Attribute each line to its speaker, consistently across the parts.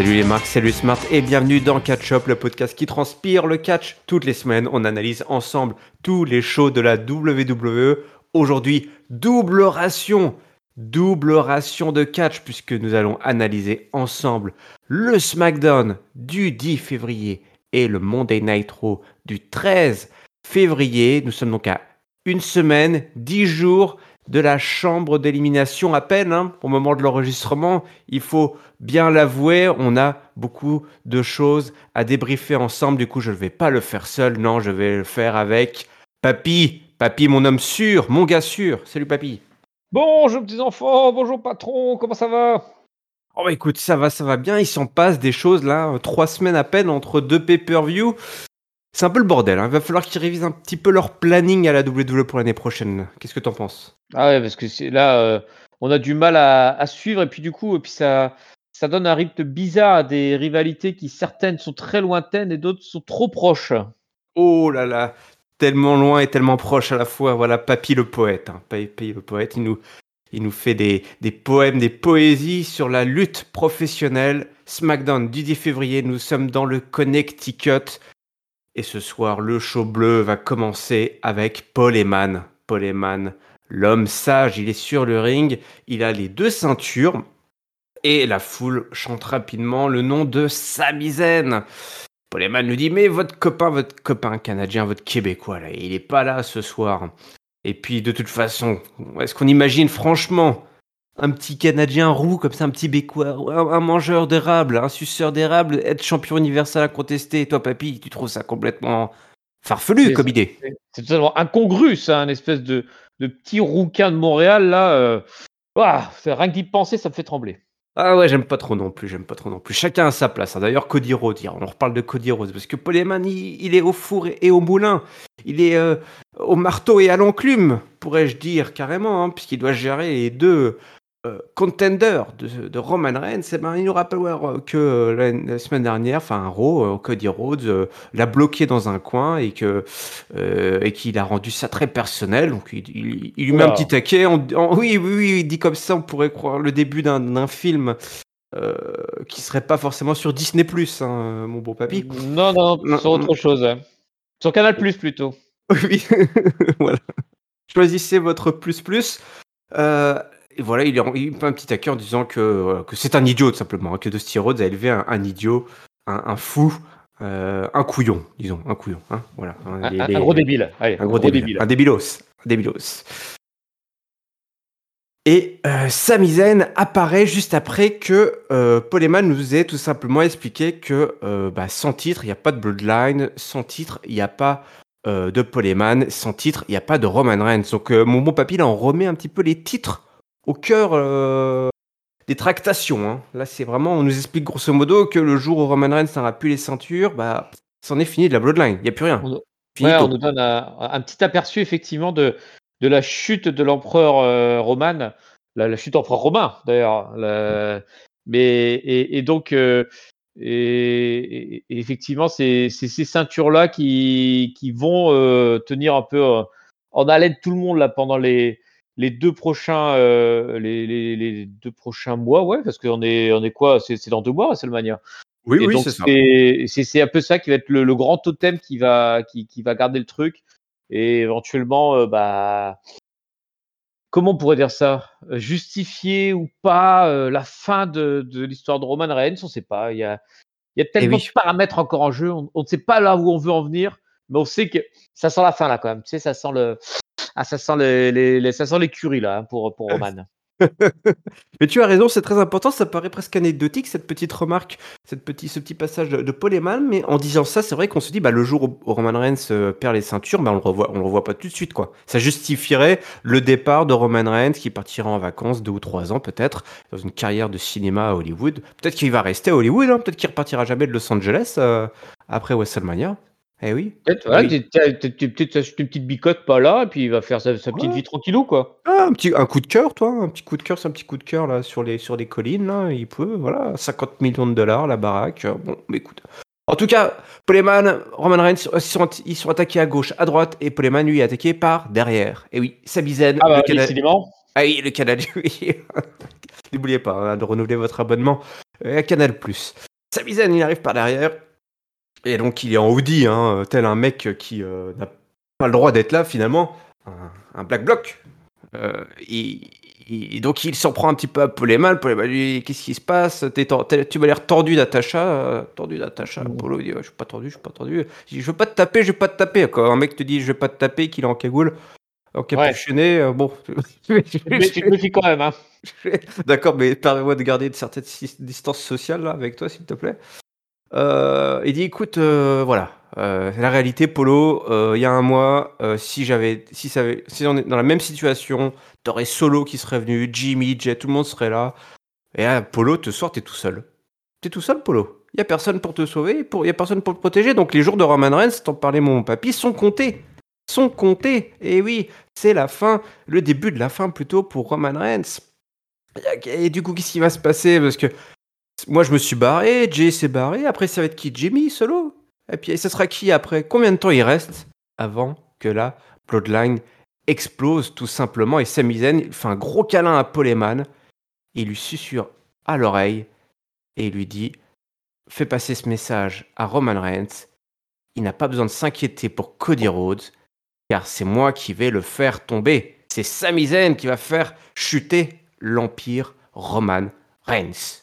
Speaker 1: Salut les marques, salut Smart et bienvenue dans Catch Up, le podcast qui transpire le catch. Toutes les semaines, on analyse ensemble tous les shows de la WWE. Aujourd'hui, double ration, double ration de catch puisque nous allons analyser ensemble le SmackDown du 10 février et le Monday Night Raw du 13 février. Nous sommes donc à une semaine, dix jours de la chambre d'élimination à peine hein, au moment de l'enregistrement. Il faut bien l'avouer, on a beaucoup de choses à débriefer ensemble. Du coup, je ne vais pas le faire seul. Non, je vais le faire avec Papy. Papy, mon homme sûr, mon gars sûr. Salut Papy.
Speaker 2: Bonjour petits enfants, bonjour patron, comment ça va?
Speaker 1: Oh bah écoute, ça va, ça va bien. Il s'en passe des choses là, trois semaines à peine entre deux pay-per-view. C'est un peu le bordel. hein. Il va falloir qu'ils révisent un petit peu leur planning à la WWE pour l'année prochaine. Qu'est-ce que t'en penses?
Speaker 2: Ah ouais, parce que là, euh, on a du mal à, à suivre et puis du coup, et puis ça, ça donne un rythme bizarre à des rivalités qui certaines sont très lointaines et d'autres sont trop proches.
Speaker 1: Oh là là, tellement loin et tellement proche à la fois. Voilà, Papy le poète. Hein. Papy le poète, il nous, il nous fait des, des poèmes, des poésies sur la lutte professionnelle. SmackDown du 10 février, nous sommes dans le Connecticut. Et ce soir, le show bleu va commencer avec Paul Heyman. Paul l'homme sage, il est sur le ring, il a les deux ceintures. Et la foule chante rapidement le nom de Sami Zayn. Paul nous dit mais votre copain, votre copain canadien, votre québécois il est pas là ce soir. Et puis de toute façon, est-ce qu'on imagine franchement un petit canadien roux comme ça, un petit bécois, un, un mangeur d'érable, un suceur d'érable, être champion universel à contester, toi papy, tu trouves ça complètement farfelu comme idée
Speaker 2: C'est totalement incongru, ça, un espèce de, de petit rouquin de Montréal, là. euh, ouah, rien que d'y penser, ça me fait trembler.
Speaker 1: Ah ouais, j'aime pas trop non plus, j'aime pas trop non plus. Chacun a sa place. hein. D'ailleurs, Cody Rhodes, on reparle de Cody Rhodes, parce que Paul Heyman, il, il est au four et, et au moulin. Il est euh, au marteau et à l'enclume, pourrais-je dire carrément, hein, puisqu'il doit gérer les deux euh, contenders de, de Roman Reigns. Eh ben, il nous rappelle euh, que euh, la, la semaine dernière, enfin, un Raw, euh, Cody Rhodes l'a bloqué dans un coin et que et qu'il a rendu ça très personnel. Donc, il, il- il lui met un petit taquet. Oui, oui, oui, dit comme ça, on pourrait croire le début d'un film qui serait pas forcément sur Disney Plus, hein, mon bon papy.
Speaker 2: Non, non,
Speaker 1: Non,
Speaker 2: sur autre chose. hein. Sur Canal Plus plutôt.
Speaker 1: Oui, voilà. Choisissez votre plus plus. Euh, et voilà, il, est en- il un petit taquet en disant que, euh, que c'est un idiot, tout simplement, hein, que Dusty Rhodes a élevé un, un idiot, un, un fou, euh, un couillon, disons, un couillon. Hein, voilà. hein,
Speaker 2: Un,
Speaker 1: les-
Speaker 2: un-
Speaker 1: les-
Speaker 2: un gros débile. Allez,
Speaker 1: Un gros, débile. Un débilos. Et euh, Sami Zayn apparaît juste après que euh, Paul Heyman nous ait tout simplement expliqué que euh, bah, sans titre, il n'y a pas de Bloodline. Sans titre, il n'y a pas de Paul Heyman. Sans titre, il n'y a pas de Roman Reigns. Donc mon bon papy, on remet un petit peu les titres au cœur euh, des tractations. hein. Là, c'est vraiment, on nous explique grosso modo que le jour où Roman Reigns n'aura plus les ceintures, bah, c'en est fini de la Bloodline. Il n'y a plus rien.
Speaker 2: On-
Speaker 1: Finito.
Speaker 2: Ouais, on nous donne un, un petit aperçu effectivement de, de la chute de l'empereur euh, roman, la, la chute empereur romain d'ailleurs. la- Mais et, et donc euh, et, effectivement c'est ces ceintures là qui, qui vont euh, tenir un peu en haleine tout le monde là pendant les les deux prochains euh, les, les, les deux prochains mois ouais parce qu'on est on est quoi c'est dans deux mois WrestleMania
Speaker 1: Oui,
Speaker 2: et
Speaker 1: oui, c'est ça.
Speaker 2: c'est un peu ça qui va être le, le grand totem qui va qui, qui va garder le truc. Et éventuellement euh, bah comment on pourrait dire ça? Justifier ou pas euh, la fin de, de l'histoire de Roman Reigns? On sait pas. Il y a il y a tellement
Speaker 1: oui.
Speaker 2: de paramètres encore en jeu. On, on ne sait pas là où on veut en venir mais on sait que ça sent la fin là quand même. Tu sais ça sent le ah ça sent les, les, les- ça sent l'écurie là hein, pour pour Roman
Speaker 1: Mais tu as raison, c'est très important. Ça paraît presque anecdotique cette petite remarque, cette petit, ce petit passage de, de Paul. Mais en disant ça, c'est vrai qu'on se dit, bah, le jour où où Roman Reigns euh, perd les ceintures, bah, on le revoit, on le revoit pas tout de suite, quoi. Ça justifierait le départ de Roman Reigns qui partira en vacances deux ou trois ans peut-être dans une carrière de cinéma à Hollywood. Peut-être qu'il va rester à Hollywood, hein. peut-être qu'il repartira jamais de Los Angeles euh, après WrestleMania. Eh oui.
Speaker 2: peut-être voilà,
Speaker 1: Oui.
Speaker 2: peut-être s'acheter une petite bicoque pas là et puis il va faire sa, sa petite
Speaker 1: Ouais.
Speaker 2: vie tranquillou quoi
Speaker 1: Ah, un petit un coup de cœur, toi, un petit coup de cœur, c'est un petit coup de cœur là sur les sur les collines là, il peut, voilà, 50 millions de dollars la baraque. euh, Bon, mais écoute. En tout cas, Poleman, Roman Reigns, ils sont, ils sont attaqués à gauche, à droite, et Poleman lui est attaqué par derrière. Et oui, Sabizen,
Speaker 2: ah bah
Speaker 1: le Cana-
Speaker 2: décidément
Speaker 1: ah oui, le Canadien. oui. N'oubliez pas hein, de renouveler votre abonnement et à Canal+. Sami Zayn, il arrive par derrière, et donc il est en Audi, hein, tel un mec qui euh, n'a pas le droit d'être là finalement, un, un black bloc. Euh, et, et donc il s'en prend un petit peu à Poleman. Poleman lui, qu'est-ce qui se passe? T'es tor- t'es- Tu m'as l'air tordu d'Atacha. euh, tordu d'Atacha. Polo il dit, Ouais, je suis pas tordu, je suis pas tordu. Il dit, je veux pas te taper, je vais pas te taper. Quand un mec te dit, je vais pas te taper, qu'il est en cagoule, en capuchonné, euh, bon.
Speaker 2: Mais tu te méfies quand même, hein.
Speaker 1: D'accord, mais permets-moi de garder une certaine distance sociale là, avec toi, s'il te plaît. Euh, il dit écoute, euh, voilà, euh, la réalité, Polo, il y a un mois, si j'avais, si, ça avait- si on est dans la même situation, t'aurais Solo qui serait venu, Jimmy, Jet, tout le monde serait là. Et là, Polo, te soir, t'es tout seul. T'es tout seul, Polo. Il y a personne pour te sauver, il y a personne pour te protéger. Donc les jours de Roman Reigns, t'en parlais mon papy, sont comptés. Sont comptés. Et oui, c'est la fin, le début de la fin plutôt pour Roman Reigns. Et du coup, qu'est-ce qui va se passer? Parce que moi, je me suis barré, Jay s'est barré. Après, ça va être qui? Jimmy, solo? Et puis, ce sera qui après? Combien de temps il reste avant que la Bloodline explose, tout simplement? Et Sami Zayn fait un gros câlin à Paul Heyman. Il lui susurre à l'oreille et il lui dit Fais passer ce message à Roman Reigns. Il n'a pas besoin de s'inquiéter pour Cody Rhodes, car c'est moi qui vais le faire tomber. C'est Sami Zayn qui va faire chuter l'Empire Roman Reigns.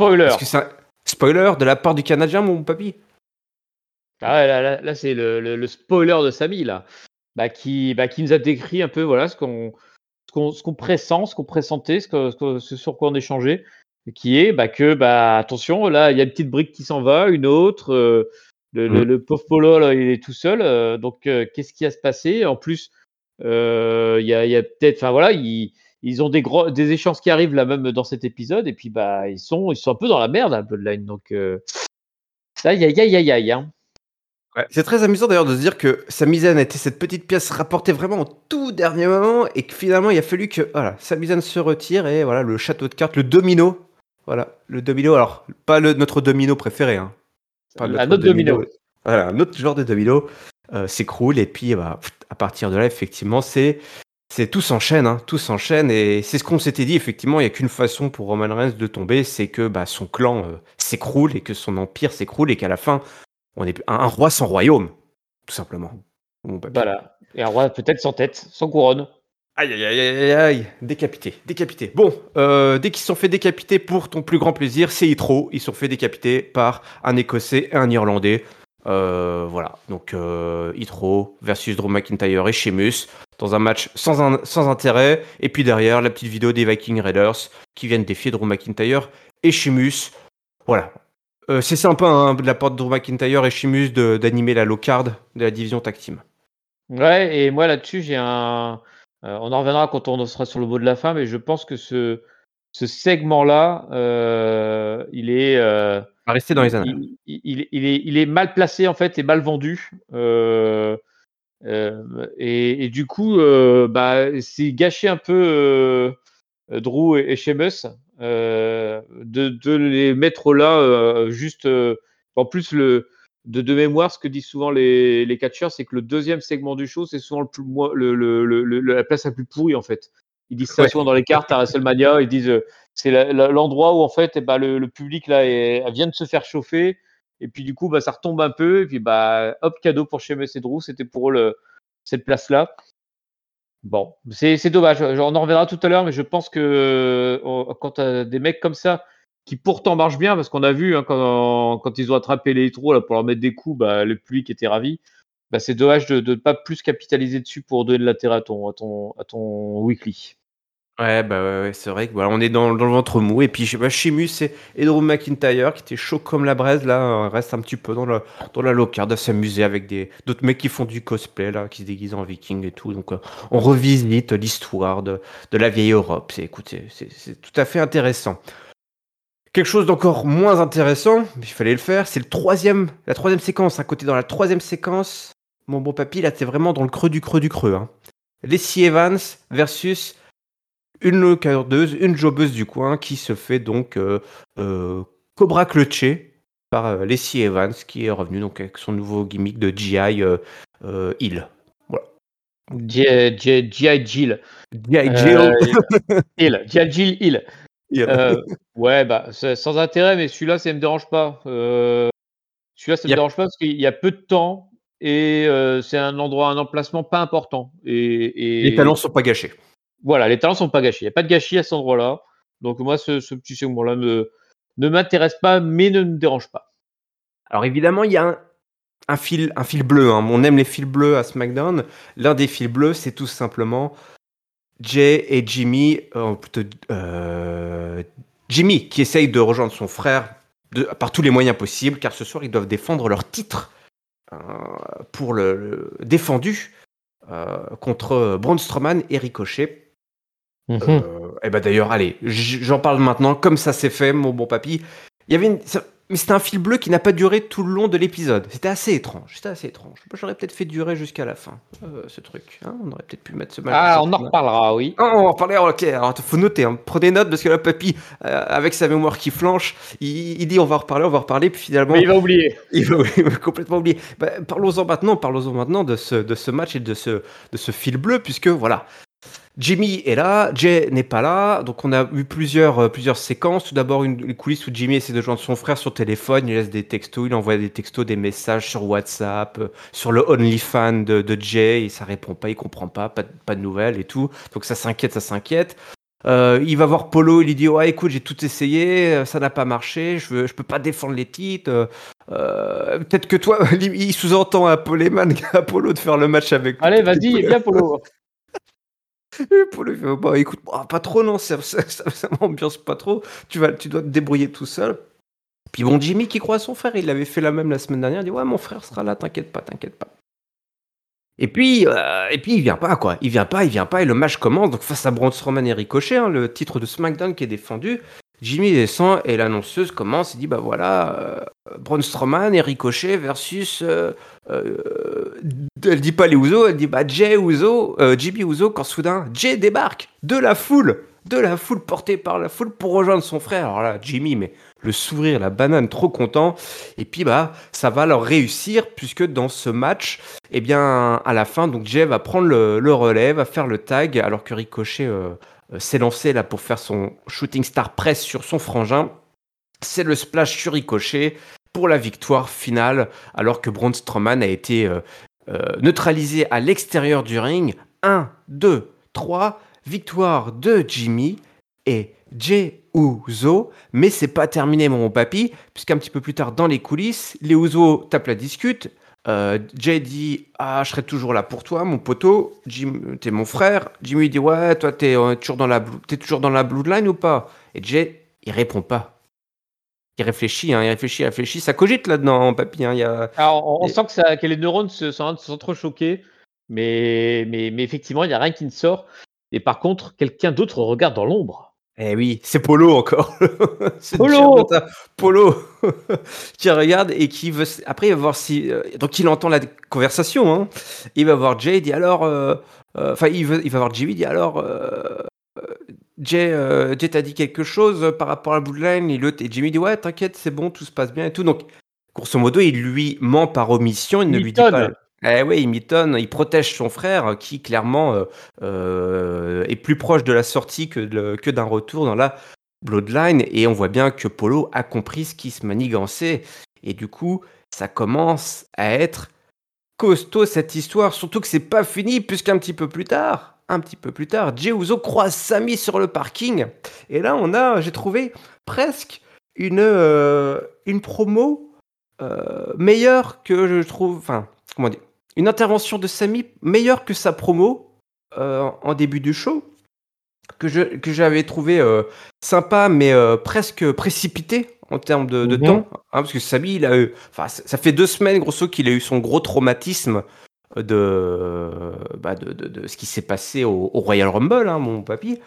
Speaker 2: Spoiler.
Speaker 1: Que un spoiler de la part du Canadien, mon papy?
Speaker 2: Ah là, là, là, c'est le, le- le spoiler de Samy, là. Bah, qui, bah, qui nous a décrit un peu voilà, ce qu'on qu'on qu'on pressent, ce qu'on pressentait, ce, que, ce, que- ce sur quoi on échangeait, qui est bah, que, bah, attention, là, il y a une petite brique qui s'en va, une autre. euh, le, le-
Speaker 1: Mm.
Speaker 2: le pauvre Polo, là, il est tout seul. euh, donc, euh, qu'est-ce qui va se passer? En plus, il y a, y a peut-être. Enfin, voilà, ils ont des, gros, des échanges qui arrivent là même dans cet épisode, et puis, bah, ils sont, ils sont un peu dans la merde, un peu de line. Donc, euh, aïe, aïe, aïe, aïe, aïe. Hein.
Speaker 1: Ouais, C'est très amusant d'ailleurs de se dire que Sami Zayn était cette petite pièce rapportée vraiment au tout dernier moment et que finalement il a fallu que voilà, Sami Zayn se retire et voilà le château de cartes, le domino. Voilà, le domino. Alors, pas le, notre domino préféré. Hein. Pas
Speaker 2: Un autre domino.
Speaker 1: Voilà, un autre genre de domino euh, s'écroule et puis bah, à partir de là, effectivement, c'est c'est tout s'enchaîne, hein, tout s'enchaîne et c'est ce qu'on s'était dit. Effectivement, il y a qu'une façon pour Roman Reigns de tomber, c'est que bah, son clan euh, s'écroule et que son empire s'écroule et qu'à la fin, on est un, un roi sans royaume, tout simplement. Papy.
Speaker 2: Voilà. Et un roi peut-être sans tête, sans couronne.
Speaker 1: Aïe, aïe, aïe, aïe, aïe, décapité, décapité. Bon, euh, dès qu'ils sont fait décapiter pour ton plus grand plaisir, c'est Hitro. Ils sont fait décapiter par un Écossais et un Irlandais. Euh, voilà, donc Hitro versus Drew McIntyre et Sheamus dans un match sans, un- sans intérêt. Et puis derrière, la petite vidéo des Viking Raiders qui viennent défier Drew McIntyre et Sheamus. Voilà. Euh, c'est sympa hein, de la part de Drew McIntyre et Sheamus d'animer la low card de la division tag team.
Speaker 2: Ouais, et moi là-dessus, j'ai un. euh, on en reviendra quand on sera sur le mot de la fin, mais je pense que ce, ce segment-là, euh, il est. euh,
Speaker 1: Va rester dans les annales.
Speaker 2: il, il- il est, il mal placé en fait et mal vendu. Euh, et, et du coup, euh, bah, c'est gâcher un peu euh, Drew et, et Sheamus euh, de, de les mettre là euh, juste. euh, en plus, le, de, de mémoire, ce que disent souvent les, les catcheurs, c'est que le deuxième segment du show, c'est souvent le plus, la place la plus pourrie en fait. Ils disent ça
Speaker 1: Ouais.
Speaker 2: souvent dans les cartes à WrestleMania. Ils disent euh, c'est l'endroit où en fait eh ben, le, le public là est- vient de se faire chauffer et puis du coup bah, ça retombe un peu. Et puis bah hop cadeau pour Sheamus et Drew c'était pour le, cette place là bon c'est dommage. On en reviendra tout à l'heure mais je pense que euh, quand t'as des mecs comme ça qui pourtant marchent bien parce qu'on a vu hein, quand, quand ils ont attrapé les trous là pour leur mettre des coups bah, le public était ravi. Bah, c'est dommage de ne pas plus capitaliser dessus pour donner de l'intérêt à ton, à, ton, à ton weekly.
Speaker 1: Ouais, bah c'est vrai que voilà, on est dans, dans le ventre mou. Et puis, je sais Sheamus et, McIntyre, qui était chaud comme la braise, là, euh, reste un petit peu dans la, dans la locarde à s'amuser avec des, d'autres mecs qui font du cosplay, là, qui se déguisent en viking et tout. Donc, euh, on revisite l'histoire de, de la vieille Europe. C'est, écoutez, c'est, c'est tout à fait intéressant. Quelque chose d'encore moins intéressant, mais il fallait le faire, c'est le troisième, la troisième séquence. À côté, dans la troisième séquence, mon bon papy, là, t'es vraiment dans le creux du creux du creux. Hein. Leslie Evans versus une locardeuse, une jobbeuse du coin qui se fait donc euh, euh, Cobra Clutcher par euh, Leslie Evans qui est revenu donc avec son nouveau gimmick de GI Hill. Voilà.
Speaker 2: G.I. Jill.
Speaker 1: GI Jill.
Speaker 2: Hill. G.I. Jill Hill. Ouais, bah, sans intérêt, mais celui-là, ça me dérange pas. Euh, celui-là, ça me dérange pas parce qu'il y a peu de temps et euh, c'est un endroit, un emplacement pas important. Et,
Speaker 1: Les talents sont pas gâchés.
Speaker 2: Voilà, les talents sont pas gâchés. Il n'y a pas de gâchis à cet endroit-là. Donc moi, ce, petit segment-là ne, m'intéresse pas, mais ne me dérange pas.
Speaker 1: Alors évidemment, il y a un, fil, un fil bleu. Hein. On aime les fils bleus à SmackDown. L'un des fils bleus, c'est tout simplement Jay et Jimmy, euh, euh, Jimmy qui essaye de rejoindre son frère par tous les moyens possibles, car ce soir ils doivent défendre leur titre euh, pour le, défendu contre Braun Strowman et Ricochet. Et mhm. eh ben d'ailleurs, allez, j'en parle maintenant, comme ça s'est fait, mon bon papy. Il y avait une, mais c'était un fil bleu qui n'a pas duré tout le long de l'épisode. C'était assez étrange. C'était assez étrange. J'aurais peut-être fait durer jusqu'à la fin, euh, ce truc. Hein. on aurait peut-être pu mettre ce match.
Speaker 2: Ah, on en reparlera, oui.
Speaker 1: Ah, on en reparlera, ok. Alors, faut noter. Hein. Prenez note parce que là, papy, euh, avec sa mémoire qui flanche, il, dit on va reparler, on va reparler, puis finalement.
Speaker 2: Mais il va oublier.
Speaker 1: Il va, complètement oublier. Bah, parlons-en maintenant, parlons-en maintenant de ce, de ce match et de ce, de ce fil bleu, puisque voilà, Jimmy est là, Jay n'est pas là, donc on a eu plusieurs, euh, plusieurs séquences. Tout d'abord une, coulisse où Jimmy essaie de joindre son frère sur téléphone, il laisse des textos, il envoie des textos, des messages sur WhatsApp, euh, sur le OnlyFans de, de Jay, et ça répond pas, il comprend pas, pas, pas de nouvelles et tout. Donc ça s'inquiète, ça s'inquiète. Euh, il va voir Polo, il lui dit ouais écoute j'ai tout essayé, ça n'a pas marché, je veux, je peux pas défendre les titres. Peut-être que toi, il sous-entend à Apollo de faire le match avec.
Speaker 2: Allez vas-y, viens Polo.
Speaker 1: bah, écoute, bah, pas trop, non, ça, m'ambiance pas trop. Tu, vas, tu dois te débrouiller tout seul. Puis bon, Jimmy qui croit à son frère, il avait fait la même la semaine dernière, il dit Ouais, mon frère sera là, t'inquiète pas, t'inquiète pas. Et puis, euh, et puis il vient pas, quoi. Il vient pas, il vient pas, et le match commence. Donc face à Braun Strowman et Ricochet, hein, le titre de SmackDown qui est défendu. Jimmy descend et l'annonceuse commence et dit bah voilà, euh, Braun Strowman et Ricochet versus. Euh, euh, elle dit pas les Ouzo, elle dit bah Jay Ouzo, Jimmy Ouzo, quand soudain Jay débarque de la foule, de la foule portée par la foule pour rejoindre son frère. Alors là, Jimmy, mais le sourire, la banane, trop content. Et puis bah ça va leur réussir puisque dans ce match, eh bien à la fin, donc Jay va prendre le, le relais, va faire le tag alors que Ricochet s'est lancé là pour faire son shooting star press sur son frangin. C'est le splash sur pour la victoire finale, alors que Braun Strowman a été euh, euh, neutralisé à l'extérieur du ring. 1, 2, 3, victoire de Jimmy et Jey Uso. Mais c'est pas terminé, mon papy, puisqu'un petit peu plus tard dans les coulisses, les Uso tapent la discute. Euh, Jay dit Ah, je serai toujours là pour toi, mon poteau. Jim, t'es mon frère. Jimmy dit Ouais, toi, t'es euh, toujours, dans la, es toujours dans la Bloodline ou pas? Et Jay, il répond pas. Il réfléchit, hein, il réfléchit, il réfléchit. Ça cogite là-dedans, papy. Hein, y a...
Speaker 2: Alors, on, sent que, ça, que, les neurones se, sont, sont trop choqués. Mais, mais, mais effectivement, il n'y a rien qui ne sort. Et par contre, quelqu'un d'autre regarde dans l'ombre.
Speaker 1: Eh oui, c'est Polo encore.
Speaker 2: Polo
Speaker 1: Polo qui regarde et qui veut. Après, il va voir si. Euh, donc, il entend la conversation. Hein. Il va voir Jay, il dit alors. Euh, euh, enfin, il, veut, il va voir Jimmy, il dit alors. Jay, Jay t'a dit quelque chose par rapport à la Bloodline et, et Jimmy dit ouais, t'inquiète, c'est bon, tout se passe bien et tout. Donc, grosso modo, il lui ment par omission, il ne lui dit pas. Eh oui, il mitonne, il protège son frère qui clairement euh, euh, est plus proche de la sortie que, que d'un retour dans la Bloodline. Et on voit bien que Polo a compris ce qui se manigançait. Et du coup, ça commence à être costaud cette histoire. Surtout que c'est pas fini, puisqu'un petit peu plus tard, un petit peu plus tard, Jey croise Sami sur le parking. Et là, on a, j'ai trouvé presque une, euh, une promo meilleure que je trouve. Enfin, comment dire une intervention de Samy meilleure que sa promo euh, en début du show, que, je, que j'avais trouvé euh, sympa, mais euh, presque précipité en termes de, mhm. temps. Hein, parce que Samy, il a eu. Ça fait deux semaines, grosso, qu'il a eu son gros traumatisme de, bah, de, de, ce qui s'est passé au, Royal Rumble, hein, mon papy.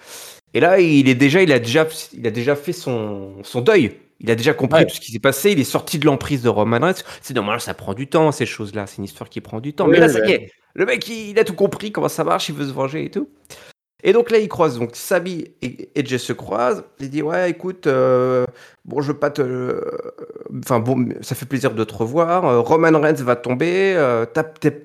Speaker 1: Et là, il est déjà, il a déjà, il a déjà fait son, son deuil il a déjà compris tout ce qui s'est passé. Il est sorti de l'emprise de Roman Reigns. C'est normal, ça prend du temps, ces choses-là. C'est une histoire qui prend du temps. Mais là, ça y est. Le mec, il, a tout compris, comment ça marche, il veut se venger et tout. Et donc là, il croise. Donc Sabi et, Jess se croisent. Il dit Ouais, écoute, euh, bon, je veux pas te. enfin bon, ça fait plaisir de te revoir. Euh, Roman Reigns va tomber. Euh,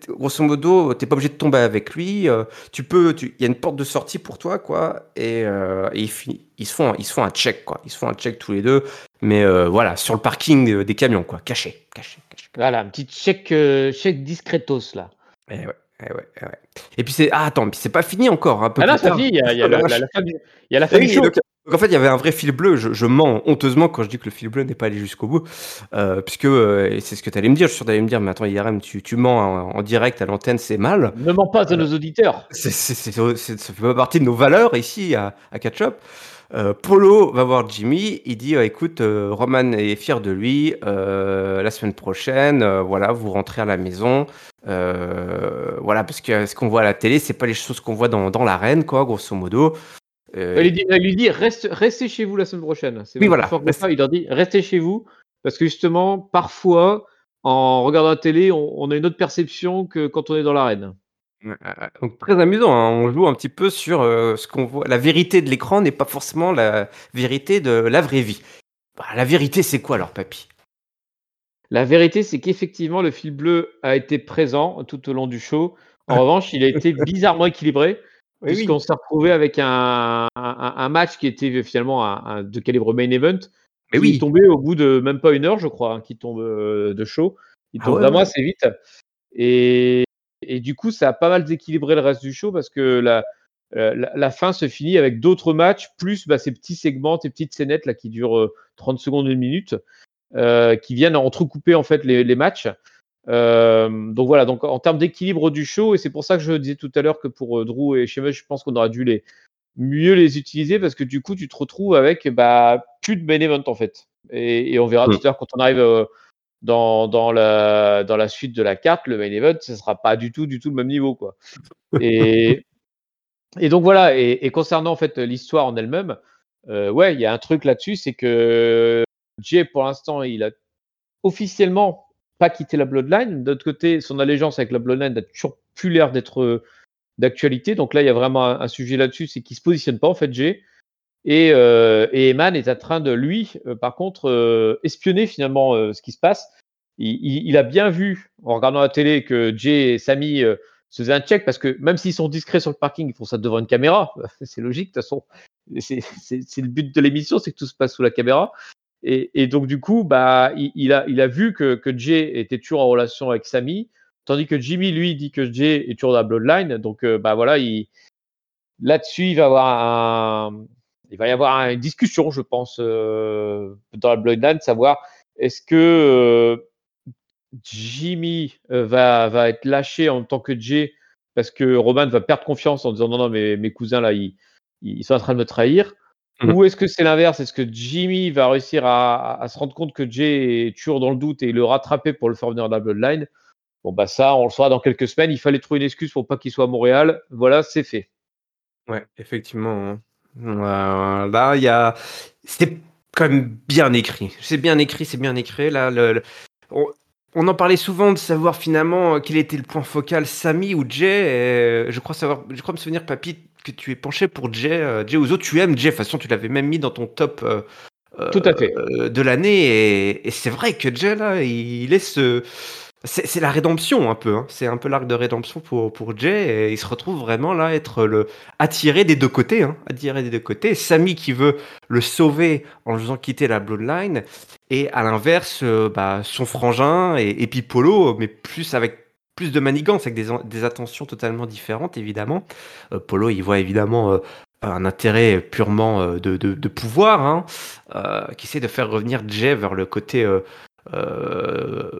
Speaker 1: grosso modo, t'es pas obligé de tomber avec lui. euh, tu peux, il y a une porte de sortie pour toi, quoi. Et, euh, et ils, ils se font, ils se font un check, quoi. Ils se font un check tous les deux. Mais euh, voilà, sur le parking euh, des camions, quoi. Caché, caché, caché.
Speaker 2: Voilà, un petit check, euh, check discretos là.
Speaker 1: Eh ouais, eh ouais, eh ouais. Et puis c'est, ah attends, puis c'est pas fini encore. Un peu
Speaker 2: Ah non, ça il y a, il y a
Speaker 1: Ah,
Speaker 2: le-
Speaker 1: vache.
Speaker 2: la, la fin du, il y a la fin du
Speaker 1: oui,
Speaker 2: show.
Speaker 1: donc, donc en fait, il y avait un vrai fil bleu. Je, je mens honteusement quand je dis que le fil bleu n'est pas allé jusqu'au bout. Euh, puisque, euh, c'est ce que tu allais me dire, je suis sûr d'aller me dire, mais attends, IRM, tu, tu mens en, en direct à l'antenne, c'est mal.
Speaker 2: Ne mens pas à nos auditeurs.
Speaker 1: C'est, c'est, c'est- c'est- ça fait pas partie de nos valeurs ici à, à Catch Up. Euh, Polo va voir Jimmy, il dit euh, écoute, euh, Roman est fier de lui, la semaine prochaine, voilà, vous rentrez à la maison. Voilà, parce que ce qu'on voit à la télé, c'est pas les choses qu'on voit dans, dans l'arène, quoi, grosso modo.
Speaker 2: Elle lui dit, elle lui dit reste, restez chez vous la semaine prochaine.
Speaker 1: Oui, voilà,
Speaker 2: Il leur dit restez chez vous parce que justement, parfois, en regardant la télé, on, on a une autre perception que quand on est dans l'arène.
Speaker 1: Ouais, ouais, ouais. Donc très amusant, hein. on joue un petit peu sur euh, ce qu'on voit. La vérité de l'écran n'est pas forcément la vérité de la vraie vie. Bah, la vérité, c'est quoi alors, papy?
Speaker 2: La vérité, c'est qu'effectivement, le fil bleu a été présent tout au long du show. En revanche, il a été bizarrement équilibré,
Speaker 1: oui.
Speaker 2: puisqu'on s'est retrouvé avec un, un- un match qui était finalement un, un- de calibre main event,
Speaker 1: Mais
Speaker 2: qui
Speaker 1: oui.
Speaker 2: est tombé au bout de même pas une heure, je crois, hein, qui tombe euh, de show. Il
Speaker 1: Ah
Speaker 2: tombe
Speaker 1: ouais,
Speaker 2: vraiment
Speaker 1: ouais.
Speaker 2: assez vite. Et, et du coup, ça a pas mal déséquilibré le reste du show parce que la, euh, la, la fin se finit avec d'autres matchs, plus bah, ces petits segments, ces petites scénettes là, qui durent euh, 30 secondes, une minute, euh, qui viennent entrecouper en fait les, les matchs. Euh, donc voilà, donc en termes d'équilibre du show, et c'est pour ça que je disais tout à l'heure que pour euh, Drew et Sheamus, je pense qu'on aurait dû les mieux les utiliser parce que du coup, tu te retrouves avec bah, plus de main event en fait. Et, et on verra
Speaker 1: Mm.
Speaker 2: tout à l'heure quand on arrive euh, dans, dans, la, dans la suite de la carte, le main event, ce sera pas du tout, du tout le même niveau quoi. Et, et donc voilà, et, et concernant en fait l'histoire en elle-même, euh, ouais, il y a un truc là-dessus, c'est que Jay pour l'instant, il a officiellement pas quitté la Bloodline. D'autre côté, son allégeance avec la Bloodline n'a toujours plus l'air d'être euh, d'actualité. Donc là, il y a vraiment un, un sujet là-dessus, c'est qu'il se positionne pas en fait, Jay. Et, euh, et Eman est en train de lui, euh, par contre, euh, espionner finalement ce qui se passe. Il, il- il a bien vu en regardant la télé que Jay et Samy se faisaient un check parce que même s'ils sont discrets sur le parking, ils font ça devant une caméra. C'est logique de toute façon. C'est le but de l'émission, c'est que tout se passe sous la caméra. Et, et donc du coup, bah, il, il a, il a vu que, que Jay était toujours en relation avec Samy, tandis que Jimmy lui dit que Jay est toujours dans la Bloodline. Donc bah voilà, il, là-dessus, il va avoir un, il va y avoir une discussion, je pense, euh, dans la Bloodline, savoir est-ce que euh, Jimmy euh, va, va être lâché en temps que Jay parce que Roman va perdre confiance en disant non, non, mais mes cousins là, ils, ils sont en train de me trahir.
Speaker 1: Mhm.
Speaker 2: Ou est-ce que c'est l'inverse? Est-ce que Jimmy va réussir à, à- à se rendre compte que Jay est toujours dans le doute et le rattraper pour le faire venir dans la Bloodline? Bon, bah ça, on le saura dans quelques semaines. Il fallait trouver une excuse pour pas qu'il soit à Montréal. Voilà, c'est fait.
Speaker 1: Ouais, effectivement. Euh, là, il y a. C'est quand même bien écrit. C'est bien écrit, c'est bien écrit. Là, le- le- On, on en parlait souvent de savoir finalement euh, quel était le point focal, Samy ou Jay. et je crois savoir, je crois me souvenir, Papy, que tu es penché pour Jay. euh, Jay Ouzo, tu aimes Jay. De toute façon, tu l'avais même mis dans ton top euh, euh,
Speaker 2: Tout à fait.
Speaker 1: euh, de l'année. Et, et c'est vrai que Jay, là, il est ce. C'est la rédemption un peu, hein. c'est un peu l'arc de rédemption pour, pour Jay et il se retrouve vraiment là être le attiré des deux côtés, hein, attiré des deux côtés. Samy qui veut le sauver en le faisant quitter la Bloodline et à l'inverse, euh, bah, son frangin et, et puis Polo, mais plus avec plus de manigance, avec des, des attentions totalement différentes évidemment. Euh, Polo, il voit évidemment euh, un intérêt purement de, de, pouvoir, hein, qui essaie de faire revenir Jay vers le côté euh,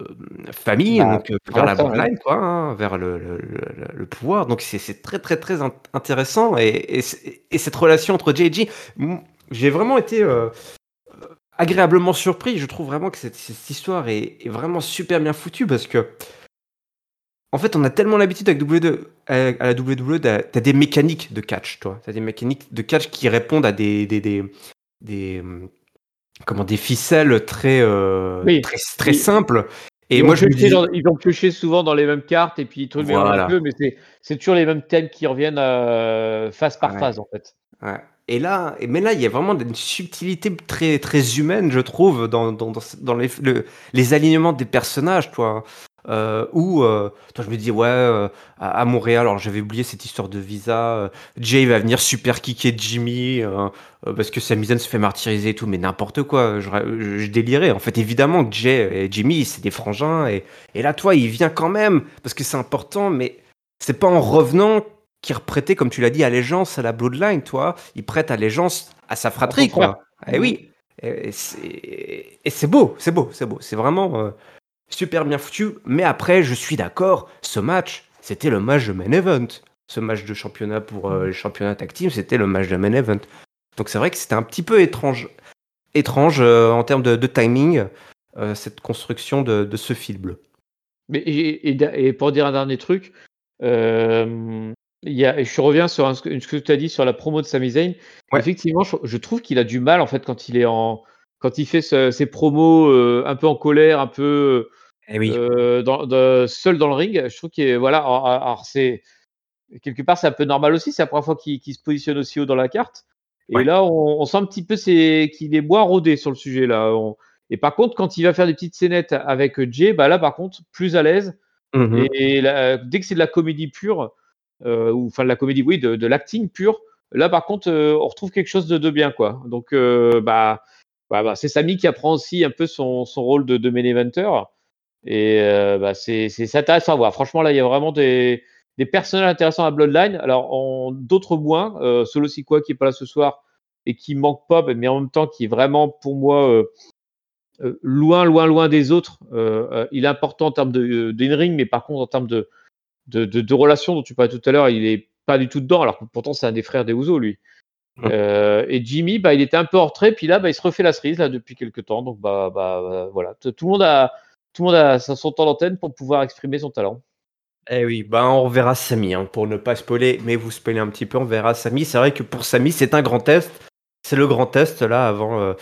Speaker 1: famille,
Speaker 2: Bah,
Speaker 1: donc euh, vers la
Speaker 2: l'instant, ouais.
Speaker 1: hein, vers le, le, le- le pouvoir. Donc c'est très très très int- intéressant et, et, cette relation entre Jay et G, j'ai vraiment été euh, agréablement surpris. Je trouve vraiment que cette, cette histoire est, est vraiment super bien foutue parce que en fait, on a tellement l'habitude avec à la WWE, t'as des mécaniques de catch, toi. T'as des mécaniques de catch qui répondent à des, des, des, des, comment, des ficelles très, euh,
Speaker 2: Oui.
Speaker 1: très, simples. Et
Speaker 2: ils,
Speaker 1: moi, je dis,
Speaker 2: dans- ils vont piocher souvent dans les mêmes cartes et puis ils mélangent
Speaker 1: Voilà.
Speaker 2: un peu, mais c'est, toujours les mêmes thèmes qui reviennent euh, phase par
Speaker 1: Ouais.
Speaker 2: phase en fait.
Speaker 1: Ouais. Et là, mais là, il y a vraiment une subtilité très, très humaine, je trouve, dans, dans, dans les, les alignements des personnages, toi. Euh, où euh, toi je me dis ouais euh, à, Montréal alors j'avais oublié cette histoire de visa Jay va venir super kicker Jimmy parce que Samizan se fait martyriser et tout mais n'importe quoi je, je, délirais. En fait évidemment que Jay et Jimmy c'est des frangins et, et là toi il vient quand même parce que c'est important mais c'est pas en revenant qu'il reprêtait comme tu l'as dit allégeance à la Bloodline toi. Il prête allégeance à sa fratrie quoi. Et eh oui. Et c'est beau c'est beau c'est beau. C'est vraiment super bien foutu. Mais après, je suis d'accord, ce match, c'était le match de main event. Ce match de championnat pour euh, les championnats tag team, c'était le match de main event. Donc c'est vrai que c'était un petit peu étrange, étrange euh, en termes de, timing, euh, cette construction de, ce fil bleu.
Speaker 2: Mais, et, pour dire un dernier truc, il y a, je reviens sur ce que tu as dit sur la promo de Sami Zayn. Effectivement, je, trouve qu'il a du mal en fait quand il est en quand il fait ses promos un peu en colère, un peu
Speaker 1: eh oui.
Speaker 2: Euh, dans, seul dans le ring. Je trouve que voilà, alors, c'est quelque part c'est un peu normal aussi. C'est la première fois qu'il se positionne aussi haut dans la carte. Et là, on, sent un petit peu qu'il est moins rodé sur le sujet là. et par contre, quand il va faire des petites scénettes avec Jay, bah là, par contre, plus à l'aise. Mmh et, dès que c'est de la comédie pure, euh, ou enfin de la comédie, oui, de, l'acting pur, là, par contre, euh, on retrouve quelque chose de, bien, quoi. Donc, bah, bah, bah, c'est Samy qui apprend aussi un peu son, son rôle de, de main. Et euh, bah, c'est intéressant à voir. Franchement, là, il y a vraiment des, des personnages intéressants à Bloodline. Alors, d'autres moins. Euh, Solo Sikoa qui est pas là ce soir et qui manque pas, mais en même temps qui est vraiment pour moi euh, euh loin, loin, loin des autres. Euh, il est important en termes de ring mais par contre en termes de, de, de, de relations dont tu parlais tout à l'heure, il est pas du tout dedans. Alors que pourtant c'est un des frères des Ouzo, lui. Euh, et Jimmy, bah, il était un peu en retrait, puis là, bah, il se refait la cerise là depuis quelques temps. Donc, bah, bah, voilà, tout le monde a, tout le monde a son temps d'antenne pour pouvoir exprimer son talent.
Speaker 1: Eh oui, bah on verra Samy, hein, pour ne pas spoiler, mais vous spoilez un petit peu, on verra Samy. C'est vrai que pour Samy, c'est un grand test. C'est le grand test là avant, euh,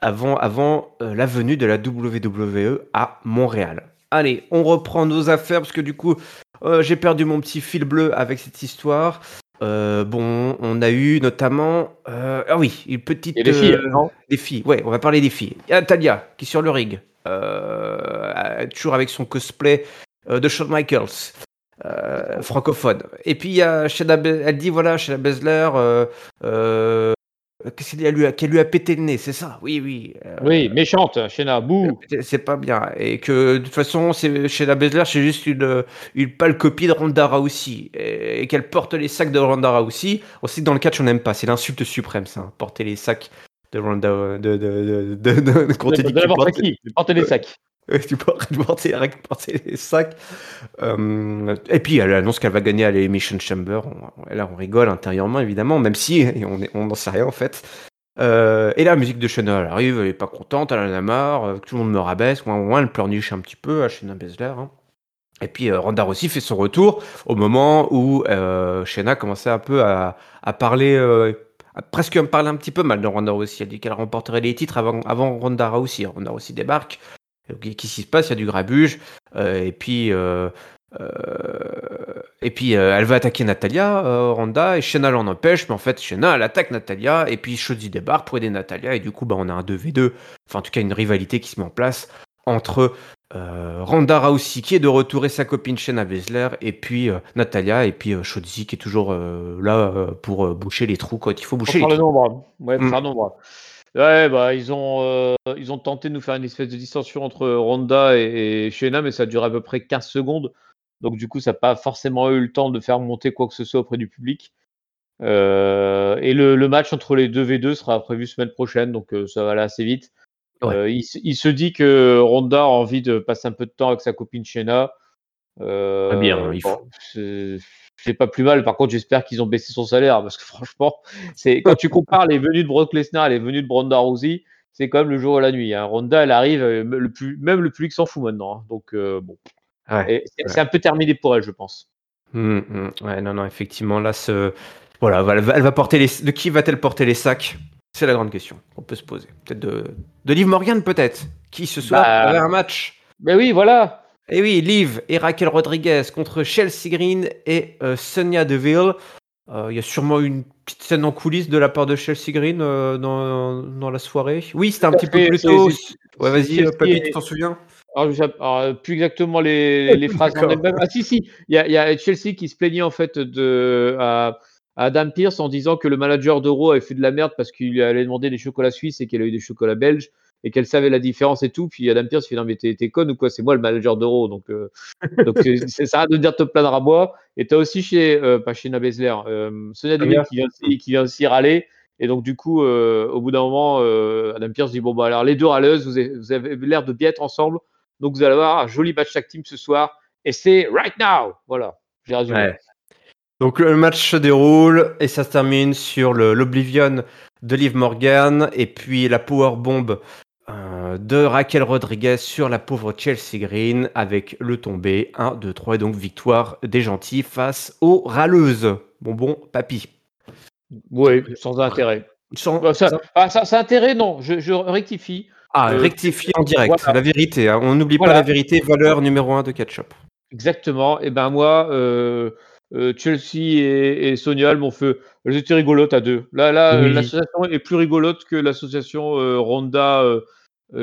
Speaker 1: avant, avant euh, la venue de la WWE à Montréal. Allez, on reprend nos affaires parce que du coup, euh, j'ai perdu mon petit fil bleu avec cette histoire. bon, on a eu notamment, ah oui, une petite.
Speaker 2: des filles,
Speaker 1: non? Des filles, ouais, on va parler des filles. Il y a Talia qui est sur le ring. Euh, toujours avec son cosplay euh, de Shawn Michaels. Euh, francophone. Et puis il y a elle dit voilà, Shayna Baszler, qu'est-ce qu'elle lui, a, lui a pété le nez, c'est ça Oui, oui.
Speaker 2: oui, méchante, Shayna, bouh
Speaker 1: C'est pas bien. Et que de toute façon, Shayna Baszler, c'est juste une, une pâle copie de Ronda Rousey. Et, qu'elle porte les sacs de Ronda Rousey. Aussi, dans le catch, on n'aime pas. C'est l'insulte suprême, ça. Porter les sacs de Ronda. De, de, de, de, de,
Speaker 2: porter les sacs.
Speaker 1: tu peux porter, porter les sacs. Euh, et puis elle annonce qu'elle va gagner à l'Emission Chamber. là, on rigole intérieurement, évidemment, même si on n'en sait rien en fait. Euh, et la musique de Shana, arrive, elle est pas contente, elle en a marre, euh, tout le monde me rabaisse, moins, moins, elle pleurniche un petit peu à Shana Baszler. Hein. Et puis euh, Ronda Rossi fait son retour au moment où Shana commençait un peu à, à parler presque me parler un petit peu mal de Ronda Rousey. Elle dit qu'elle remporterait les titres avant, avant Ronda Rousey. Ronda Rousey débarque. Qu'est-ce qui se passe? Il y a du grabuge. Euh, et puis, euh, euh, et puis elle va attaquer Natalia, Ronda, et Shayna l'en empêche. Mais en fait, Shayna, elle attaque Natalia. Et puis, Shotzi débarque pour aider Natalia. Et du coup, bah, on a un 2v2. Enfin, en tout cas, une rivalité qui se met en place entre euh, Randa Rousey qui est de retour et sa copine Shayna Baszler et puis euh, Natalia et puis euh, qui est toujours là pour boucher les trous quand il faut boucher les
Speaker 2: trous. nombre. Ouais, mm. nombre. Ouais, bah ils ont ils ont tenté de nous faire une espèce de dissension entre Ronda et, et mais ça dure à peu près 15 secondes. Donc du coup, ça n'a pas forcément eu le temps de faire monter quoi que ce soit auprès du public. et le, le, match entre les deux V2 sera prévu semaine prochaine, donc ça va aller assez vite. Euh, il, se dit que Ronda a envie de passer un peu de temps avec sa copine Shayna.
Speaker 1: Euh, bien,
Speaker 2: c'est pas plus mal. Par contre, j'espère qu'ils ont baissé son salaire parce que franchement, c'est quand tu compares les venues de Brock Lesnar et les venues de Ronda Rousey, c'est quand même le jour et la nuit. Hein. Ronda, elle arrive, euh, le plus, même le public s'en fout maintenant. Hein. Donc bon, c'est un peu terminé pour elle, je pense.
Speaker 1: Mmh, mmh. Ouais, non, non, effectivement, là, ce... voilà, elle va, elle va porter les... de qui va-t-elle porter les sacs? C'est la grande question qu'on peut se poser. Peut-être de, de Liv Morgan, peut-être, qui ce soir bah, avait un match.
Speaker 2: Ben oui, voilà.
Speaker 1: Et oui, Liv et Raquel Rodriguez contre Chelsea Green et euh, Sonia Deville. Il y a sûrement une petite scène en coulisses de la part de Chelsea Green dans, dans, la soirée. Oui, c'était un petit peu plus tôt. Ouais, vas-y, Papy, tu t'en souviens?
Speaker 2: Alors, plus exactement les, les phrases en elles-mêmes. Ah si, si, il y, y, a Chelsea qui se plaignait en fait de, à, Adam Pierce en disant que le manager d'Euro avait fait de la merde parce qu'il lui allait demander des chocolats suisses et qu'elle a eu des chocolats belges et qu'elle savait la différence et tout. Puis Adam Pierce fait non mais t'es, conne ou quoi? C'est moi le manager d'Euro donc euh, donc c'est ça de dire te plaindre à moi. Et t'as aussi chez euh, pas chez Nabesler, euh, Sonia Deville qui vient aussi, qui vient aussi râler. Et donc du coup au bout d'un moment Adam Pierce dit bon bah alors les deux râleuses vous avez, vous avez l'air de bien être ensemble donc vous allez avoir un joli match tag team ce soir et c'est right now. Voilà, j'ai résumé.
Speaker 1: Donc le match se déroule et ça se termine sur l'Oblivion de Liv Morgan et puis la power bomb euh, de Raquel Rodriguez sur la pauvre Chelsea Green avec le tombé 1, 2, 3 et donc victoire des gentils face aux râleuses. Bon bon, papy.
Speaker 2: Oui, sans intérêt. Sans, bah, ça, ah, intérêt, non, je, rectifie.
Speaker 1: Ah, euh, rectifie en direct, la vérité. Hein. On n'oublie pas la vérité, valeur numéro 1 de Ketchup.
Speaker 2: Exactement. Et ben moi, euh, euh, Chelsea et, Sonia m'ont fait. Elles étaient rigolotes à deux. Là, là, l'association est plus rigolote que l'association euh, Ronda euh,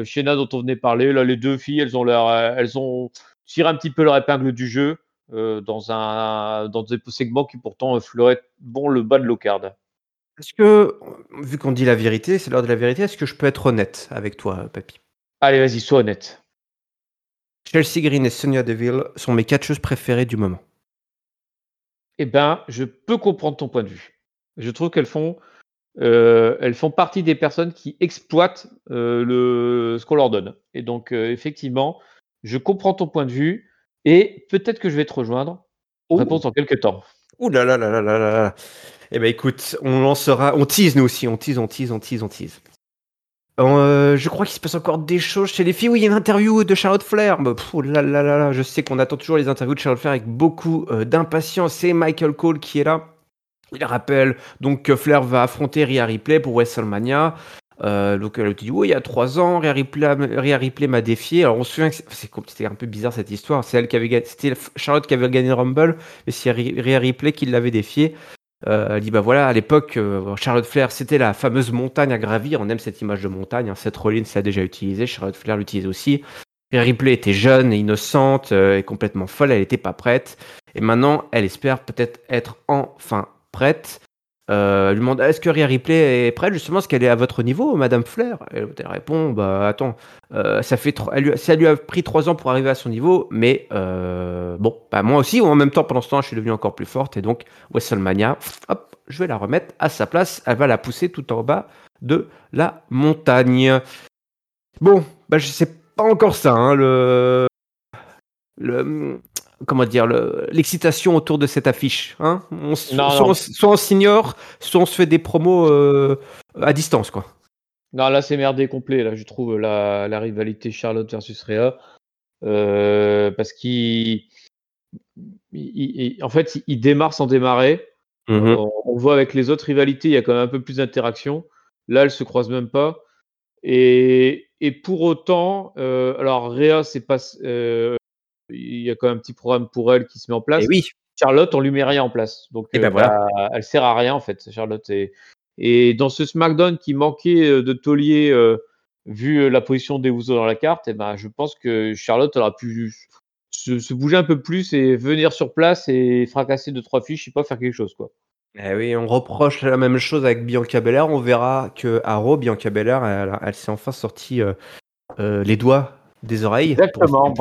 Speaker 2: Shena dont on venait parler. Là, les deux filles, elles ont leur, elles ont tiré un petit peu leur épingle du jeu dans un dans des segments qui pourtant fleuraient bon le bas de l'ocard.
Speaker 1: Est-ce que, vu qu'on dit la vérité, c'est l'heure de la vérité, est-ce que je peux être honnête avec toi, Papy
Speaker 2: Allez, vas-y, sois honnête.
Speaker 1: Chelsea Green et Sonia Deville sont mes catcheuses préférées du moment.
Speaker 2: Eh ben, je peux comprendre ton point de vue. Je trouve qu'elles font, euh, elles font partie des personnes qui exploitent euh, le, ce qu'on leur donne. Et donc, euh, effectivement, je comprends ton point de vue et peut-être que je vais te rejoindre. Oh. Réponse dans quelques temps.
Speaker 1: Ouh là là là là là là. Eh ben, écoute, on lancera, on tease nous aussi, on tease, on tease, on tease, on tease. Euh, je crois qu'il se passe encore des choses chez les filles. Oui, il y a une interview de Charlotte Flair. Bah, là, là, là, là, je sais qu'on attend toujours les interviews de Charlotte Flair avec beaucoup euh, d'impatience. C'est Michael Cole qui est là. Il rappelle donc que Flair va affronter Rhea Ripley pour WrestleMania. Euh, donc elle dit oui il y a trois ans Rhea Ripley, m'a défié alors on se souvient que c'était un peu bizarre cette histoire c'est elle qui avait c'était Charlotte qui avait gagné le Rumble mais c'est Rhea Ripley qui l'avait défié euh, elle dit bah voilà, à l'époque, euh, Charlotte Flair, c'était la fameuse montagne à gravir. On aime cette image de montagne. Hein. Seth Rollins l'a déjà utilisé, Charlotte Flair l'utilise aussi. Et Ripley était jeune et innocente et complètement folle, elle n'était pas prête. Et maintenant, elle espère peut-être être enfin prête. Euh, elle lui demande est-ce que Rhea Ripley est prête justement Est-ce qu'elle est à votre niveau, Madame Flair Elle répond bah attends, euh, ça fait elle, lui a pris trois ans pour arriver à son niveau, mais euh, bon, bah moi aussi, en même temps pendant ce temps, je suis devenu encore plus forte et donc WrestleMania, hop, je vais la remettre à sa place. Elle va la pousser tout en bas de la montagne. Bon, bah je sais pas encore ça. Hein, le le comment dire, l'excitation autour de cette affiche. Hein on, soit, On, s'ignore, soit on se fait des promos euh, à distance, quoi.
Speaker 2: Non, là, c'est merdé complet. Là, je trouve la, la rivalité Charlotte versus Rhea. Euh, parce qu'il. en fait, il démarre sans démarrer. Mm-hmm. On, voit avec les autres rivalités, il y a quand même un peu plus d'interaction. Là, elles se croisent même pas. Et, et pour autant, euh, alors Rhea, c'est pas, il y a quand même un petit programme pour elle qui se met en place.
Speaker 1: Et oui.
Speaker 2: Charlotte, on lui met rien en place. Donc,
Speaker 1: et ben euh, voilà.
Speaker 2: Bah, elle sert à rien, en fait, Charlotte. Et, et dans ce SmackDown qui manquait euh, de taulier, euh, vu la position des Usos dans la carte, et eh ben, je pense que Charlotte aurait pu se, bouger un peu plus et venir sur place et fracasser deux, trois fiches, je sais pas, faire quelque chose, quoi.
Speaker 1: Eh oui, on reproche la même chose avec Bianca Belair. On verra que à Raw, Bianca Belair, elle, elle s'est enfin sortie les doigts des oreilles.
Speaker 2: Exactement,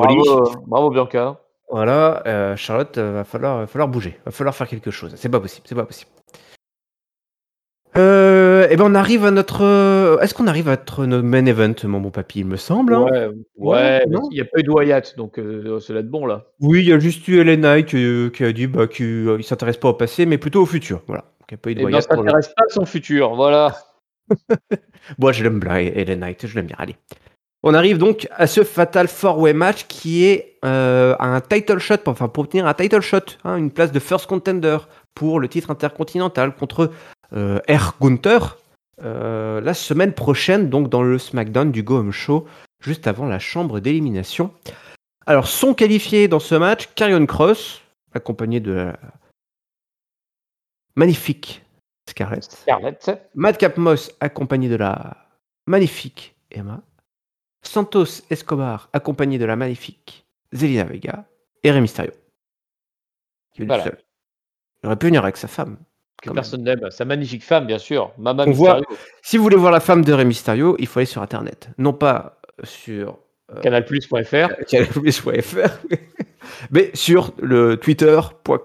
Speaker 2: bravo, Bianca.
Speaker 1: Voilà, euh, Charlotte, euh, va falloir, va falloir bouger, va falloir faire quelque chose. C'est pas possible, c'est pas possible. Euh, et eh ben on arrive à notre. Est-ce qu'on arrive à notre main event, mon bon papy, il me semble.
Speaker 2: Hein? Ouais, ouais, il n'y a pas eu de Wyatt, donc euh, ça va être bon là.
Speaker 1: Oui, il y a juste eu Ellen Knight qui, a dit bah, qu'il ne s'intéresse pas au passé, mais plutôt au futur. Voilà.
Speaker 2: Il de et Wyatt. Non, s'intéresse pas à son futur, voilà.
Speaker 1: Moi, je l'aime bien, Ellen Knight, je l'aime bien. Allez. On arrive donc à ce fatal four-way match qui est euh, un title shot, enfin pour obtenir un title shot, hein, une place de first contender pour le titre intercontinental contre euh, R. Gunther euh, la semaine prochaine, donc dans le SmackDown du Go Home Show, juste avant la chambre d'élimination. Alors sont qualifiés dans ce match Carrion Cross, accompagné de magnifique Scarlett.
Speaker 2: Scarlett.
Speaker 1: Madcap Moss accompagné de la magnifique Emma. Santos Escobar accompagné de la magnifique Zelina Vega. Et Rey Mysterio. Qui est
Speaker 2: Voilà.
Speaker 1: seul. Il aurait pu venir avec sa femme.
Speaker 2: Que personne n'aime. Sa magnifique femme, bien sûr. Mama
Speaker 1: On voit-
Speaker 2: Mysterio.
Speaker 1: Si vous voulez voir la femme de Rey Mysterio, il faut aller sur Internet. Non pas sur
Speaker 2: Canalplus.fr.
Speaker 1: canalplus.fr, mais sur le Twitter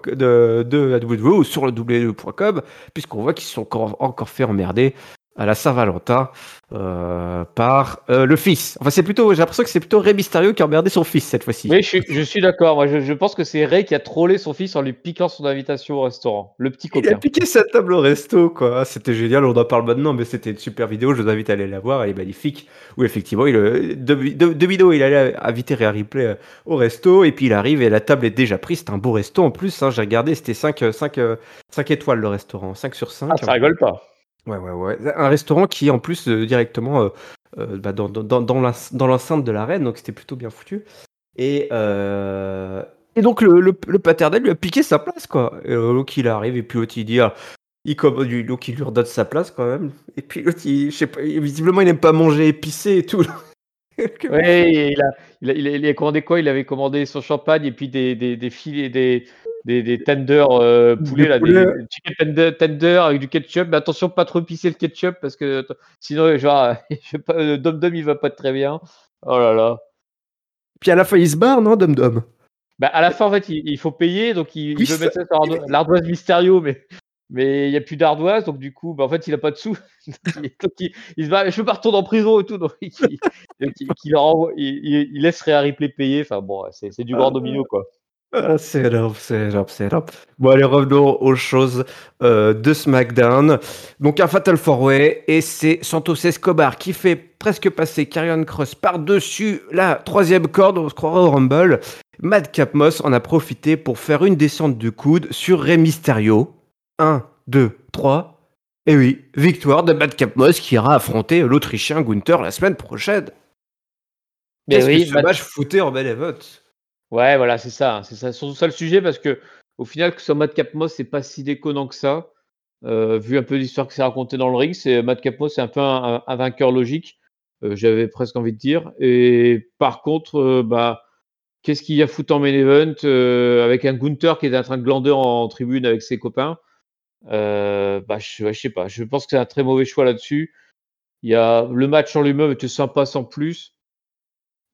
Speaker 1: de, de la WWE ou sur le WWE.com, puisqu'on voit qu'ils se sont encore, encore fait emmerder à la Saint-Valentin euh, par euh, le fils. Enfin, c'est plutôt, j'ai l'impression que c'est plutôt Rey Mysterio qui a emmerdé son fils cette fois-ci.
Speaker 2: Oui, je suis, je suis d'accord. Moi, je, je pense que c'est Ray qui a trollé son fils en lui piquant son invitation au restaurant. Le petit
Speaker 1: Il a piqué sa table au resto, quoi. C'était génial, on en parle maintenant, mais c'était une super vidéo. Je vous invite à aller la voir, elle est magnifique. Où effectivement, il, euh, vidéos, il allait inviter Rhea Ripley euh, au resto, et puis il arrive et la table est déjà prise. C'est un beau resto en plus, hein, j'ai regardé, c'était 5, étoiles le restaurant, 5 sur 5.
Speaker 2: Ah, ça rigole pas.
Speaker 1: Ouais, ouais, ouais. Un restaurant qui en plus euh, directement euh, euh, bah, dans, dans, dans, dans l'enc- dans l'enceinte de l'arène, donc c'était plutôt bien foutu. Et, et donc le, le, paternel lui a piqué sa place, quoi. L'autre il arrive, et puis l'autre il dit, ah, il l'autre il lui redonne sa place quand même. Et puis l'autre, je sais pas, visiblement il n'aime pas manger épicé et tout.
Speaker 2: A, il, a, il, a, il a commandé quoi? Il avait commandé son champagne et puis des, des, des filets, des, des, des tenders euh, poulets, là,
Speaker 1: poulet.
Speaker 2: des, des chicken tender, tender avec du ketchup. Mais attention, pas trop épicé le ketchup parce que sinon, genre, le Dom Dom il va pas être très bien. Oh là là.
Speaker 1: Puis à la fin il se barre, non, Dom Dom?
Speaker 2: Bah, à la fin, en fait, il, il faut payer, donc il,
Speaker 1: Oui,
Speaker 2: il veut
Speaker 1: ça-
Speaker 2: mettre ça sur l'ardo- l'ardoise Mysterio, mais mais il n'y a plus d'ardoise, donc du coup, bah, en fait, il a pas de sous. donc, il, se bat, je veux pas retourner en prison et tout, donc il, il- qu'il leur envoie- il, laisse Rhea Ripley payer. Enfin bon, c'est du grand
Speaker 1: Ah.
Speaker 2: domino, quoi.
Speaker 1: Ah, c'est énorme, c'est énorme, c'est énorme. Bon, allez, revenons aux choses euh, de SmackDown. Donc, un Fatal 4-Way, et c'est Santos Escobar qui fait presque passer Karrion Cross par-dessus la troisième corde, on se croirait au Rumble. Madcap Moss en a profité pour faire une descente de coude sur Rey Mysterio. 1, 2, 3. Et oui, victoire de Madcap Moss qui ira affronter l'Autrichien Gunther la semaine prochaine.
Speaker 2: Mais
Speaker 1: Qu'est-ce
Speaker 2: oui,
Speaker 1: que ce
Speaker 2: Mad-
Speaker 1: match foutait en bel event
Speaker 2: Ouais, voilà, c'est ça. hein, C'est ça, surtout ça le sujet parce que au final, que ce soit Madcap Moss, c'est pas si déconnant que ça. Euh, vu un peu l'histoire que c'est raconté dans le ring, c'est Madcap Moss, c'est un peu un, vainqueur logique. euh, J'avais presque envie de dire. Et par contre, euh, bah, qu'est-ce qu'il y a foutu en main event avec un Gunther qui est en train de glander en, tribune avec ses copains? Bah, je, je sais pas. Je pense que c'est un très mauvais choix là-dessus. Il y a le match en lui-même était sympa sans plus.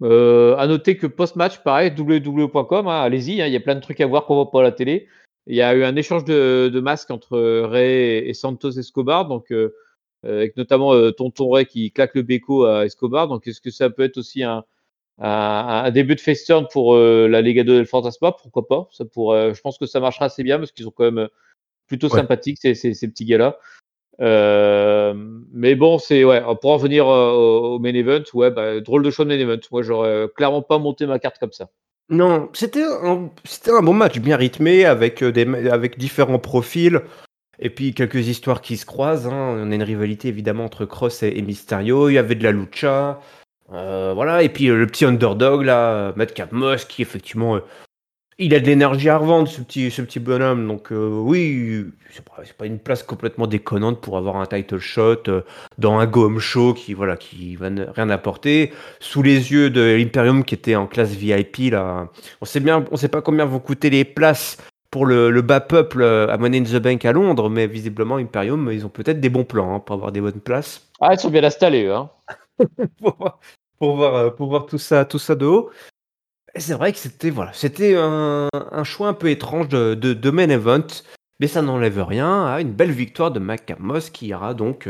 Speaker 2: Euh, à noter que post-match, pareil, www.com, hein, allez-y, hein, il y a plein de trucs à voir qu'on voit pas à la télé. Il y a eu un échange de, de masques entre Ray et Santos Escobar, donc euh, euh, avec notamment euh, Tonton Ray qui claque le béco à Escobar. Donc est-ce que ça peut être aussi un, un, un début de face turn pour euh, la Legado del Fantasma? Pourquoi pas? Ça Je pense que ça marchera assez bien parce qu'ils sont quand même plutôt
Speaker 1: Ouais.
Speaker 2: sympathiques ces, ces, ces petits gars-là. Euh, mais bon, c'est ouais. Pour en venir euh, au main event, ouais, bah, drôle de choix de main event. Moi, j'aurais euh, clairement pas monté ma carte comme ça.
Speaker 1: Non, c'était un, un bon match, bien rythmé, avec, des, avec différents profils, et puis quelques histoires qui se croisent. hein. On a une rivalité évidemment entre Cross et, Mysterio, il y avait de la lucha, voilà, et puis le petit underdog là, Madcap Moss, qui effectivement, il a de l'énergie à revendre, ce petit, ce petit bonhomme, donc euh, oui, c'est pas, pas une place complètement déconnante pour avoir un title shot euh, dans un go home show qui, voilà, qui va ne- rien apporter, sous les yeux de l'Imperium qui était en classe VIP là. On sait bien, on sait pas combien vont coûter les places pour le, le bas peuple euh, à Money in the Bank à Londres, mais visiblement Imperium, ils ont peut-être des bons plans hein, pour avoir des bonnes places.
Speaker 2: Ah, ils sont bien installés, eux, hein.
Speaker 1: pour, voir, pour, voir, euh, pour voir tout ça, tout ça de haut. C'est vrai que c'était voilà, c'était un, choix un peu étrange de, main event, mais ça n'enlève rien à une belle victoire de Macamos qui ira donc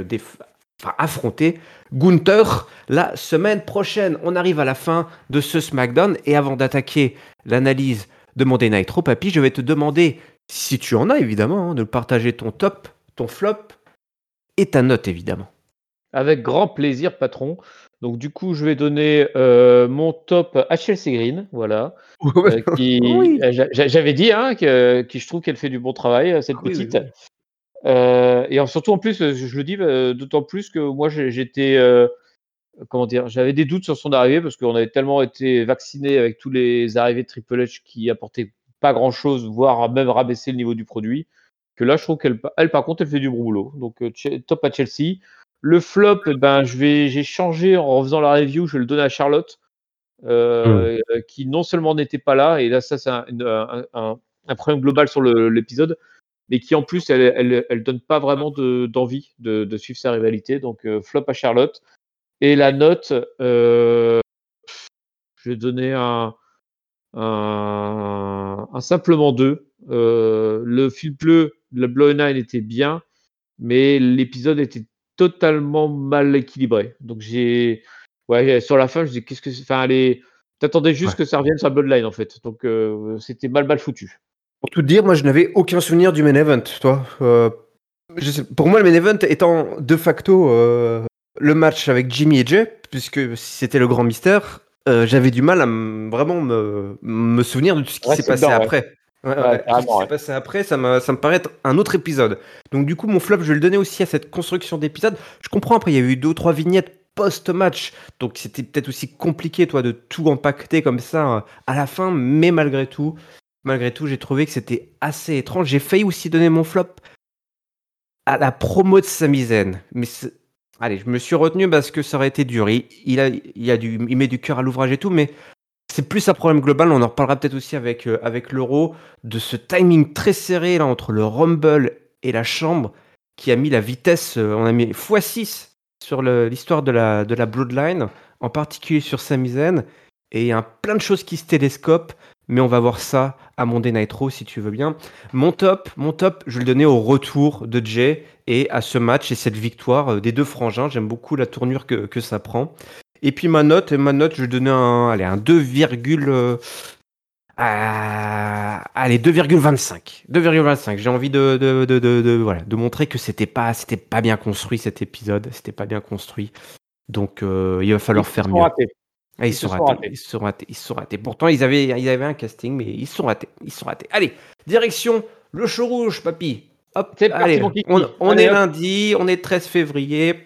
Speaker 1: enfin, affronter Gunther la semaine prochaine. On arrive à la fin de ce SmackDown et avant d'attaquer l'analyse de Monday Night Raw, Papy, je vais te demander, si tu en as évidemment, hein, de partager ton top, ton flop et ta note évidemment.
Speaker 2: Avec grand plaisir, patron. Donc, du coup, je vais donner euh, mon top à Chelsea Green, voilà. euh, qui,
Speaker 1: Oui.
Speaker 2: j'a- j'a- J'avais dit hein, que, qui je trouve qu'elle fait du bon travail, euh, cette
Speaker 1: Ah oui,
Speaker 2: petite.
Speaker 1: oui.
Speaker 2: Euh, et en- surtout en plus, je, le dis d'autant plus que moi j'étais, comment dire, j'avais des doutes sur son arrivée parce qu'on avait tellement été vaccinés avec tous les arrivées de Triple H qui apportaient pas grand chose, voire même rabaisser le niveau du produit. que là, je trouve qu'elle, elle, par contre, elle fait du bon boulot. Donc, top à Chelsea. Le flop, ben, je vais, j'ai changé en faisant la review, je vais le donner à Charlotte, hmm. qui non seulement n'était pas là, et là, ça, c'est un, problème global sur l'épisode, mais qui en plus, elle, elle, donne pas vraiment d'envie de, suivre sa rivalité. Donc, flop à Charlotte. Et la note, je vais donner un, un, simplement 2. le fil bleu, le Blow Nine était bien, mais l'épisode était totalement mal équilibré. Donc j'ai, ouais, sur la fin, je dis qu'est-ce que, enfin, allez, t'attendais juste que ça revienne sur la Bloodline en fait. Donc euh, c'était mal mal foutu.
Speaker 1: Pour tout dire, moi je n'avais aucun souvenir du main event, toi. Euh, pour moi, le main event étant de facto euh, le match avec Jimmy et Jay, puisque c'était le grand mystère, j'avais du mal à vraiment me, me, souvenir de tout ce qui s'est passé après. Ouais, ce qui s'est passé après, ça me, ça me paraît être un autre épisode. Donc du coup, mon flop, je vais le donner aussi à cette construction d'épisode. Je comprends, après, il y a eu deux ou trois vignettes post-match, donc c'était peut-être aussi compliqué, toi, de tout impacter comme ça euh, à la fin, mais malgré tout, malgré tout, j'ai trouvé que c'était assez étrange. J'ai failli aussi donner mon flop à la promo de Samizen, mais allez, je me suis retenu parce que ça aurait été dur. Il, il a, il, a du, il met du cœur à l'ouvrage et tout, mais c'est plus un problème global, on en reparlera peut-être aussi avec, euh, l'euro, de ce timing très serré entre le Rumble et la Chambre qui a mis la vitesse, euh, on a mis x6 sur l'histoire de la, de Bloodline, en particulier sur Samizen, et il y a plein de choses qui se télescopent, mais on va voir ça à Monday Nitro si tu veux bien. Mon top, mon top, je vais le donner au retour de Jay et à ce match et cette victoire euh, des deux frangins. J'aime beaucoup la tournure que ça prend. Et puis ma note, ma note, je vais donner un, allez, un 2, euh, allez 2,25. 2,25. J'ai envie de, de, de, de, voilà, de montrer que c'était pas, c'était pas bien construit cet épisode. C'était pas bien construit. Donc euh, il va falloir faire mieux. Ah, ils, sont ratés. Ils sont ratés. Ils sont ratés. Pourtant ils avaient, ils avaient un casting, mais ils sont ratés. Ils sont ratés. Allez, direction le show rouge, papy. Hop, allez, on, on est lundi, on est 13 février.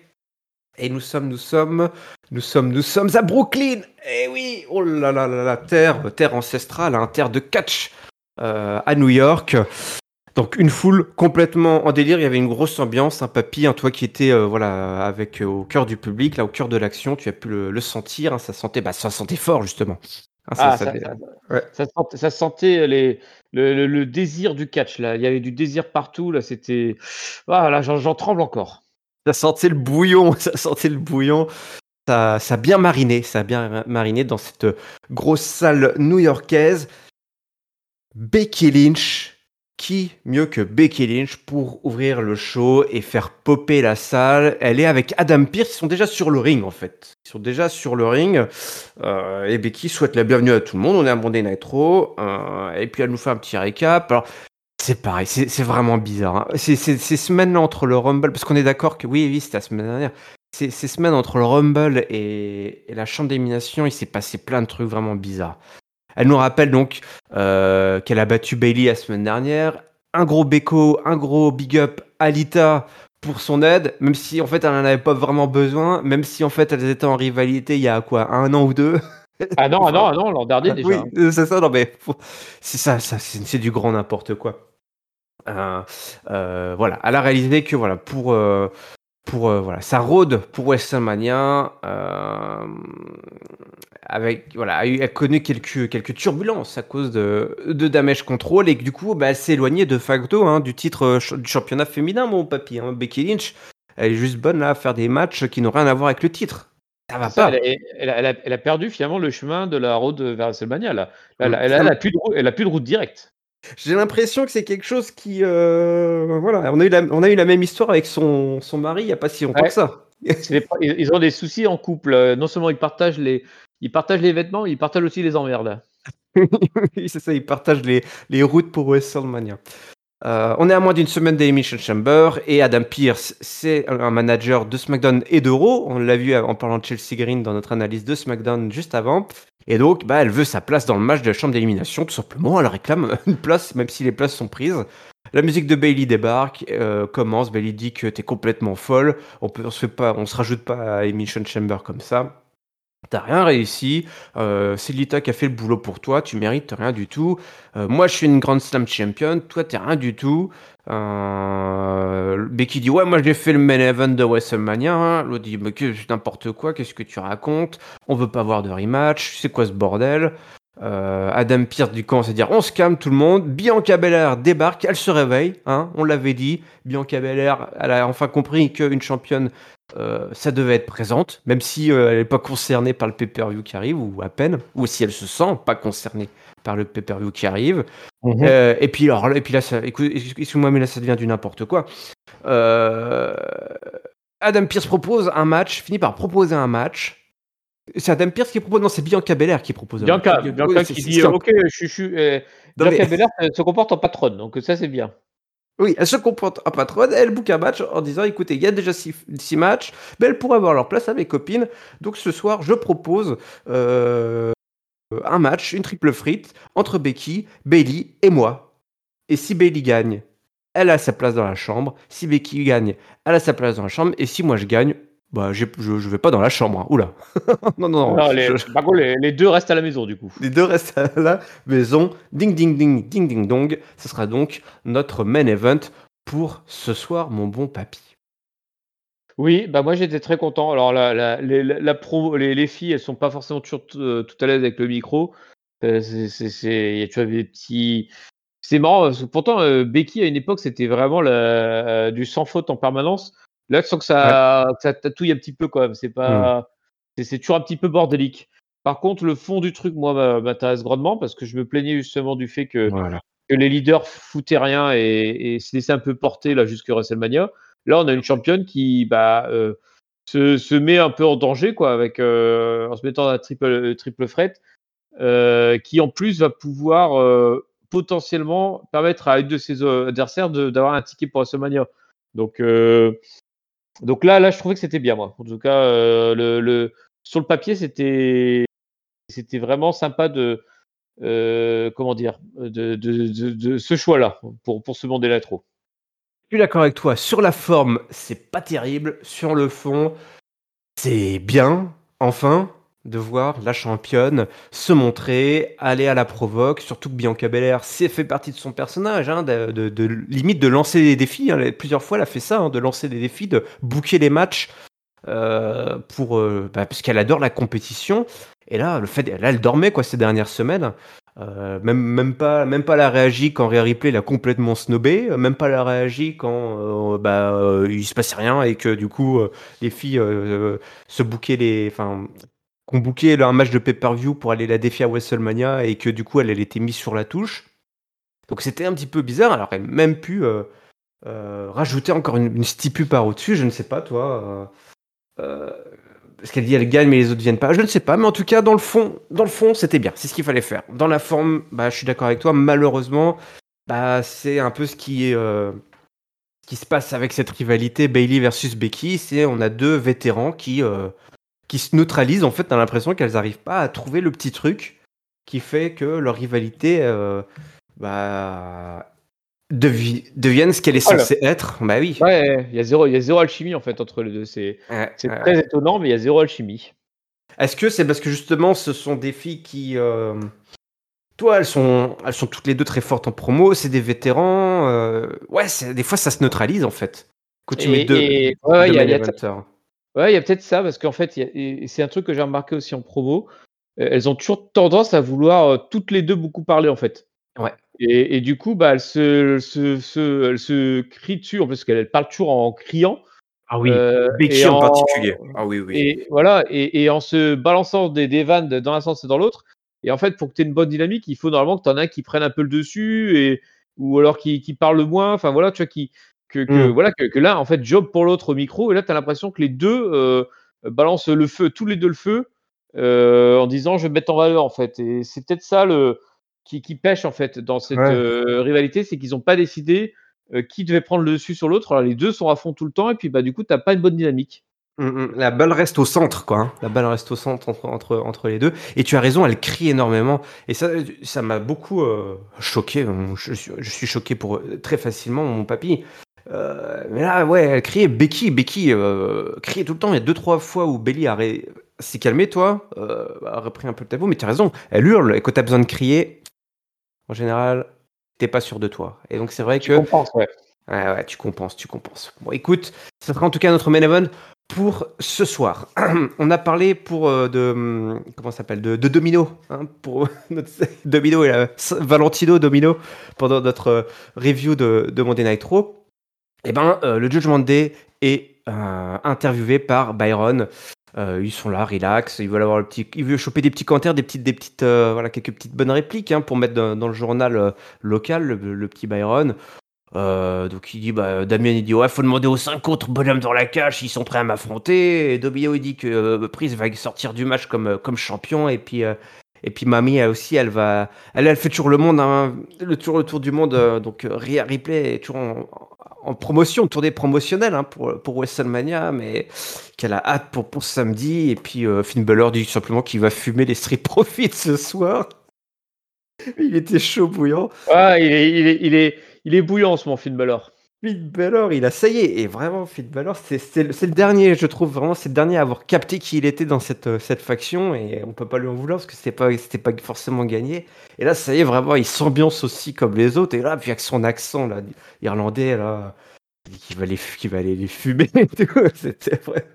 Speaker 1: Et nous sommes, nous sommes, nous sommes, nous sommes à Brooklyn. Eh oui, oh là là là là, terre, terre ancestrale, hein, terre de catch euh, à New York. Donc une foule complètement en délire. Il y avait une grosse ambiance, un papy, un toi qui était euh, voilà avec euh, au cœur du public, là au cœur de l'action. Tu as pu le, sentir. Hein, ça sentait, bah, ça sentait fort justement.
Speaker 2: Hein, ça, ça, sentait les, le, désir du catch là. Il y avait du désir partout là. C'était, voilà, ah, j'en tremble encore.
Speaker 1: Ça sentait le bouillon, ça sentait le bouillon. Ça, ça a bien mariné, ça a bien mariné dans cette grosse salle new-yorkaise. Becky Lynch, qui mieux que Becky Lynch pour ouvrir le show et faire popper la salle Elle est avec Adam Pearce, ils sont déjà sur le ring en fait. Ils sont déjà sur le ring. Euh, et Becky souhaite la bienvenue à tout le monde. On est à Monday Nitro. Euh, et puis elle nous fait un petit récap. Alors, c'est pareil, c'est vraiment bizarre. Hein. Ces semaines-là entre le Rumble, parce qu'on est d'accord que oui, oui, c'était la semaine dernière. Ces, semaines entre le Rumble et, la chambre d'élimination, il s'est passé plein de trucs vraiment bizarres. Elle nous rappelle donc euh, qu'elle a battu Bailey la semaine dernière. Un gros béco, un gros big up à Lita pour son aide, même si en fait elle n'en avait pas vraiment besoin, même si en fait elles étaient en rivalité il y a quoi, un an ou deux.
Speaker 2: Ah non, ah non, ah non, l'an dernier déjà.
Speaker 1: Oui, c'est ça, non mais c'est ça, ça c'est du grand n'importe quoi. Euh, euh, voilà, elle a réalisé que voilà pour euh, pour voilà, ça rôde pour WrestleMania avec voilà, elle a connu quelques quelques turbulences à cause de, de damage control et que du coup, bah, elle s'est éloignée de facto hein, du titre du championnat féminin, mon papy. Hein. Becky Lynch, elle est juste bonne là à faire des matchs qui n'ont rien à voir avec le titre.
Speaker 2: Ça va pas. Elle, a, elle, a, perdu finalement le chemin de la route vers WrestleMania. Là. Elle, a, plus de, elle a plus de route directe.
Speaker 1: J'ai l'impression que c'est quelque chose qui. Euh, voilà, on a, eu la, on a eu la même histoire avec son, son mari il n'y a pas si longtemps que ça.
Speaker 2: ils ont des soucis en couple. Euh, non seulement ils partagent les, ils partagent les vêtements, ils partagent aussi les emmerdes.
Speaker 1: oui, c'est ça, ils partagent les, les routes pour WrestleMania. Euh, on est à moins d'une semaine d'Elimination Chamber et Adam Pierce, c'est un manager de SmackDown et d'Euro. On l'a vu en parlant de Chelsea Green dans notre analyse de SmackDown juste avant. Et donc, bah, elle veut sa place dans le match de la chambre d'élimination, tout simplement. Elle réclame une place, même si les places sont prises. La musique de Bailey débarque, euh, commence. Bailey dit que t'es complètement folle. On, peut, se on se rajoute pas à Elimination Chamber comme ça. T'as rien réussi. Euh, c'est Lita qui a fait le boulot pour toi. Tu mérites rien du tout. Euh, moi, je suis une grande slam champion. Toi, t'es rien du tout. Becky dit ouais, moi j'ai fait le main event de WrestleMania. Hein. L'autre dit mais que n'importe quoi. Qu'est-ce que tu racontes? On veut pas voir de rematch. C'est quoi ce bordel? Euh, Adam Pierce du camp, c'est-à-dire on se calme tout le monde. Bianca Belair débarque, elle se réveille, hein, on l'avait dit. Bianca Belair, elle a enfin compris qu'une championne, euh, ça devait être présente, même si euh, elle n'est pas concernée par le pay-per-view qui arrive, ou à peine, ou si elle se sent pas concernée par le pay-per-view qui arrive. Mhm. et puis alors, et puis là, excuse-moi, mais là ça devient du n'importe quoi. Adam Pierce propose un match, finit par proposer un match c'est Adam Pierce qui propose. Non, c'est Bianca Belair qui propose.
Speaker 2: Bianca, Bianca qui dit Ok, je suis. Euh, Bianca Belair se comporte en patronne, donc ça, c'est bien.
Speaker 1: Oui, elle se comporte en patronne, elle book un match en disant écoutez, il y a déjà six, matchs, mais elle pourrait avoir leur place à mes copines. Donc ce soir, je propose euh, un match, une triple frite entre Becky, Bailey et moi. Et si Bailey gagne, elle a sa place dans la chambre. Si Becky gagne, elle a sa place dans la chambre. Et si moi je gagne, bah, je, je vais pas dans la chambre. Hein. Oula.
Speaker 2: non, non, non. les, Par contre, les, deux restent à la maison, du coup.
Speaker 1: Les deux restent à la maison. Ding, ding, ding, ding, ding, dong. Ce sera donc notre main event pour ce soir, mon bon papy.
Speaker 2: Oui, bah moi j'étais très content. Alors la, la, les, la pro, les, les, filles, elles sont pas forcément toujours euh, tout à l'aise avec le micro. Euh, c'est, tu vois des petits. C'est marrant. pourtant, euh, Becky à une époque, c'était vraiment la, du sans faute en permanence. Là, tu sens que ça, ça tatouille un petit peu quand même. C'est pas, mmh. c'est toujours un petit peu bordélique. Par contre, le fond du truc, moi, m'intéresse grandement parce que je me plaignais justement du fait que, que les leaders foutaient rien et, et se laissaient un peu porter là jusqu'à WrestleMania. Là, on a une championne qui bah, euh, se, se, met un peu en danger quoi, avec, euh, en se mettant à triple, triple fret, euh, qui en plus va pouvoir euh, potentiellement permettre à une de ses adversaires d'avoir un ticket pour WrestleMania. Donc, euh, donc là, là, je trouvais que c'était bien, moi. En tout cas, euh, le, sur le papier, c'était, c'était vraiment sympa de, euh, comment dire, de, de, ce choix-là pour, pour ce monde trop.
Speaker 1: Je suis d'accord avec toi. Sur la forme, c'est pas terrible. Sur le fond, c'est bien. Enfin, de voir la championne se montrer, aller à la provoque, surtout que Bianca Belair, c'est fait partie de son personnage, hein, de, limite de lancer des défis. Hein. plusieurs fois, elle a fait ça, hein, de lancer des défis, de booker les matchs euh, pour euh, bah, parce qu'elle adore la compétition. Et là, le fait, elle dormait quoi ces dernières semaines. Euh, même, même pas, même pas la réagi quand Rhea Ripley l'a complètement snobé, même pas la réagi quand bah, il se passait rien et que du coup les filles se bouquaient les, qu'on bouquait un match de pay-per-view pour aller la défier à WrestleMania et que du coup elle, était mise sur la touche. Donc c'était un petit peu bizarre. Alors elle a même pu euh, euh, rajouter encore une, une stipu par au-dessus. Je ne sais pas toi. Euh, parce qu'elle dit elle gagne mais les autres viennent pas. Je ne sais pas. Mais en tout cas dans le fond, dans le fond c'était bien. C'est ce qu'il fallait faire. Dans la forme, bah je suis d'accord avec toi. Malheureusement, bah c'est un peu ce qui qui se passe avec cette rivalité Bailey versus Becky. C'est on a deux vétérans qui qui se neutralisent. En fait, t'as l'impression qu'elles n'arrivent pas à trouver le petit truc qui fait que leur rivalité euh, bah, devienne ce qu'elle est censée être. Bah oui.
Speaker 2: Ouais, il y, a zéro, y a zéro alchimie en fait entre les deux. C'est très étonnant, mais il y a zéro alchimie.
Speaker 1: Est-ce que c'est parce que justement ce sont des filles qui. Euh, toi, elles sont, elles sont toutes les deux très fortes en promo, c'est des vétérans. Euh, ouais, des fois ça se neutralise en fait.
Speaker 2: Quand tu mets deux, ouais, il y a, Ouais, il y a peut-être ça, parce qu'en fait, c'est un truc que j'ai remarqué aussi en promo. Euh, elles ont toujours tendance à vouloir euh, toutes les deux beaucoup parler, en fait.
Speaker 1: Ouais.
Speaker 2: Et, du coup, bah, elles se, se, se, se crient dessus, en plus, qu'elles parlent toujours en criant.
Speaker 1: Ah oui, euh, Becky en, particulier. Ah oui, oui.
Speaker 2: Et voilà, et, en se balançant des, des vannes dans un sens et dans l'autre. Et en fait, pour que tu aies une bonne dynamique, il faut normalement que tu en aies un qui prenne un peu le dessus, et, ou alors qui, qui parle moins. Enfin voilà, tu vois, qui, que, mmh. voilà que, là en fait job pour l'autre au micro et là tu as l'impression que les deux euh, balancent le feu tous les deux le feu euh, en disant je vais mettre en valeur en fait et c'est peut-être ça le qui, qui, pêche en fait dans cette euh, rivalité c'est qu'ils n'ont pas décidé qui devait prendre le dessus sur l'autre alors les deux sont à fond tout le temps et puis bah du coup t'as pas une bonne dynamique
Speaker 1: mmh, mmh. La balle reste au centre, quoi. Hein. La balle reste au centre entre, entre, entre, les deux. Et tu as raison, elle crie énormément. Et ça, ça m'a beaucoup choqué. Je, je, suis choqué pour très facilement, mon papy. Euh, mais là, ouais, elle criait Becky, Becky, euh, criait tout le temps. Il y a deux, trois fois où Bailey a, s'est calmée, toi, euh, a repris un peu le tabou, mais tu as raison, elle hurle, et quand tu as besoin de crier, en général, t'es pas sûr de toi. Et donc c'est vrai
Speaker 2: Tu
Speaker 1: que...
Speaker 2: compenses, ouais.
Speaker 1: Ouais, ouais, tu compenses, tu compenses. Bon, écoute, ce sera en tout cas notre main event pour ce soir. On a parlé pour euh, de hum, comment ça s'appelle de, de Domino, hein, pour notre Domino et la- Valentino Domino pendant notre review de, de Monday Night Raw. Et ben, euh, le Judgment Day est euh, interviewé par Byron. Euh, ils sont là, relax. Ils veulent avoir le petit, ils veulent choper des petits commentaires, des petites, des petites, voilà, quelques petites bonnes répliques hein, pour mettre dans, le journal local, le, petit Byron. Donc il dit, bah, Damien il dit, ouais, faut demander aux cinq autres bonhommes dans la cage s'ils sont prêts à m'affronter. Et Domino il dit que Priest va sortir du match comme, comme champion. Et puis, et puis Mamie elle aussi, elle va, elle, elle fait toujours le monde, hein, le tour, le tour du monde. donc Rhea Ripley est toujours en, en promotion, tournée promotionnelle hein, pour, pour WrestleMania, mais qu'elle a hâte pour, samedi. Et puis euh, Finn Balor dit simplement qu'il va fumer les Street Profits ce soir. Il était chaud bouillant.
Speaker 2: Ah, il est, il est, il est, il est bouillant, ce mon Finn Balor.
Speaker 1: Balor, il a ça y est, et vraiment Finn Balor, c'est le, dernier, je trouve vraiment, c'est le dernier à avoir capté qui il était dans cette, euh, cette faction, et on peut pas lui en vouloir parce que c'était pas, pas forcément gagné. Et là, ça y est, vraiment, il s'ambiance aussi comme les autres, et là, puis avec son accent là, irlandais, là, il dit qu'il va, les, qu'il va aller les fumer et tout, c'était vrai.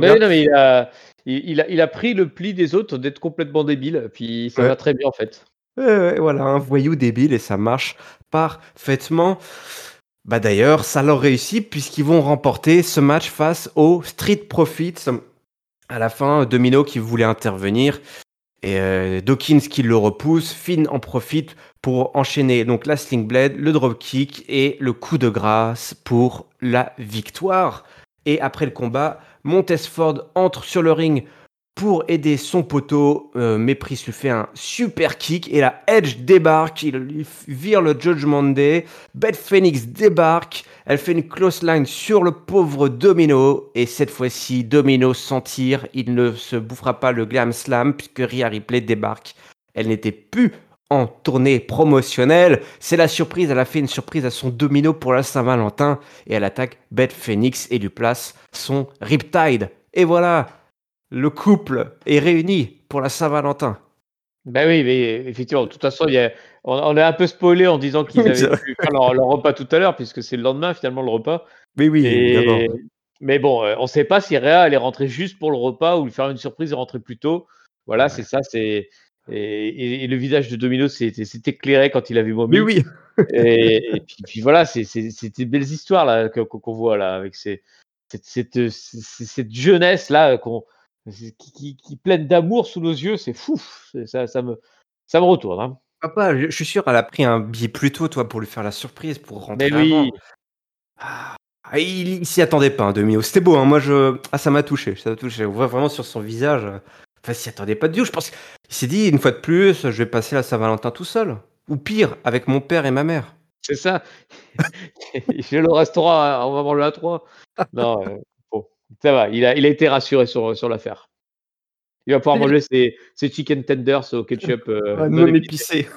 Speaker 2: Mais non, mais il a, il, a, il a pris le pli des autres d'être complètement débile, puis ça
Speaker 1: Ouais.
Speaker 2: va très bien en fait.
Speaker 1: Voilà, un voyou débile et ça marche parfaitement. Bah d'ailleurs, ça leur réussit puisqu'ils vont remporter ce match face aux Street Profits. À la fin, Domino qui voulait intervenir et euh, Dawkins qui le repousse. Finn en profite pour enchaîner donc la Sling Blade, le dropkick et le coup de grâce pour la victoire. Et après le combat, Montesford entre sur le ring pour aider son poteau. Euh, Mépris lui fait un super kick et la Edge débarque. Il vire le Judgment Day. Beth Phoenix débarque. Elle fait une close line sur le pauvre Domino. Et cette fois-ci, Domino s'en tire. Il ne se bouffera pas le Glam Slam puisque Rhea Ripley débarque. Elle n'était plus en tournée promotionnelle. C'est la surprise. Elle a fait une surprise à son Domino pour la Saint-Valentin. Et elle attaque Beth Phoenix et lui place son Riptide. Et voilà, le couple est réuni pour la Saint-Valentin.
Speaker 2: Ben oui, mais effectivement, de toute façon, il y a, on, on est un peu spoilé en disant qu'ils avaient pu faire leur, leur repas tout à l'heure, puisque c'est le lendemain finalement le repas.
Speaker 1: Oui, oui.
Speaker 2: Et, mais bon, euh, on ne sait pas si Réa allait rentrer juste pour le repas ou lui faire une surprise et rentrer plus tôt. Voilà,
Speaker 1: Ouais.
Speaker 2: c'est ça. C'est et, et- et le visage de Domino s'est éclairé quand il a vu Mommy.
Speaker 1: Mais oui,
Speaker 2: Et, et puis, puis voilà, c'est des belles histoires là qu'on voit là avec ces, cette, cette, cette- cette jeunesse là qu'on qui, qui, qui pleine d'amour sous nos yeux, c'est fou. Ça, ça me ça me retourne. Hein.
Speaker 1: papa, je, je suis sûr, elle a pris un billet plus tôt, toi, pour lui faire la surprise, pour rentrer
Speaker 2: Mais oui.
Speaker 1: Ah, il, il s'y attendait pas, hein, Domino. C'était beau, hein. moi, je... Ah, ça m'a touché, ça m'a touché. On voit vraiment sur son visage. euh, Enfin, il s'y attendait pas du tout. Je pense qu'il s'est dit, une fois de plus, je vais passer la Saint-Valentin tout seul. Ou pire, avec mon père et ma mère.
Speaker 2: c'est ça. J'ai le restaurant, on va manger à trois. Non, euh, ça va. Il a, il a été rassuré sur, sur l'affaire. Il va pouvoir manger ses, ses chicken tenders au ketchup. euh,
Speaker 1: Ah,
Speaker 2: non
Speaker 1: non
Speaker 2: épicé.
Speaker 1: épicé.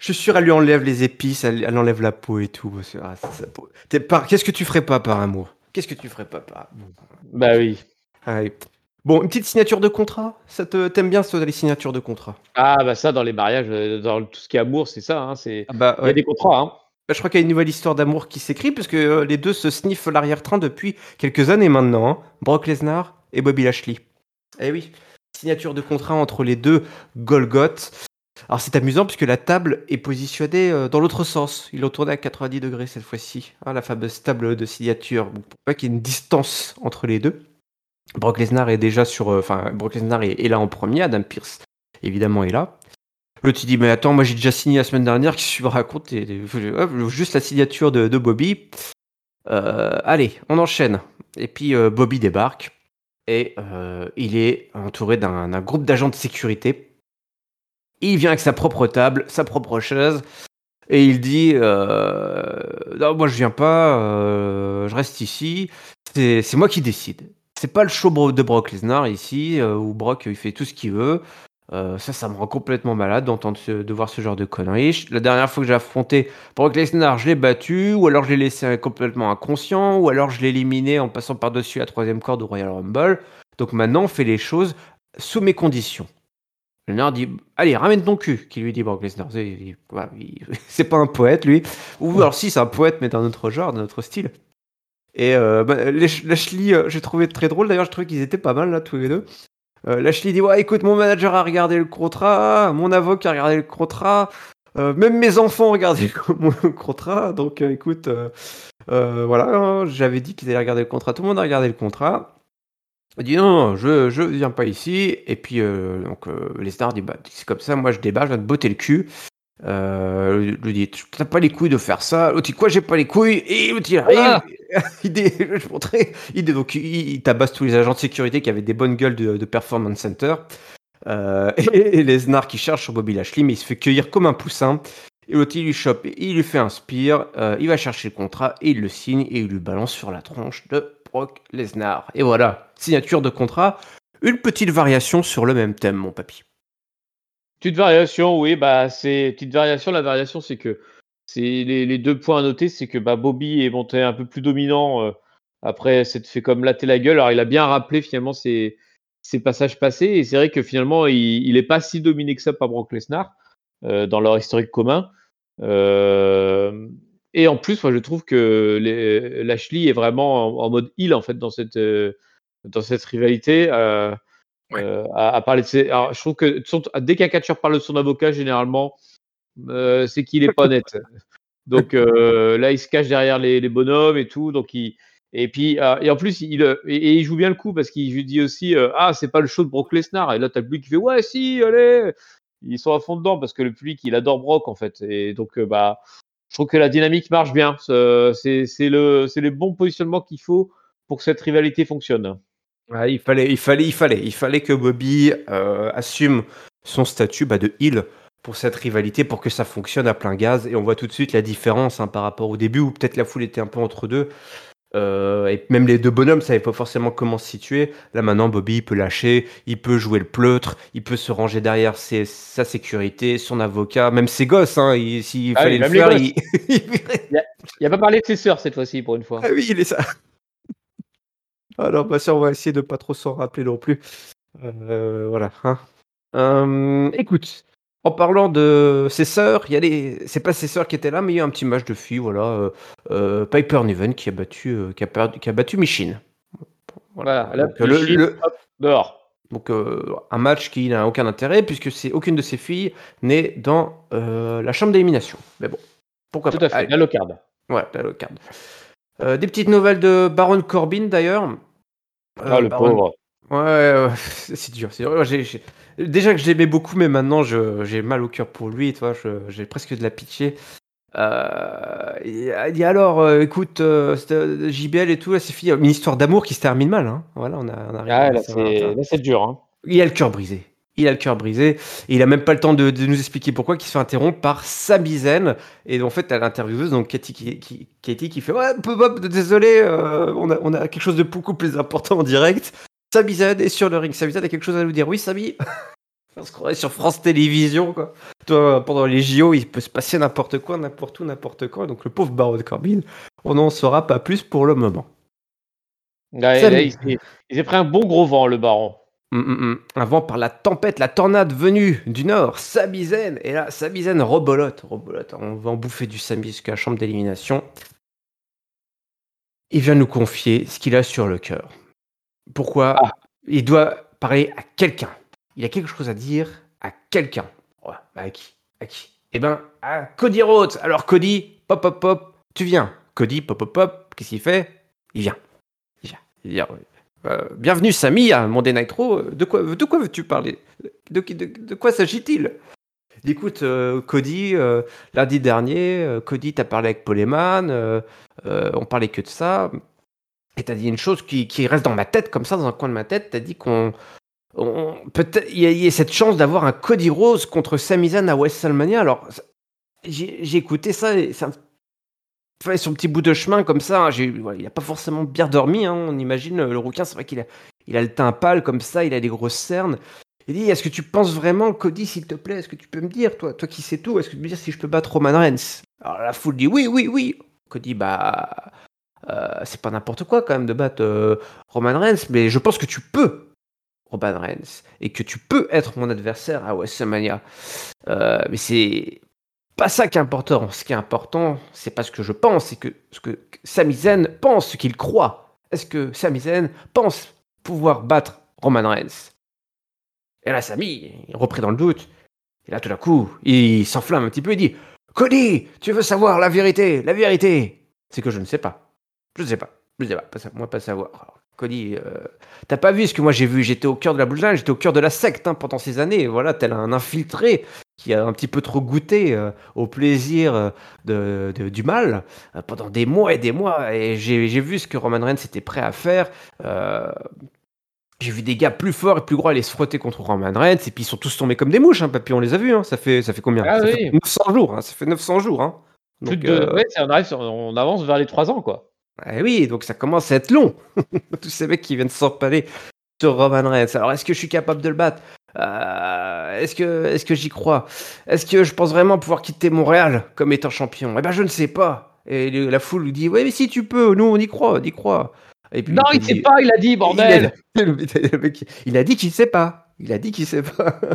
Speaker 1: Je suis sûr, elle lui enlève les épices, elle, elle enlève la peau et tout. ah, par- Qu'est-ce que tu ferais pas par amour? Qu'est-ce que tu ferais pas par amour?
Speaker 2: Bah oui.
Speaker 1: Allez. Bon, une petite signature de contrat? Ça te t'aimes bien ça, les signatures de contrat?
Speaker 2: Ah bah ça, dans les mariages, euh, dans tout ce qui est amour, c'est ça. Hein, c'est...
Speaker 1: ah bah,
Speaker 2: Il y a
Speaker 1: ouais.
Speaker 2: des contrats. Hein.
Speaker 1: Bah, Je crois qu'il y a une nouvelle histoire d'amour qui s'écrit, parce que euh, les deux se sniffent l'arrière-train depuis quelques années maintenant. hein. Brock Lesnar et Bobby Lashley. Eh oui, signature de contrat entre les deux Golgoth. Alors c'est amusant puisque la table est positionnée euh, dans l'autre sens. Ils l'ont tournée à 90 degrés cette fois-ci. hein, la fameuse table de signature. Pour pas qu'il y ait une distance entre les deux. Brock Lesnar est déjà sur. euh, Enfin, Brock Lesnar est, est là en premier. Adam Pierce, évidemment, est là. L'autre, il dit Mais attends, moi j'ai déjà signé la semaine dernière. Qu'est-ce que tu me racontes? Juste la signature de, Bobby. Euh, allez, on enchaîne. Et puis euh, Bobby débarque. Et euh, il est entouré d'un groupe d'agents de sécurité. Il vient avec sa propre table, sa propre chaise. Et il dit Non, moi je viens pas, je reste ici. C'est moi qui décide. C'est pas le show de Brock Lesnar ici, où Brock il fait tout ce qu'il veut. Euh, ça, ça me rend complètement malade d'entendre ce- de voir ce genre de conneries. La dernière fois que j'ai affronté Brock Lesnar, je l'ai battu, ou alors je l'ai laissé complètement inconscient, ou alors je l'ai éliminé en passant par-dessus la troisième corde au Royal Rumble. Donc maintenant, on fait les choses sous mes conditions. Lesnar dit Allez, ramène ton cul. Qui lui dit Brock Lesnar. C'est pas un poète, lui. Ou alors, si, c'est un poète, mais d'un autre genre, d'un autre style. Et euh, bah, Lashley, euh, j'ai trouvé très drôle. D'ailleurs, je trouvais qu'ils étaient pas mal, là, tous les deux. Euh, dit Ouais, écoute, mon manager a regardé le contrat, mon avocat a regardé le contrat, euh, même mes enfants ont regardé mon contrat. Donc, écoute, voilà, hein, j'avais dit qu'ils allaient regarder le contrat. Tout le monde a regardé le contrat. Il dit non, je, je viens pas ici. Et puis, euh, donc, euh, les stars disent bah, c'est comme ça, moi je débat, je viens de botter le cul. Euh, lui dit t'as pas les couilles de faire ça. L'autre dit quoi, j'ai pas les couilles? Et l'autre il arrive. il, dit, je montrais, il, donc, il, tabasse tous les agents de sécurité qui avaient des bonnes gueules de, Performance Center. Euh, et, les Lesnar qui chargent sur Bobby Lashley, mais il se fait cueillir comme un poussin. Et l'autre, il lui chope, il lui fait un spear, euh, il va chercher le contrat et il le signe et il lui balance sur la tronche de Brock Lesnar. Et voilà, signature de contrat. Une petite variation sur le même thème, mon papy.
Speaker 2: Petite variation, oui, bah c'est petite variation. La variation, c'est que c'est les, deux points à noter, c'est que bah, Bobby est monté un peu plus dominant euh, après s'être fait comme latter la gueule. Alors il a bien rappelé finalement ses, passages passés et c'est vrai que finalement il, n'est pas si dominé que ça par Brock Lesnar euh, dans leur historique commun. Euh, et en plus, moi, je trouve que Lashley est vraiment en, mode heal en fait dans cette dans cette rivalité. Euh, euh, à, parler de ses... Alors, je trouve que dès qu'un catcheur parle de son avocat, généralement, c'est qu'il est pas net. Donc là, il se cache derrière les, les bonhommes et tout. Donc il et puis et en plus il et, il joue bien le coup parce qu'il lui dit aussi ah c'est pas le show de Brock Lesnar et là t'as le public qui fait ouais si allez ils sont à fond dedans parce que le public il adore Brock en fait et donc bah je trouve que la dynamique marche bien. C'est le, les bons positionnements qu'il faut pour que cette rivalité fonctionne.
Speaker 1: Il fallait, il fallait, il fallait, il fallait que Bobby euh, assume son statut bah, de heel pour cette rivalité, pour que ça fonctionne à plein gaz. Et on voit tout de suite la différence hein, par rapport au début où peut-être la foule était un peu entre deux. Euh, et même les deux bonhommes savaient pas forcément comment se situer. Là maintenant, Bobby peut lâcher, il peut jouer le pleutre, il peut se ranger derrière sa sécurité, son avocat, même ses gosses. Hein, S'il ah fallait le faire, il...
Speaker 2: il... a, pas parlé de ses sœurs cette fois-ci pour une fois.
Speaker 1: Ah oui, il est ça. Alors, bah, ça, on va essayer de pas trop s'en rappeler non plus. Euh, voilà. Hein. Euh, écoute, en parlant de ses sœurs, il y a les... c'est pas ses sœurs qui étaient là, mais il y a un petit match de filles, voilà. Euh, euh, Piper Niven qui a battu, qui a perdu, qui a battu Michin.
Speaker 2: Voilà, donc, le, dehors.
Speaker 1: Donc un match qui n'a aucun intérêt puisque c'est aucune de ses filles n'est dans la chambre d'élimination. Mais bon,
Speaker 2: pourquoi Tout pas. à fait, la low-card.
Speaker 1: Ouais, la low-card. des petites nouvelles de Baron Corbin d'ailleurs.
Speaker 2: Ah, le pauvre.
Speaker 1: Ouais, c'est dur. C'est dur. Déjà que je l'aimais beaucoup, mais maintenant j'ai mal au cœur pour lui. Toi, j'ai presque de la pitié. Euh, dit alors, euh, écoute, euh, JBL et tout, là, c'est fini. Une histoire d'amour qui se termine mal. Hein. Voilà, on a, on
Speaker 2: ah, là, c'est dur. Hein.
Speaker 1: Il a le cœur brisé. Il a le cœur brisé. Et il a même pas le temps de, nous expliquer pourquoi, qui se fait interrompre par Samizen. Et en fait, à l'intervieweuse, donc Katie qui, qui, Katie qui fait Ouais, désolé, on, a, on a quelque chose de beaucoup plus important en direct. Sabizad est sur le ring. Sabizad a quelque chose à nous dire. Oui, Sami? On se croirait sur France Télévisions, quoi. Toi, pendant les JO, il peut se passer n'importe quoi, n'importe où, n'importe quoi. Donc le pauvre Baron Corbin, on n'en saura pas plus pour le moment.
Speaker 2: il s'est pris un bon gros vent, le Baron.
Speaker 1: Hum, hum, hum. Un vent par la tempête, la tornade venue du nord, Sabizen. Et là, Sabizen rebolote, rebolote. On va en bouffer du Sami jusqu'à la chambre d'élimination. Il vient nous confier ce qu'il a sur le cœur. Pourquoi ah. Il doit parler à quelqu'un? Il a quelque chose à dire à quelqu'un. Bah, à qui? À qui? Eh ben, à Cody Rhodes. Alors Cody, pop, pop, pop, tu viens. Cody, pop, pop, pop, qu'est-ce qu'il fait? Il vient. Il vient. Il vient. Euh, bienvenue Samy à Monday Nitro. De quoi, veux-tu parler? De, quoi s'agit-il? Écoute, euh, Cody, euh, lundi dernier, Cody t'a parlé avec Poleman, on parlait que de ça. Et t'as dit une chose qui, reste dans ma tête, comme ça, dans un coin de ma tête. T'as dit qu'on. peut-être il y, a cette chance d'avoir un Cody Rose contre Samizan à WrestleMania. Alors, j'ai écouté ça et ça fait son petit bout de chemin comme ça. Hein. il n'a pas forcément bien dormi. Hein. on imagine le rouquin, c'est vrai qu'il a, il a le teint pâle comme ça, il a des grosses cernes. Il dit Est-ce que tu penses vraiment, Cody, s'il te plaît Est-ce que tu peux me dire, toi, toi qui sais tout, est-ce que tu peux me dire si je peux battre Roman Reigns? Alors la foule dit Oui, oui, oui. Cody, bah. Euh, c'est pas n'importe quoi quand même de battre euh, Roman Reigns, mais je pense que tu peux. Roman Reigns et que tu peux être mon adversaire à WrestleMania. Euh, mais c'est pas ça qui est important. Ce qui est important, c'est pas ce que je pense, c'est que ce que Sami pense, ce qu'il croit. Est-ce que Sami pense pouvoir battre Roman Reigns? Et là, Sami, repris dans le doute. Et là, tout d'un coup, il s'enflamme un petit peu et dit Cody, tu veux savoir la vérité La vérité? C'est que je ne sais pas. Je ne sais pas. Je ne sais pas. moi, pas savoir. Cody, euh, t'as pas vu ce que moi j'ai vu? J'étais au cœur de la Bloodline, j'étais au cœur de la secte hein, pendant ces années. Voilà, tel un infiltré qui a un petit peu trop goûté euh, au plaisir euh, de, du mal pendant des mois et des mois. Et j'ai vu ce que Roman Reigns était prêt à faire. j'ai vu des gars plus forts et plus gros aller se frotter contre Roman Reigns. Et puis ils sont tous tombés comme des mouches, hein, papy. On les a vus. Hein. Ça, fait, ça fait combien?
Speaker 2: Ah
Speaker 1: ça fait 900 jours. Hein. Ça fait 900 jours. Hein.
Speaker 2: Donc, on, arrive on avance vers les 3 ans, quoi.
Speaker 1: Eh oui, donc ça commence à être long. Tous ces mecs qui viennent s'empaler sur Roman Reigns. Alors, est-ce que je suis capable de le battre? Euh, Est-ce que, est que j'y crois? Est-ce que je pense vraiment pouvoir quitter Montréal comme étant champion? Eh ben, je ne sais pas. Et la foule lui dit Ouais, mais si tu peux, nous, on y croit, on y croit.
Speaker 2: Et puis, non, il ne sait pas, il a dit, bordel
Speaker 1: Il a, dit qu'il ne sait pas. Il a dit qu'il ne sait pas.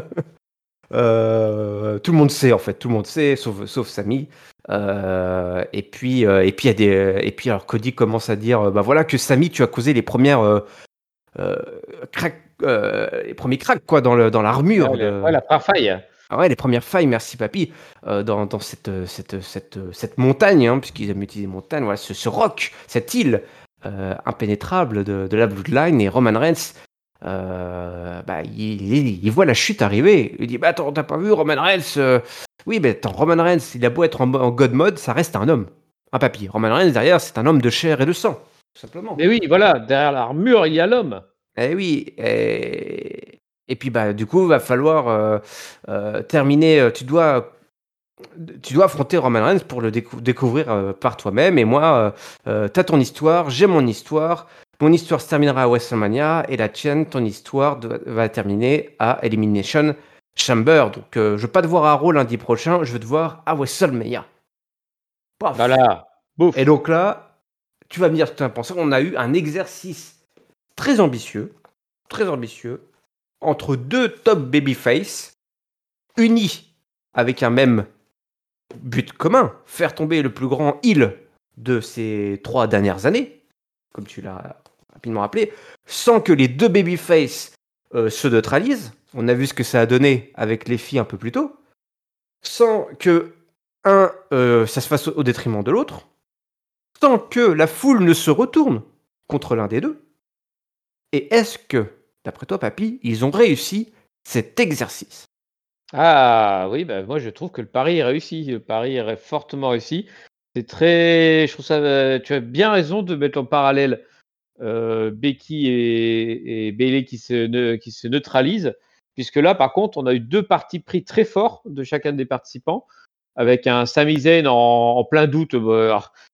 Speaker 1: Euh, tout le monde sait, en fait. Tout le monde sait, sauf, sauf Samy. Euh, et puis, euh, et puis, il y a des, et puis, alors Cody commence à dire, bah voilà, que Samy, tu as causé les premières craques, les premiers cracks quoi dans le, dans l'armure.
Speaker 2: Ouais, la première faille.
Speaker 1: Ah ouais, les premières failles, merci papy, dans, dans cette, cette, cette, cette montagne, hein, puisqu'ils aiment utiliser montagne, voilà, ce, ce roc, cette île impénétrable de, de, la Bloodline, et Roman Reigns euh, bah, il, voit la chute arriver. Il dit bah, Attends, t'as pas vu Roman Reigns euh, Oui, mais attends, Roman Reigns, il a beau être en, God mode, ça reste un homme. Un papier. Roman Reigns, derrière, c'est un homme de chair et de sang, tout simplement.
Speaker 2: Mais oui, voilà, derrière l'armure, il y a l'homme.
Speaker 1: Eh oui, et... et, puis bah, du coup, il va falloir euh, terminer. Tu dois tu dois affronter Roman Reigns pour le découvrir par toi-même. Et moi, euh, t'as ton histoire, j'ai mon histoire. Mon histoire se terminera à WrestleMania et la tienne, ton histoire va terminer à Elimination Chamber. Donc, euh, je veux pas te voir à Raw lundi prochain, je veux te voir à WrestleMania.
Speaker 2: Voilà.
Speaker 1: Et donc là, tu vas me dire ce que tu as pensé. On a eu un exercice très ambitieux, très ambitieux, entre deux top babyface unis avec un même but commun, faire tomber le plus grand heel de ces trois dernières années, comme tu l'as rapidement rappelé, sans que les deux babyface euh, se neutralisent. On a vu ce que ça a donné avec les filles un peu plus tôt. Sans que un, euh, ça se fasse au détriment de l'autre. Sans que la foule ne se retourne contre l'un des deux. Et est-ce que, d'après toi, papy, ils ont réussi cet exercice?
Speaker 2: Ah oui, bah, moi je trouve que le pari est réussi. Le pari est fortement réussi. C'est très. Je trouve ça. Euh, tu as bien raison de mettre en parallèle euh, Becky et, et, Bailey qui se, neutralisent, puisque là, par contre, on a eu deux partis pris très forts de chacun des participants, avec un Sami Zayn en, plein doute.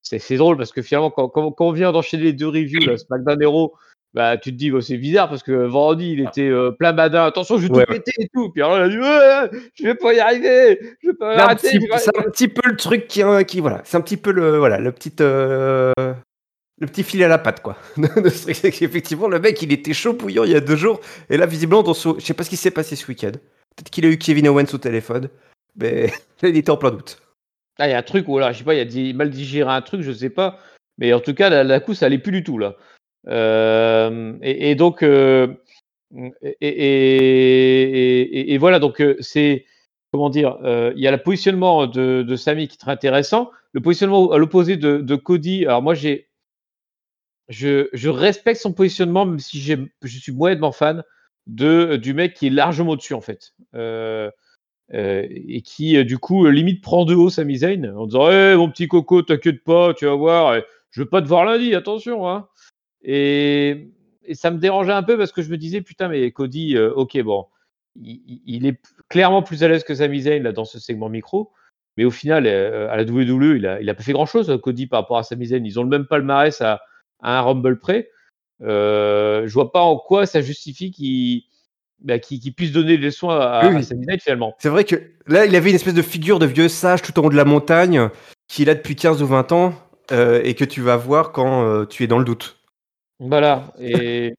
Speaker 2: c'est drôle parce que finalement, quand, quand, on vient d'enchaîner les deux reviews, là, SmackDown Hero, bah, tu te dis, c'est bizarre parce que vendredi, il était euh, plein badin. Attention, je vais tout péter et tout. Puis alors, il a dit, ouais, je vais pas y arriver. Je vais pas arrêter.
Speaker 1: C'est un petit peu le truc qui, qui voilà, c'est un petit peu le, voilà, le petit, euh, le petit filet à la patte, quoi. Effectivement, le mec, il était chaud bouillant il y a deux jours. Et là, visiblement, dans ce... je sais pas ce qui s'est passé ce week-end. Peut-être qu'il a eu Kevin Owens au téléphone. Mais il était en plein doute.
Speaker 2: Ah, il y a un truc, ou alors, je sais pas, il a mal digéré un truc, je sais pas. Mais en tout cas, la, coup, ça allait plus du tout, là. Euh, et, donc, euh, et, voilà, donc, euh, c'est. Comment dire Il y a le positionnement de, Samy qui est très intéressant. Le positionnement à l'opposé de, Cody. Alors, moi, j'ai je, respecte son positionnement, même si je suis moyennement fan de, du mec qui est largement au-dessus, en fait. Et qui, du coup, limite prend de haut Sami Zayn en disant hey, mon petit coco, t'inquiète pas, tu vas voir, je veux pas te voir lundi, attention. Hein. Et, ça me dérangeait un peu parce que je me disais putain, mais Cody, ok, bon, il, est clairement plus à l'aise que Sami Zayn là, dans ce segment micro. Mais au final, à la WWE, il a, il a pas fait grand chose, Cody, par rapport à Sami Zayn. Ils ont le même palmarès à, à un Rumble près. Euh, je vois pas en quoi ça justifie qu'il bah, puisse donner des soins à, oui. finalement.
Speaker 1: C'est vrai que là, il avait une espèce de figure de vieux sage tout en haut de la montagne qu'il a depuis 15 ou 20 ans euh, et que tu vas voir quand euh, tu es dans le doute.
Speaker 2: Voilà. Et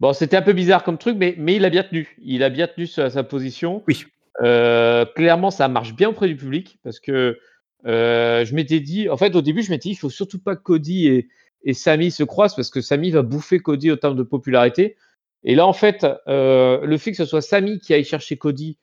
Speaker 2: Bon, c'était un peu bizarre comme truc, mais, mais il a bien tenu. Il a bien tenu sa, sa position.
Speaker 1: Oui.
Speaker 2: Euh, clairement, ça marche bien auprès du public parce que euh, je m'étais dit, en fait, au début, je m'étais dit, il faut surtout pas que Cody et, et Sami se croisent parce que Sami va bouffer Cody au terme de popularité. Et là, en fait, euh, le fait que ce soit Sami qui aille chercher Cody,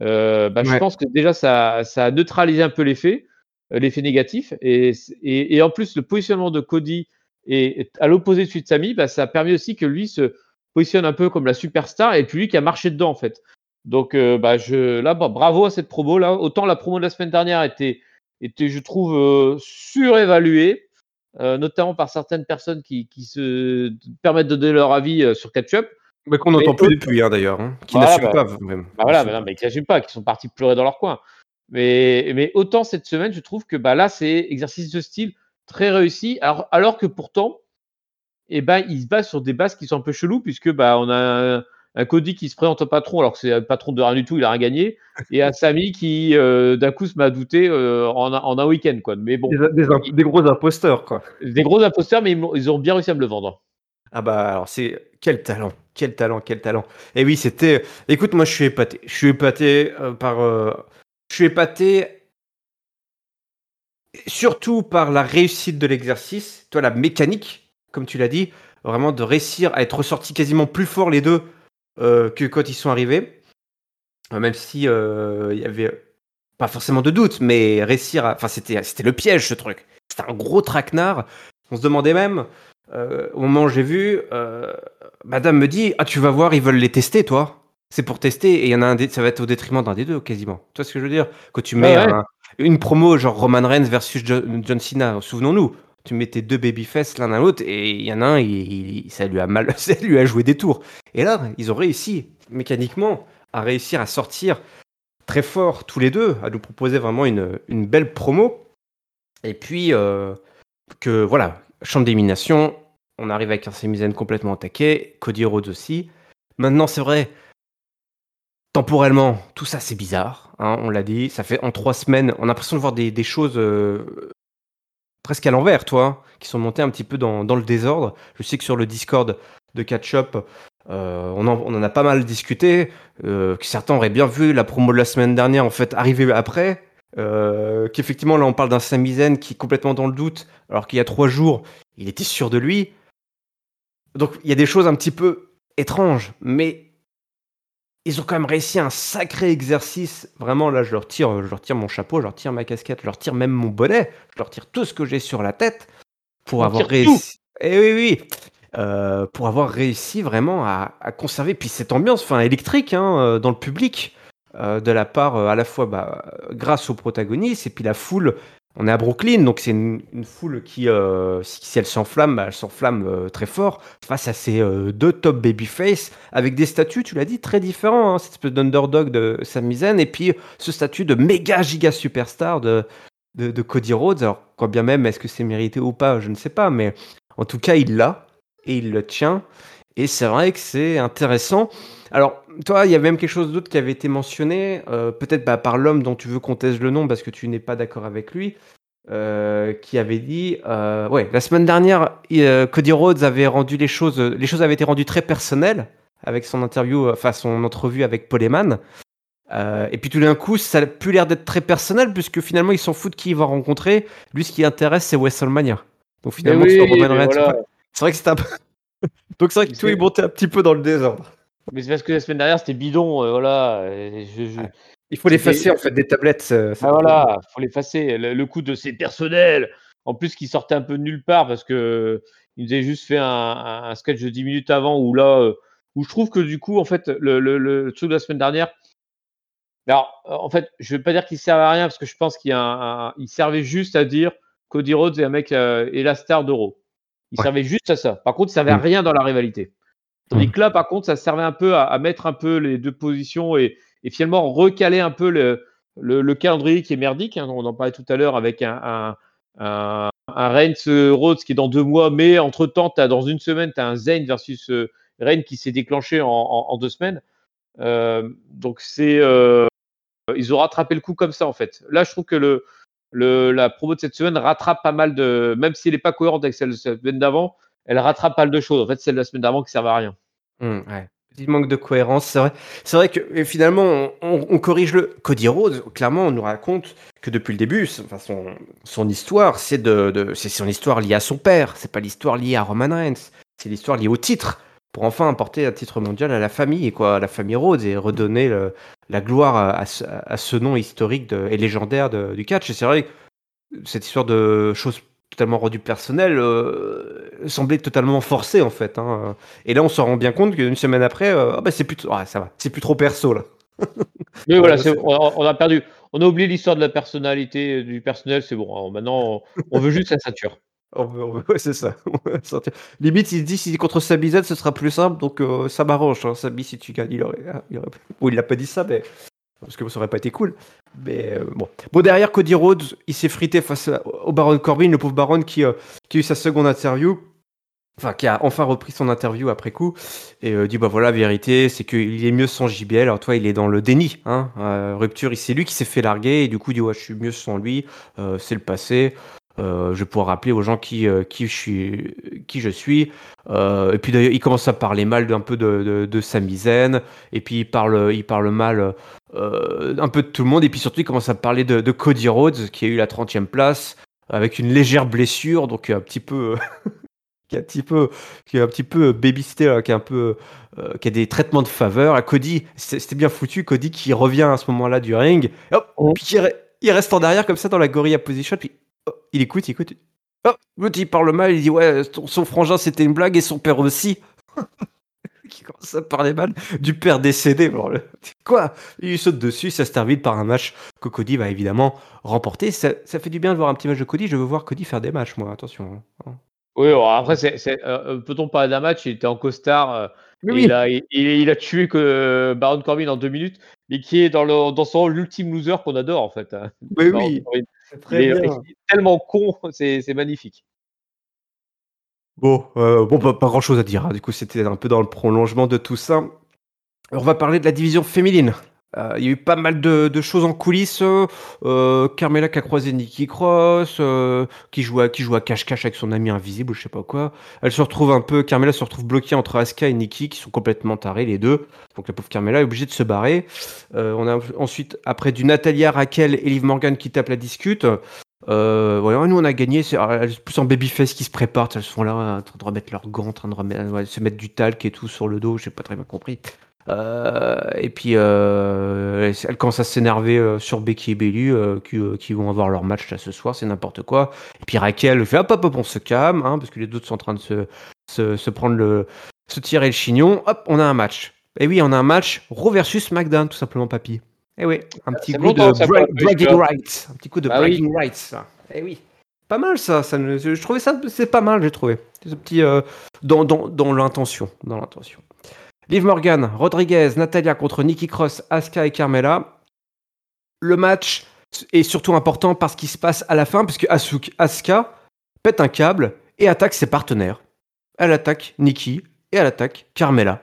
Speaker 2: bah, je pense que déjà, ça, ça a neutralisé un peu l'effet, l'effet négatif. Et, et, et en plus, le positionnement de Cody et à l'opposé de celui de Sami, bah, ça a permis aussi que lui se positionne un peu comme la superstar et puis lui qui a marché dedans, en fait. Donc, euh, bah, je, là, bah, bravo à cette promo. Là, autant la promo de la semaine dernière était, était je trouve, euh, surévaluée, euh, notamment par certaines personnes qui, qui se permettent de donner leur avis euh, sur Ketchup.
Speaker 1: Mais qu'on n'entend plus depuis, hein, d'ailleurs. hein, qui
Speaker 2: Voilà,
Speaker 1: n'assument
Speaker 2: bah,
Speaker 1: pas, même.
Speaker 2: Bah voilà, non, mais qui n'assument pas, qui sont partis pleurer dans leur coin. Mais, mais autant cette semaine, je trouve que bah, là, c'est exercice de style très réussi. Alors, alors que pourtant, eh ben, il se base sur des bases qui sont un peu cheloues, puisque bah, on a un, un Cody qui se présente au patron, alors que c'est un patron de rien du tout, il a rien gagné, et un Samy qui, euh, d'un coup, se m'a douté euh, en, un- en un week-end. Quoi. Mais bon,
Speaker 3: Des, des imp- des gros imposteurs, quoi.
Speaker 2: des gros imposteurs, mais ils, ont bien réussi à me le vendre.
Speaker 1: Ah bah alors c'est quel talent, quel talent, quel talent. Et oui, c'était. Écoute, moi je suis épaté. Je suis épaté euh, par. euh, Je suis épaté surtout par la réussite de l'exercice, toi la mécanique, comme tu l'as dit, vraiment de réussir à être ressortis quasiment plus forts les deux euh, que quand ils sont arrivés. Euh, Même si euh, il y avait pas forcément de doute, mais réussir à. Enfin, c'était c'était le piège ce truc. C'était un gros traquenard. On se demandait même. Euh, au moment où j'ai vu, madame me dit Ah, tu vas voir, ils veulent les tester, toi. C'est pour tester, et il y en a un, des- ça va être au détriment d'un des deux, quasiment. Tu vois ce que je veux dire? Quand tu mets
Speaker 2: Ouais, ouais.
Speaker 1: un- une promo genre Roman Reigns versus John, Cena, souvenons-nous, tu mets tes deux babyface l'un à l'autre, et il y en a un, il- ça lui a mal, ça lui a joué des tours. Et là, ils ont réussi, mécaniquement, à réussir à sortir très fort tous les deux, à nous proposer vraiment une, une belle promo. Et puis, euh, que voilà, champ d'élimination, on arrive avec un Sami complètement attaqué, Cody Rhodes aussi. Maintenant, c'est vrai, temporellement, tout ça c'est bizarre, hein, on l'a dit, ça fait en trois semaines, on a l'impression de voir des, choses euh, presque à l'envers, toi, qui sont montées un petit peu dans, le désordre. Je sais que sur le Discord de Catch Up, euh, on, en, a pas mal discuté, euh, que certains auraient bien vu la promo de la semaine dernière en fait arriver après, qu'effectivement là on parle d'un Sami Zayn qui est complètement dans le doute, alors qu'il y a trois jours il était sûr de lui. Donc il y a des choses un petit peu étranges, mais ils ont quand même réussi un sacré exercice. Vraiment là je leur tire, je leur tire mon chapeau, je leur tire ma casquette, je leur tire même mon bonnet, je leur tire tout ce que j'ai sur la tête pour
Speaker 2: On
Speaker 1: avoir réussi. Eh oui oui. Euh, pour avoir réussi vraiment à, à conserver puis cette ambiance enfin électrique hein, euh, dans le public euh, de la part euh, à la fois bah, grâce aux protagonistes et puis la foule on est à Brooklyn donc c'est une, foule qui euh, si, elle s'enflamme elle s'enflamme euh, très fort face à ces euh, deux top babyface avec des statuts tu l'as dit très différents hein, cette espèce d'underdog de Sami Zayn et puis ce statut de méga giga superstar de Cody Rhodes alors quand bien même est-ce que c'est mérité ou pas je ne sais pas mais en tout cas il l'a et il le tient. Et c'est vrai que c'est intéressant. Alors, toi, il y avait même quelque chose d'autre qui avait été mentionné, euh, peut-être bah, par l'homme dont tu veux qu'on taise le nom parce que tu n'es pas d'accord avec lui, euh, qui avait dit, euh, ouais, la semaine dernière, Cody Rhodes avait rendu les choses, les choses avaient été rendues très personnelles avec son interview, enfin son entrevue avec Paul Heyman. Et puis tout d'un coup, ça n'a plus l'air d'être très personnel puisque finalement, il s'en fout de qui il va rencontrer. Lui, ce qui intéresse, c'est WrestleMania. Donc finalement,
Speaker 2: oui,
Speaker 1: Roman Reigns,
Speaker 2: voilà.
Speaker 1: c'est vrai que c'était un peu. Donc c'est vrai que tout est monté un petit peu dans le désordre.
Speaker 2: Mais c'est parce que la semaine dernière, c'était bidon. euh, voilà. et je- je-
Speaker 1: Ouais. Il faut l'effacer en fait des tablettes. euh,
Speaker 2: Ah voilà, faut l'effacer. Le, le coup de c'est personnel. En plus, qui sortait un peu de nulle part parce que il nous avait juste fait un, un- un sketch de 10 minutes avant où là, euh, où je trouve que du coup, en fait, le, le, le truc de la semaine dernière. Alors, euh, en fait, je vais pas dire qu'il servait à rien parce que je pense qu'il un, il servait juste à dire Cody Rhodes est un mec euh, est la star d'Euro. Il
Speaker 1: Ouais.
Speaker 2: servait juste à ça. Par contre, il servait à
Speaker 1: Mm.
Speaker 2: rien dans la rivalité. Tandis
Speaker 1: Mm.
Speaker 2: que là, par contre, ça servait un peu à, à mettre un peu les deux positions et, et finalement recaler un peu le, le, le calendrier qui est merdique. hein. on en parlait tout à l'heure avec un, un, un, un Reigns euh, Rhodes qui est dans deux mois, mais entre temps, as, dans une semaine, tu as un Zayn versus euh, Reigns qui s'est déclenché en, en, en deux semaines. Euh, donc c'est euh, ils ont rattrapé le coup comme ça en fait. Là, je trouve que le, la promo de cette semaine rattrape pas mal de, même si elle n'est pas cohérente avec celle de la semaine d'avant, elle rattrape pas mal de choses. En fait, celle de la semaine d'avant qui servait à rien.
Speaker 1: Mmh. Petit manque de cohérence, c'est vrai. C'est vrai que finalement, on, corrige le. Cody Rhodes, clairement, on nous raconte que depuis le début, enfin, son, histoire, c'est son histoire liée à son père. C'est pas l'histoire liée à Roman Reigns. C'est l'histoire liée au titre. Pour enfin apporter un titre mondial à la famille, quoi, à la famille Rhodes et redonner le- la gloire à, ce, nom historique et légendaire du catch. Et c'est vrai que cette histoire de choses totalement rendues personnelles euh, semblait totalement forcée en fait. hein. Et là, on s'en rend bien compte qu'une semaine après, euh, ah bah, c'est plus, ouais, ça va, c'est plus trop perso là.
Speaker 2: Mais voilà, on, a perdu. On a oublié l'histoire de la personnalité, du personnel, c'est bon. Alors maintenant, on, on veut juste la ceinture.
Speaker 1: On veut- ouais, c'est ça. Limite, il se dit si contre Sami ce sera plus simple, donc euh, ça m'arrange. Hein. Si tu gagnes, il aurait, ah, il il l'a pas dit ça, mais parce que ça aurait pas été cool. Mais euh, bon. Bon, derrière Cody Rhodes, il s'est frité face au Baron Corbin, le pauvre Baron qui, euh, qui a eu sa seconde interview. Enfin, qui a enfin repris son interview après coup et dit bah voilà, vérité, c'est qu'il est mieux sans JBL. Alors toi, il est dans le déni, hein. Rupture, c'est lui qui s'est fait larguer et du coup, il dit ouais, je suis mieux sans lui. C'est le passé. Euh, je vais pouvoir rappeler aux gens qui, euh, qui, je, suis, qui je suis. Euh, et puis d'ailleurs, il commence à parler mal d'un peu de, de, de Sami Zayn. Et puis il parle, il parle mal un peu de tout le monde. Et puis surtout, il commence à parler de, de Cody Rhodes, qui a eu la 30e place, avec une légère blessure. Donc un petit peu. qui est un petit peu, qui est un petit peu babysité, là, qui est un peu, euh, qui a des traitements de faveur. À Cody, c'était bien foutu. Cody qui revient à ce moment-là du ring, hop,
Speaker 2: Oh.
Speaker 1: puis il, re- il reste en arrière comme ça dans la gorilla position, puis oh, il écoute, il écoute. Hop, l'autre il parle mal, il dit ouais, son, frangin c'était une blague et son père aussi. qui commence à parler mal du père décédé. Bon, le- Quoi? Il saute dessus, ça se termine par un match que Cody va évidemment remporter. Ça, ça fait du bien de voir un petit match de Cody. Je veux voir Cody faire des matchs, moi. Attention. hein.
Speaker 2: Oui, après, euh, euh, peut-on parler d'un match? Il était en costard. euh, et
Speaker 1: oui.
Speaker 2: il, a, il, il a tué que euh, Baron Corbin en deux minutes, mais qui est dans, le, dans son rôle l'ultime loser qu'on adore en fait. hein. Baron
Speaker 1: oui,
Speaker 2: Corbin.
Speaker 1: Très
Speaker 2: est,
Speaker 1: bien.
Speaker 2: il est tellement con, c'est, c'est magnifique.
Speaker 1: Bon, euh, bon, pas, pas grand chose à dire. hein. Du coup, c'était un peu dans le prolongement de tout ça. On va parler de la division féminine. Euh, Il y a eu pas mal de, choses en coulisses. Euh, Carmela qui a croisé Nikki Cross, euh, qui joue à qui joue cache-cache avec son ami invisible, je sais pas quoi. Elle se retrouve un peu. Carmela se retrouve bloquée entre Asuka et Nikki, qui sont complètement tarés les deux. Donc la pauvre Carmela est obligée de se barrer. Euh, on a ensuite après du Natalia, Raquel et Liv Morgan qui tapent la discute. Euh, nous on a gagné, c'est sont plus en babyface qui se préparent, elles sont là en train de remettre leurs gants, en train de remettre- se mettre du talc et tout sur le dos, j'ai pas très bien compris. Euh, et puis euh, elles commencent à s'énerver euh, sur Becky et Bellu euh, qui, qui vont avoir leur match là ce soir, c'est n'importe quoi. Et puis Raquel fait hop hop hop on se calme, hein, parce que les autres sont en train de se, se, se prendre le, se tirer le chignon. Hop, on a un match. Et oui, on a un match Raw versus SmackDown tout simplement, papy. Eh oui, un petit coup de bra- bragging rights, un petit coup de
Speaker 2: Bah oui.
Speaker 1: bragging rights. ça. Eh oui, pas mal ça. je trouvais ça, c'est pas mal, j'ai trouvé. Ce petit dans, dans, dans l'intention, dans l'intention. Liv Morgan, Rodriguez, Natalia contre Nikki Cross, Asuka et Carmela. Le match est surtout important parce qu'il se passe à la fin, puisque Asuka, Asuka pète un câble et attaque ses partenaires. Elle attaque Nikki et elle attaque Carmela.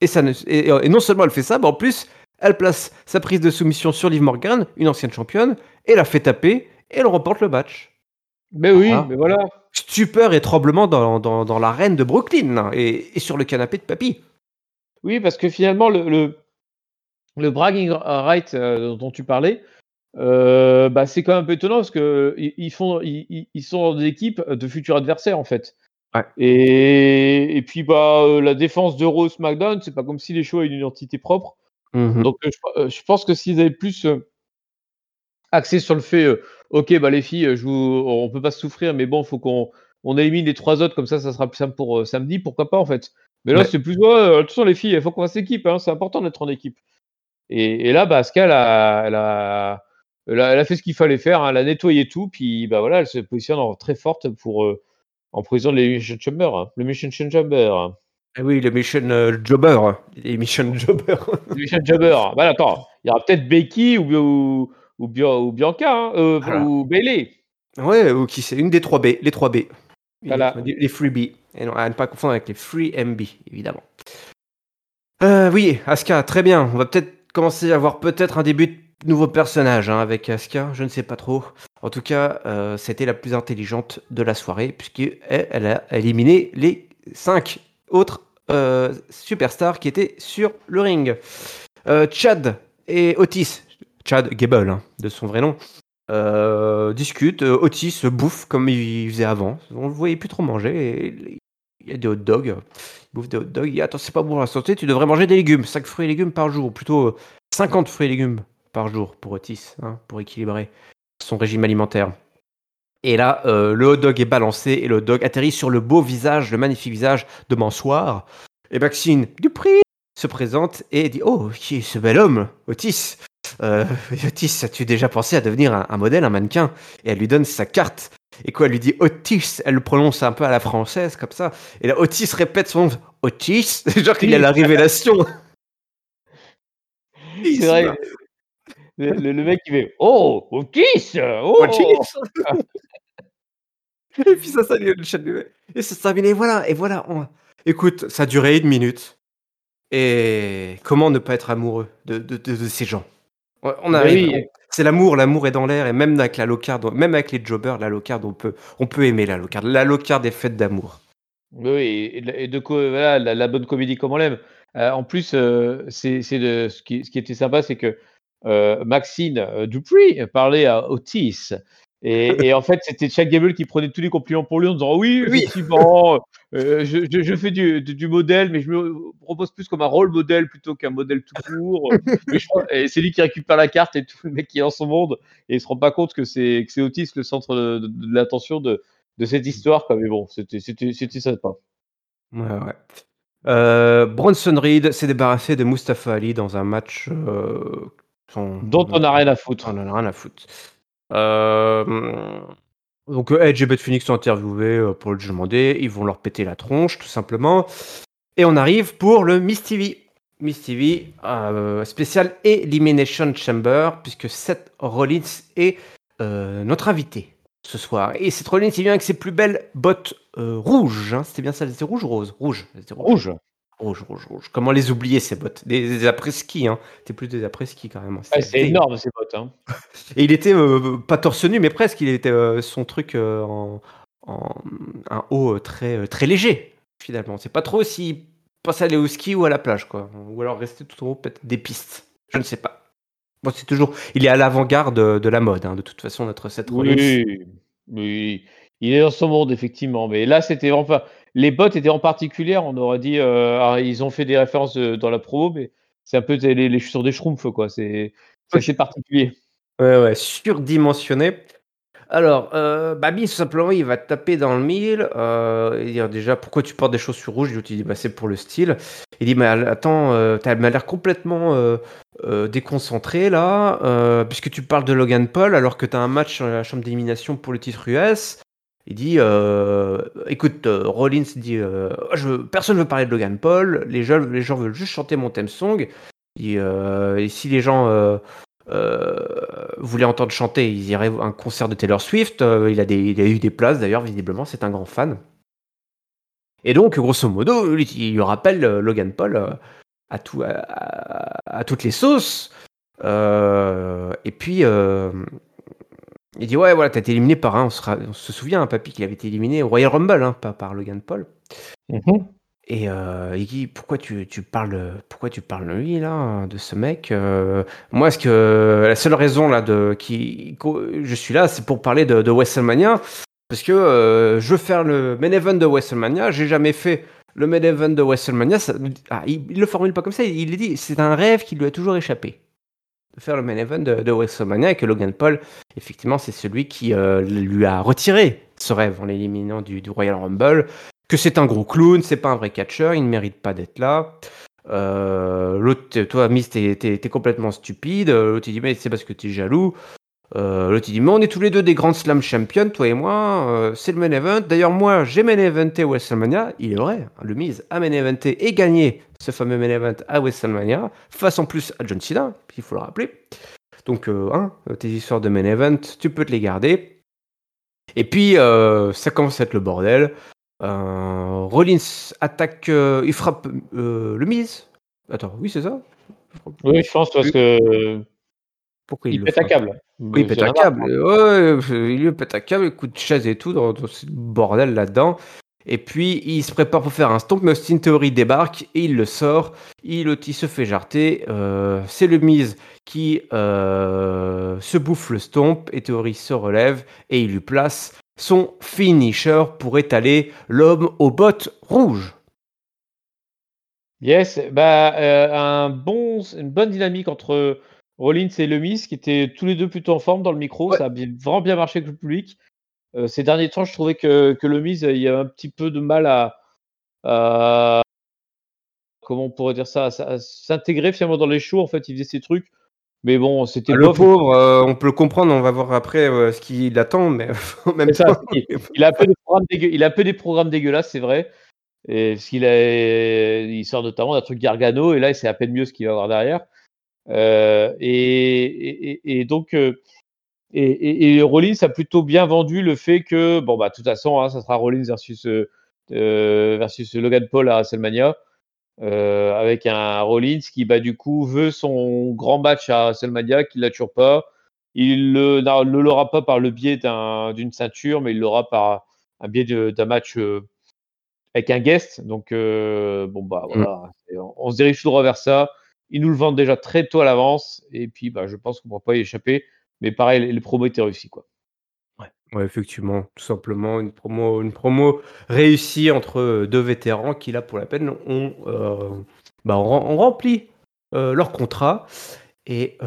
Speaker 1: Et, ça ne- et, et non seulement elle fait ça, mais en plus, elle place sa prise de soumission sur Liv Morgan, une ancienne championne, et la fait taper, et elle remporte le match.
Speaker 2: Mais oui,
Speaker 1: Ah.
Speaker 2: mais voilà.
Speaker 1: Stupeur et tremblement dans, dans, dans l'arène de Brooklyn, et, et sur le canapé de Papy.
Speaker 2: Oui, parce que finalement, le, le, le bragging right euh, dont tu parlais, euh, bah, c'est quand même un peu étonnant parce que ils, ils font, ils, sont dans des équipes de futurs adversaires en fait.
Speaker 1: Ouais.
Speaker 2: Et, et puis bah euh, la défense de Raw SmackDown, c'est pas comme si les shows avaient une identité propre.
Speaker 1: Mhm.
Speaker 2: Donc je, je pense que s'ils avaient plus axé sur le fait, ok bah les filles, je vous, on peut pas se souffrir, mais bon, faut qu'on on élimine les trois autres comme ça, ça sera plus simple pour euh, samedi, pourquoi pas en fait. Mais là
Speaker 1: Ouais.
Speaker 2: c'est plus, ouais, euh, attention les filles, il faut qu'on fasse équipe, hein, c'est important d'être en équipe. Et, et là, bah, elle a, elle, a, elle, a, elle a fait ce qu'il fallait faire, hein, elle a nettoyé tout, puis bah voilà, elle se positionne en très forte pour euh, en prison de l'Elimination Chamber, hein, le Mission Chamber.
Speaker 1: Ah oui, le Mission euh, Jobber. Les Mission Jobber.
Speaker 2: Mission Chamber. Bah attends, il y aura peut-être Becky ou, ou, ou, Bia- ou Bianca, hein, euh,
Speaker 1: Voilà.
Speaker 2: ou Bailey.
Speaker 1: ouais, ou qui c'est Une des 3 B. Les 3 B.
Speaker 2: Voilà.
Speaker 1: Les, Free B. Et non, à ne pas confondre avec les Free MB, évidemment. Euh, oui, Asuka, très bien. On va peut-être commencer à avoir peut-être un début de nouveau personnage hein, avec Asuka. Je ne sais pas trop. En tout cas, euh, c'était la plus intelligente de la soirée, puisqu'elle elle a éliminé les 5 autres euh, superstars qui étaient sur le ring. Euh, Chad et Otis, Chad Gable, hein, de son vrai nom, euh, discutent. Euh, Otis bouffe comme il faisait avant. On le voyait plus trop manger. il y a des hot dogs. Il bouffe des hot dogs. Il dit Attends, c'est pas bon pour la santé, tu devrais manger des légumes. 5 fruits et légumes par jour. Ou plutôt euh, 50 fruits et légumes par jour pour Otis, hein, pour équilibrer son régime alimentaire. Et là, euh, le hot dog est balancé et le hot dog atterrit sur le beau visage, le magnifique visage de Mansoir. Et Maxine Dupri se présente et dit Oh, qui est ce bel homme, Otis? Euh, Otis, as-tu déjà pensé à devenir un, un modèle, un mannequin? Et elle lui donne sa carte. Et quoi, elle lui dit Otis Elle le prononce un peu à la française, comme ça. Et là, Otis répète son nom Otis? Genre qu'il a la révélation.
Speaker 2: C'est vrai. Le, le- le mec qui fait Oh, Otis Oh
Speaker 1: Otis Et puis ça, ça le chat de- Et ça s'est terminé, et voilà, et voilà. on- Écoute, ça a duré une minute. Et comment ne pas être amoureux de, de, de- de ces gens? On- On arrive.
Speaker 2: oui.
Speaker 1: C'est l'amour, l'amour est dans l'air, et même avec la locarde, même avec les jobbers, la locarde, on peut, on peut aimer la locarde. La locarde est faite d'amour.
Speaker 2: Oui, et, de- et de co- voilà, la, la bonne comédie comme on l'aime. Euh, en plus, euh, c'est ce qui, ce qui était sympa, c'est que euh, Maxine euh, Dupri parlait à Otis. Et, et en fait, c'était Chuck Gable qui prenait tous les compliments pour lui en disant Oui,
Speaker 1: Oui.
Speaker 2: effectivement, euh, je, je- je fais du, du, du modèle, mais je me propose plus comme un rôle modèle plutôt qu'un modèle tout court. Mais je crois- et c'est lui qui récupère la carte et tout le mec qui est dans son monde. Et il se rend pas compte que c'est que c'est Otis le centre de, de- de l'attention de, de cette histoire. Quoi. Mais bon, c'était c'était- sympa.
Speaker 1: Ouais, ouais. Euh, Bronson Reed s'est débarrassé de Mustafa Ali dans un match euh,
Speaker 2: Dont on n'a rien à foutre.
Speaker 1: On en a rien à foutre. Euh, donc euh, Edge et Beth Phoenix sont interviewés euh, pour le jugement D. Ils vont leur péter la tronche, tout simplement. Et on arrive pour le Miss TV. Miss TV, euh, spécial Elimination Chamber, puisque Seth Rollins est euh, notre invité ce soir. Et Seth Rollins, il vient avec ses plus belles bottes rouges. hein. C'était bien ça, c'était rouge ou rose Rouge.
Speaker 2: Rouge.
Speaker 1: Rouge, rouge, rouge. Comment les oublier ces bottes Des, des après-ski, hein. C'était plus des après-ski carrément. C'était
Speaker 2: c'est énorme ces bottes. Hein.
Speaker 1: et il était euh, pas torse nu, mais presque. Il était euh, son truc euh, en, en un haut très très léger. Finalement, c'est pas trop s'il pense aller au ski ou à la plage, quoi. Ou alors rester tout en haut peut-être des pistes. Je ne sais pas. Bon, c'est toujours. Il est à l'avant-garde de, la mode. hein, de toute façon, notre Seth Rollins.
Speaker 2: Oui, oui. Il est dans son monde, effectivement. Mais là, c'était vraiment pas. Les bottes étaient en particulier, on aurait dit. euh, alors, ils ont fait des références euh, dans la promo, mais c'est un peu les, les chaussures des schtroumpfs, quoi. C'est particulier.
Speaker 1: Ouais, ouais, surdimensionné. Alors, euh, Babi, tout simplement, il va taper dans le mille euh, et dire déjà pourquoi tu portes des chaussures rouges? Il dit bah, c'est pour le style. Il dit mais attends, euh, t'as l'air complètement déconcentré là, puisque tu parles de Logan Paul alors que t'as un match dans la chambre d'élimination pour le titre US. Il dit euh, écoute, euh, Rollins dit euh, je, personne veut parler de Logan Paul, les gens, les gens veulent juste chanter mon theme song. Et si les gens voulaient entendre chanter, ils iraient à un concert de Taylor Swift. Il, a eu des places d'ailleurs, visiblement, c'est un grand fan. Et donc, grosso modo, il rappelle Logan Paul à, tout, à, à- à toutes les sauces. Et puis, il dit Ouais, voilà, t'as été éliminé par un. On, se ra- on se souvient, hein, Papy, qu'il avait été éliminé au Royal Rumble, hein, pas par Logan Paul. Et euh, il dit pourquoi tu, tu parles pourquoi tu parles de lui là de ce mec Euh, Moi est-ce que la seule raison là de qui je suis là c'est pour parler de, de WrestleMania parce que euh, je veux faire le main event de WrestleMania j'ai jamais fait le main event de WrestleMania ça- ah, il, il le formule pas comme ça il, il dit c'est un rêve qui lui a toujours échappé de faire le main event de, WrestleMania et que Logan Paul effectivement c'est celui qui euh, lui a retiré ce rêve en l'éliminant du, Royal Rumble que c'est un gros clown, c'est pas un vrai catcheur, il ne mérite pas d'être là. Euh, L'autre, toi, Miss, t'es complètement stupide. Euh, L'autre, il dit, mais c'est parce que t'es jaloux. Euh, L'autre, il dit, mais on est tous les deux des Grand Slam champions, toi et moi. Euh, c'est le main event. D'ailleurs, moi, j'ai main eventé WrestleMania. Il est vrai, hein, le Miz a main eventé et gagné ce fameux main event à WrestleMania, face en plus à John Cena, il faut le rappeler. Donc, euh, hein, tes histoires de main event, tu peux te les garder. Et puis, euh, ça commence à être le bordel. Rollins attaque, il frappe le Miz. Attends, oui, c'est ça?
Speaker 2: Oui, je pense parce que
Speaker 1: Pourquoi
Speaker 2: il
Speaker 1: le
Speaker 2: pète un câble.
Speaker 1: Oui, il pète un câble. Ouais, il lui pète un câble, il coup de chaise et tout, dans, dans ce bordel là-dedans. Et puis, il se prépare pour faire un stomp, mais Austin Theory débarque et il le sort. Il, il se fait jarter. Euh, c'est le mise qui euh, se bouffe le stomp et Theory se relève et il lui place son finisher pour étaler l'homme aux bottes rouges.
Speaker 2: Yes, bah, euh, un bon, une bonne dynamique entre Rollins et Lemis qui étaient tous les deux plutôt en forme dans le micro. Ça a vraiment bien marché avec le public. Euh, ces derniers temps, je trouvais que, que Lemis, il y a un petit peu de mal à, comment on pourrait dire ça, à, s'intégrer finalement dans les shows. En fait, il faisait ses trucs. Mais bon, c'était.
Speaker 1: Le pauvre, euh, on peut le comprendre, on va voir après ce qu'il attend, mais même
Speaker 2: ça, il, a un peu des programmes il a un peu des programmes dégueulasses, c'est vrai. Et parce qu'il il sort notamment d'un truc Gargano, et là, c'est à peine mieux ce qu'il va avoir derrière. Euh, et, donc, euh, et, Rollins a plutôt bien vendu le fait que, bon, bah, de toute façon, hein, ça sera Rollins versus, euh, versus Logan Paul à WrestleMania. avec un Rollins qui bah, du coup veut son grand match à WrestleMania, qu'il l'a toujours pas. Il ne l'aura pas par le biais d'une ceinture, mais il l'aura par un biais d'un match avec un guest. Donc, bon, bah mm. voilà, on, se dirige tout droit vers ça. Ils nous le vendent déjà très tôt à l'avance. Et puis, bah, je pense qu'on ne pourra pas y échapper. Mais pareil, les, promos étaient réussis, quoi.
Speaker 1: Ouais. effectivement, tout simplement une promo, réussie entre euh, deux vétérans qui, là, pour la peine, ont, euh, bah, rempli leur contrat et,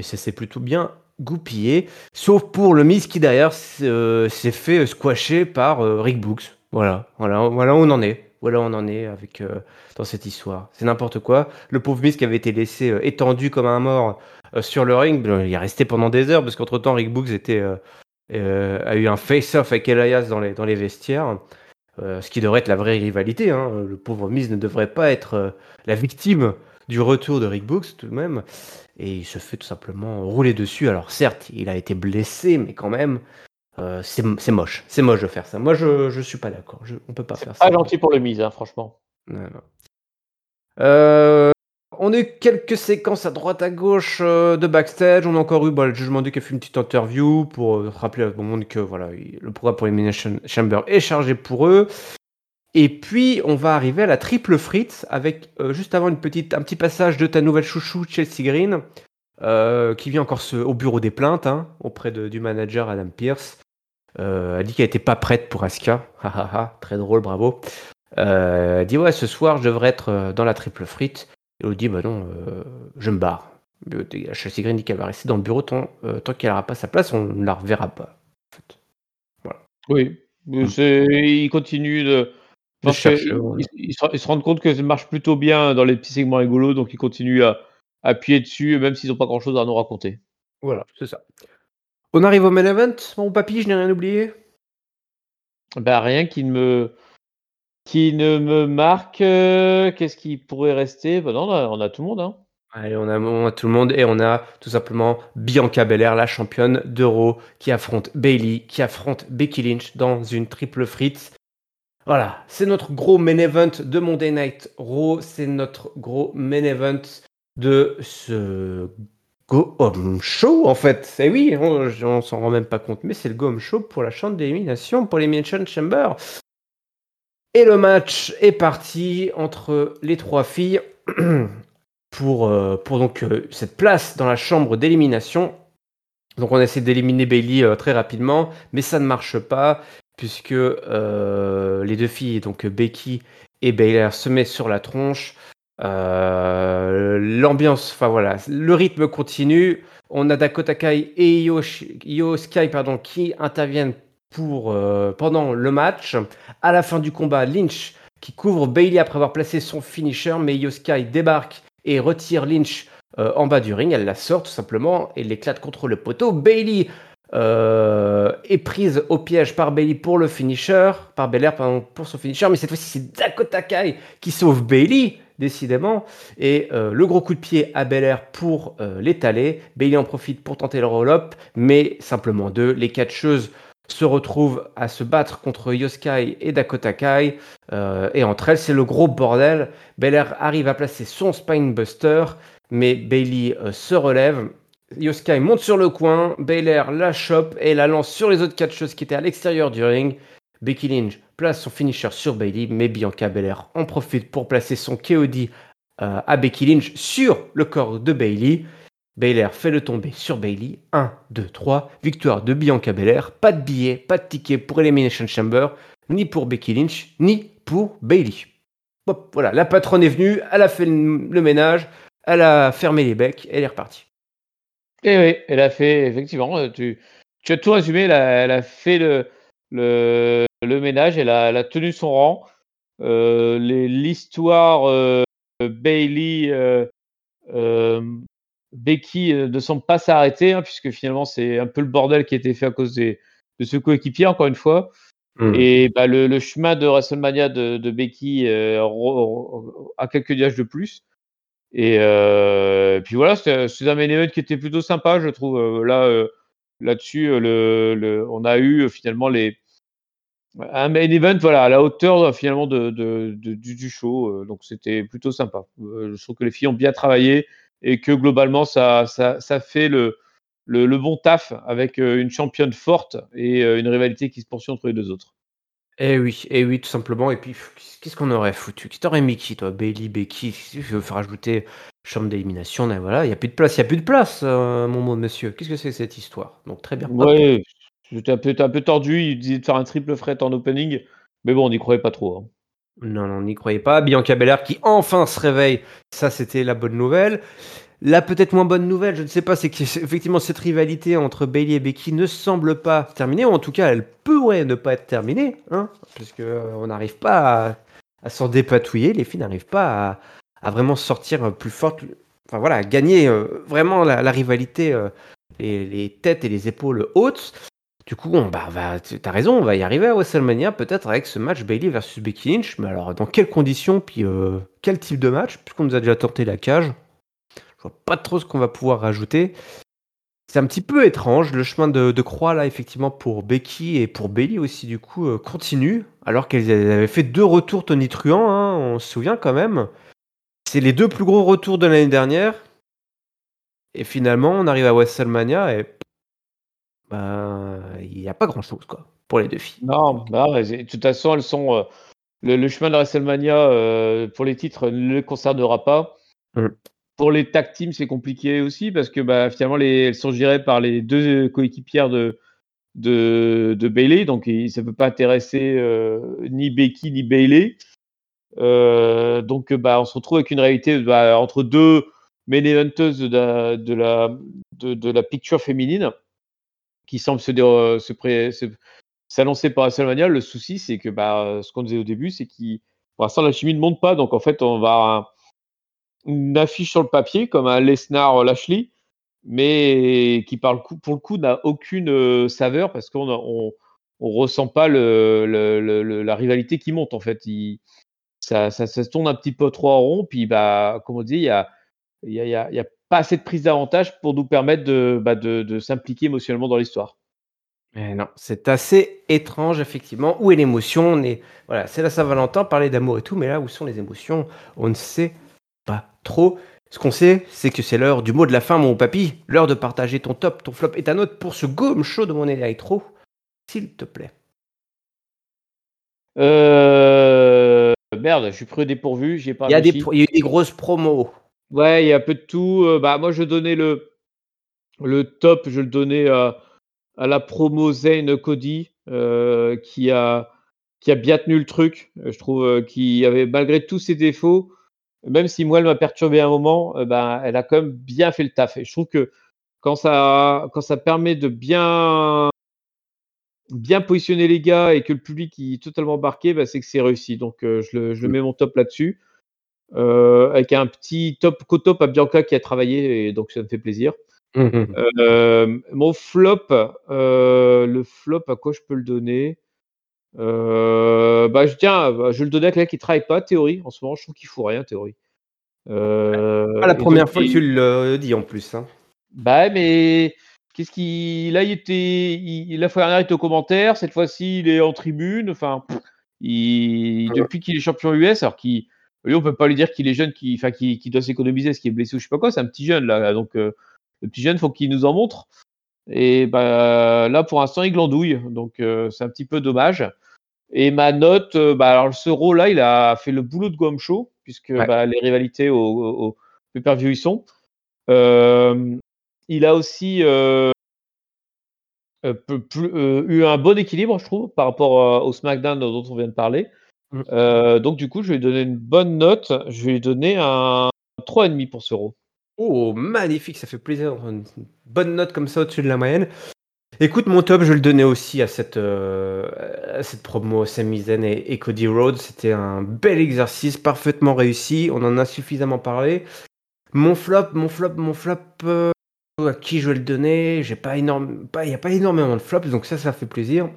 Speaker 1: ça s'est plutôt bien goupillé, sauf pour le Miss qui d'ailleurs s'est fait squasher par Rick Books. Voilà, voilà, voilà où on en est. Voilà on en est avec euh, dans cette histoire. C'est n'importe quoi. Le pauvre Miss qui avait été laissé euh, étendu comme un mort euh, sur le ring, il est resté pendant des heures parce qu'entre temps Rick Books a eu un face-off avec Elias dans les, dans les vestiaires. ce qui devrait être la vraie rivalité. Hein. Le pauvre Miz ne devrait pas être la victime du retour de Rick Books tout de même. Et il se fait tout simplement rouler dessus. Alors certes, il a été blessé, mais quand même, euh, c'est moche, c'est moche de faire ça. Moi, je, je suis pas d'accord. On peut pas faire ça.
Speaker 2: Pas gentil pour le mise, hein, franchement.
Speaker 1: Euh, on a eu quelques séquences à droite à gauche euh, de backstage. On a encore eu bah, le jugement du qui a fait une petite interview pour rappeler à tout le monde que voilà, le programme pour Elimination Chamber est chargé pour eux. Et puis, on va arriver à la triple frite avec juste avant une petite, un petit passage de ta nouvelle chouchou Chelsea Green. qui vient encore au bureau des plaintes hein, auprès du manager Adam Pierce. Euh, elle dit qu'elle n'était pas prête pour Asuka. très drôle, bravo. Euh, elle dit ouais, ce soir je devrais être euh, dans la triple frite. Et dit bah non, je me barre. Chelsea Green dit qu'elle va rester dans le bureau tant, qu'elle n'aura pas sa place, on ne la reverra pas.
Speaker 2: Oui, mm. il continue de. il, se, rend compte que ça marche plutôt bien dans les petits segments rigolos, donc il continue à, appuyer dessus, même s'ils n'ont pas grand chose à nous raconter.
Speaker 1: Voilà, c'est ça. On arrive au main event, mon papy, je n'ai rien oublié.
Speaker 2: Bah, rien qui ne me qui ne me marque. Euh, qu'est-ce qui pourrait rester? Bah non, on a, tout le monde. Hein.
Speaker 1: Allez, on a, tout le monde et on a tout simplement Bianca Belair, la championne d'Euro, qui affronte Bailey, qui affronte Becky Lynch dans une triple frite. Voilà, c'est notre gros main event de Monday Night Raw, c'est notre gros main event de ce Go Home Show en fait. C'est oui, on, s'en rend même pas compte, mais c'est le Go Home Show pour la chambre d'élimination pour les Chamber. Et le match est parti entre les trois filles pour, euh, pour donc euh, cette place dans la chambre d'élimination. Donc on essaie d'éliminer Bailey euh, très rapidement, mais ça ne marche pas puisque les deux filles, donc Becky et Baylor, se mettent sur la tronche. Euh, l'ambiance, enfin voilà, le rythme continue. On a Dakota Kai et Io, Sky pardon, qui interviennent pour, euh, pendant le match. À la fin du combat, Lynch qui couvre Bailey après avoir placé son finisher, mais Io Sky débarque et retire Lynch euh, en bas du ring. Elle la sort tout simplement et l'éclate contre le poteau. Bailey est prise au piège par Bailey pour le finisher, par Belair pour son finisher, mais cette fois-ci c'est Dakota Kai qui sauve Bailey décidément. Et euh, le gros coup de pied à Bel pour euh, l'étaler. Bailey en profite pour tenter le roll-up, mais simplement deux. Les catcheuses se retrouvent à se battre contre Yoskai et Dakota Kai. Euh, et entre elles, c'est le gros bordel. Belair arrive à placer son Spinebuster, mais Bailey se relève. Yoskai monte sur le coin, Belair la chope et la lance sur les autres catcheuses qui étaient à l'extérieur du ring. Becky Lynch place son finisher sur Bailey, mais Bianca Belair en profite pour placer son KOD euh, à Becky Lynch sur le corps de Bailey. Belair fait le tomber sur Bailey. 1, 2, 3. Victoire de Bianca Belair. Pas de billet, pas de ticket pour Elimination Chamber, ni pour Becky Lynch, ni pour Bailey. Hop, voilà, la patronne est venue, elle a fait le, ménage, elle a fermé les becs, elle est repartie.
Speaker 2: Et oui, elle a fait, effectivement, euh, tu, as tout résumé, elle a, fait le, le ménage, elle a, elle a tenu son rang. Euh, L'histoire euh, Bailey, euh, euh, Becky ne semble pas s'arrêter, hein, puisque finalement c'est un peu le bordel qui a été fait à cause des, de ce coéquipier, encore une fois.
Speaker 1: Hmm.
Speaker 2: Et bah, le, le chemin de WrestleMania de, de Becky a quelques diages de plus. Et puis voilà, c'est un main qui était plutôt sympa, je trouve. Là, là-dessus, le, le- on a eu finalement les un main event, voilà, à la hauteur euh, finalement de, de- de- du, du show. euh, donc c'était plutôt sympa. Euh, je trouve que les filles ont bien travaillé et que globalement, ça, ça, ça fait le, le, le bon taf avec une championne forte et une rivalité qui se poursuit entre les deux autres.
Speaker 1: Eh oui, eh oui, tout simplement. Et puis, qu'est-ce qu'on aurait foutu? Qui t'aurait mis qui, toi? Bailey, Becky Je veux faire ajouter? Chambre d'élimination, ben voilà, il n'y a plus de place, il n'y a plus de place, euh, mon mot monsieur. Qu'est-ce que c'est que cette histoire? Donc, très bien.
Speaker 2: Ouais, j'étais un peu, un peu tordu. Il disait de faire un triple fret en opening, mais bon, on n'y croyait pas trop. hein.
Speaker 1: Non, non, on n'y croyait pas. Bianca Belair qui enfin se réveille, ça c'était la bonne nouvelle. La peut-être moins bonne nouvelle, je ne sais pas, c'est que effectivement cette rivalité entre Bailey et Becky ne semble pas terminée, ou en tout cas elle pourrait ne pas être terminée, hein, parce euh, n'arrive pas à, s'en dépatouiller, les filles n'arrivent pas à, vraiment sortir plus forte, enfin voilà, à gagner euh, vraiment la, rivalité, euh, les têtes et les épaules hautes. Du coup, on, t'as raison, on va y arriver à WrestleMania, peut-être avec ce match Bailey versus Becky Lynch. Mais alors, dans quelles conditions, puis euh, quel type de match Puisqu'on nous a déjà tenté la cage, je vois pas trop ce qu'on va pouvoir rajouter. C'est un petit peu étrange. Le chemin de, de croix, là, effectivement, pour Becky et pour Bailey aussi, du coup, euh, continue. Alors qu'elles avaient fait deux retours tonitruants, hein, on se souvient quand même. C'est les deux plus gros retours de l'année dernière. Et finalement, on arrive à WrestleMania et bah, il n'y a pas grand chose quoi pour les deux filles.
Speaker 2: Non, bah, de toute façon, elles sont. euh, le, le chemin de WrestleMania euh, pour les titres ne les concernera pas.
Speaker 1: Mm.
Speaker 2: Pour les tag teams, c'est compliqué aussi parce que bah, finalement, les, elles sont gérées par les deux coéquipières de, de, de Bailey. Donc, ça ne peut pas intéresser euh, ni Becky ni Bailey. Euh, donc, bah, on se retrouve avec une réalité bah, entre deux main de la, de, la, de, de la picture féminine qui semble se, se- s'annoncer par WrestleMania. Le souci, c'est que bah, ce qu'on disait au début, c'est qu'il pour l'instant la chimie ne monte pas. Donc en fait, on va avoir un- une affiche sur le papier comme un Lesnar Lashley, mais qui par le coup, pour le coup n'a aucune euh, saveur parce qu'on on, ressent pas le, la rivalité qui monte en fait. Il- ça, ça, se tourne un petit peu trop en rond. Puis bah, comme on dit, il y a, y a- y a- y a pas assez de prise d'avantage pour nous permettre de, bah, de, de s'impliquer émotionnellement dans l'histoire.
Speaker 1: Mais non, c'est assez étrange effectivement. Où est l'émotion? On est voilà, c'est la Saint-Valentin, parler d'amour et tout, mais là où sont les émotions? On ne sait pas trop. Ce qu'on sait, c'est que c'est l'heure du mot de la fin, mon papy. L'heure de partager ton top, ton flop et ta note pour ce gomme chaud de mon électro, s'il te plaît.
Speaker 2: Euh... Merde, je suis pris au dépourvu, j'y ai pas
Speaker 1: Il y, a des,
Speaker 2: réfléchi.
Speaker 1: pro- il y a eu des grosses promos.
Speaker 2: Ouais, il y a un peu de tout. Euh, bah, moi, je donnais le, le top, je le donnais à, à la promo Zane Cody, euh, qui, a, qui a bien tenu le truc. Euh, Je trouve euh, qu'il avait, malgré tous ses défauts, même si moi, elle m'a perturbé un moment, euh, ben, elle a quand même bien fait le taf. Et je trouve que quand ça, quand ça permet de bien, bien positionner les gars et que le public il est totalement embarqué, ben, c'est que c'est réussi. Donc, euh, je, le, je le mets mon top là-dessus. Euh, avec un petit top co-top à Bianca qui a travaillé, et donc ça me fait plaisir. Euh, mon flop, euh, le flop, à quoi je peux le donner? Euh, bah, je tiens, bah, je vais le donner à quelqu'un qui travaille pas, théorie. En ce moment, je trouve qu'il fout rien, théorie.
Speaker 1: Pas la première
Speaker 2: donc,
Speaker 1: fois que tu le dis en plus. hein.
Speaker 2: Bah, mais qu'est-ce qu'il. Là, il était. il- La fois dernière, il était au commentaire. Cette fois-ci, il est en tribune. Enfin, pff, il...
Speaker 1: Ouais.
Speaker 2: depuis qu'il est champion US, alors qu'il. Lui, on peut pas lui dire qu'il est jeune, qu'il doit s'économiser, ce qui est blessé ou je sais pas quoi. C'est un petit jeune, là. Donc, euh, le petit jeune, faut qu'il nous en montre. Et bah, là, pour l'instant, il glandouille. Donc, euh, c'est un petit peu dommage. Et ma note, euh, bah, alors ce rôle-là, il a fait le boulot de Guam Show, puisque
Speaker 1: Ouais.
Speaker 2: bah, les rivalités au, au, au pay-per-view y sont. Euh, il a aussi euh, euh, plus- euh, eu un bon équilibre, je trouve, par rapport au SmackDown dont on vient de parler.
Speaker 1: Mm.
Speaker 2: Euh, donc du coup, je vais lui donner une bonne note. Je vais lui donner un 3,5 pour ce rôle.
Speaker 1: Oh, magnifique, ça fait plaisir une bonne note comme ça au-dessus de la moyenne. Écoute, mon top, je le donnais aussi à cette, euh, à cette promo Sami Zayn et, et Cody Rhodes. C'était un bel exercice, parfaitement réussi. On en a suffisamment parlé. Mon flop, mon flop, mon flop, euh, à qui je vais le donner? J'ai pas énorme, pas, il n'y a pas énormément de flops, donc ça, ça fait plaisir.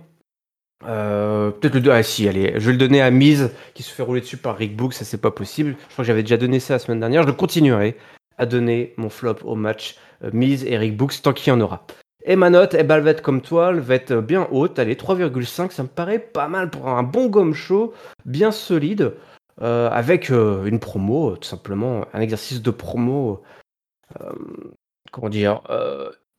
Speaker 1: Euh, Peut-être le ah si, allez, je vais le donner à Miz qui se fait rouler dessus par Rick Book, ça c'est pas possible. Je crois que j'avais déjà donné ça la semaine dernière. Je continuerai à donner mon flop au match euh, Miz et Rick Books tant qu'il y en aura. Et ma note, eh ben, elle va être comme toi, elle va être bien haute, allez, 3,5, ça me paraît pas mal pour un bon gomme show, bien solide, euh, avec euh, une promo, tout simplement, un exercice de promo, comment dire,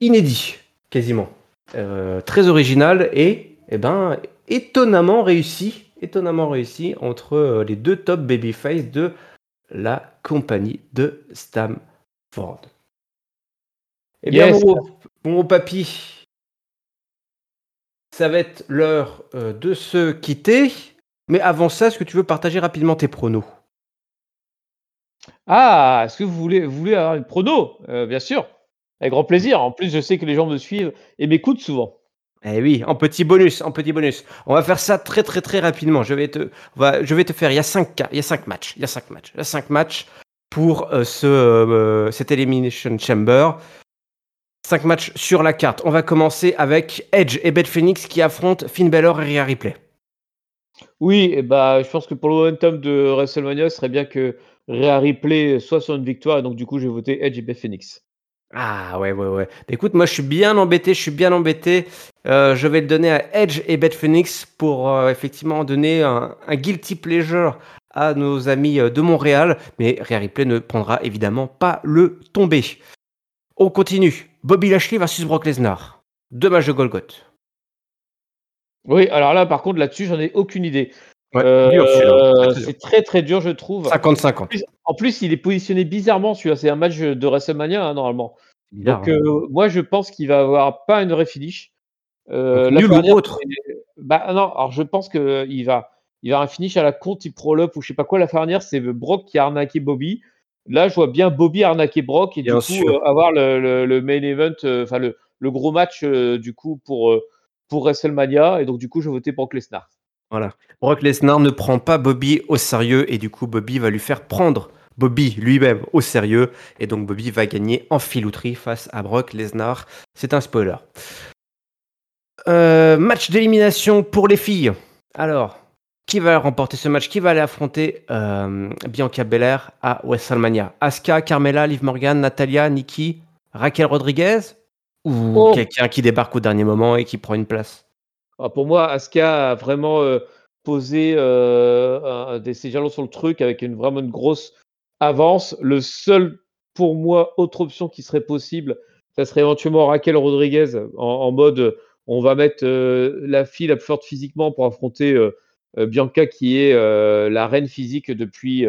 Speaker 1: inédit, quasiment. Très original et, eh ben, étonnamment réussi, étonnamment réussi entre euh, les deux top babyface de la compagnie de Stamford. Eh bien,
Speaker 2: Yes.
Speaker 1: mon, papy, ça va être l'heure euh, de se quitter. Mais avant ça, est-ce que tu veux partager rapidement tes pronos?
Speaker 2: Ah, est-ce que vous voulez, vous voulez avoir une prono Euh, Bien sûr, avec grand plaisir. En plus, je sais que les gens me suivent et m'écoutent souvent.
Speaker 1: Eh oui, en petit bonus, en petit bonus. On va faire ça très très très rapidement. Je vais te, on va- je vais te faire. Il y a cinq cas, il y a cinq matchs, il y a cinq matchs, il y a cinq matchs pour euh, ce euh, cette elimination chamber. Cinq matchs sur la carte. On va commencer avec Edge et Beth Phoenix qui affrontent Finn Balor et Rhea Ripley.
Speaker 2: Oui, et bah, je pense que pour le momentum de WrestleMania, ce serait bien que Rhea Ripley soit sur une victoire. Donc, du coup, j'ai voté Edge et Beth Phoenix.
Speaker 1: Ah ouais ouais ouais. Écoute, moi je suis bien embêté, je suis bien embêté. Euh, je vais le donner à Edge et Beth Phoenix pour euh, effectivement donner un, un guilty pleasure à nos amis euh, de Montréal, mais Rhea Ripley ne prendra évidemment pas le tombé. On continue. Bobby Lashley versus Brock Lesnar. Deux matchs de Golgoth.
Speaker 2: Oui, alors là, par contre, là-dessus, j'en ai aucune idée.
Speaker 1: Ouais,
Speaker 2: Euh,
Speaker 1: dur, celui-là. Très, très dur.
Speaker 2: c'est très très dur, je trouve.
Speaker 1: 50-50.
Speaker 2: plus- En plus, il est positionné bizarrement, celui-là. C'est un match de WrestleMania, hein, normalement.
Speaker 1: Bizarre,
Speaker 2: Donc,
Speaker 1: hein.
Speaker 2: moi, je pense qu'il va avoir pas une vraie finish. Euh,
Speaker 1: nul ou autre.
Speaker 2: Bah non, alors je pense qu'il va, il va un finish à la compte, il pro-up ou je sais pas quoi. La dernière, c'est Brock qui a arnaqué Bobby. Là, je vois bien Bobby arnaquer Brock et
Speaker 1: Bien
Speaker 2: du coup euh, avoir le, le- le main event, euh, enfin le, le gros match euh, du coup pour, pour WrestleMania. Et donc, du coup, je vais voter Brock Lesnar.
Speaker 1: Voilà. Brock Lesnar ne prend pas Bobby au sérieux et du coup Bobby va lui faire prendre Bobby lui-même au sérieux et donc Bobby va gagner en filouterie face à Brock Lesnar. C'est un spoiler. Euh, match d'élimination pour les filles. Alors, qui va remporter ce match? Qui va aller affronter euh, Bianca Belair à WrestleMania Asuka, Carmella, Liv Morgan, Natalia, Nikki, Raquel Rodriguez? Ou
Speaker 2: Oh.
Speaker 1: quelqu'un qui débarque au dernier moment et qui prend une place?
Speaker 2: Alors, Ah, pour moi, Asuka a vraiment euh, posé un- des, ses jalons sur le truc avec une vraiment une grosse avance. Le seul, pour moi, autre option qui serait possible, ça serait éventuellement Raquel Rodriguez en, en mode on va mettre euh, la fille la plus forte physiquement pour affronter euh, euh, Bianca qui est la reine physique depuis,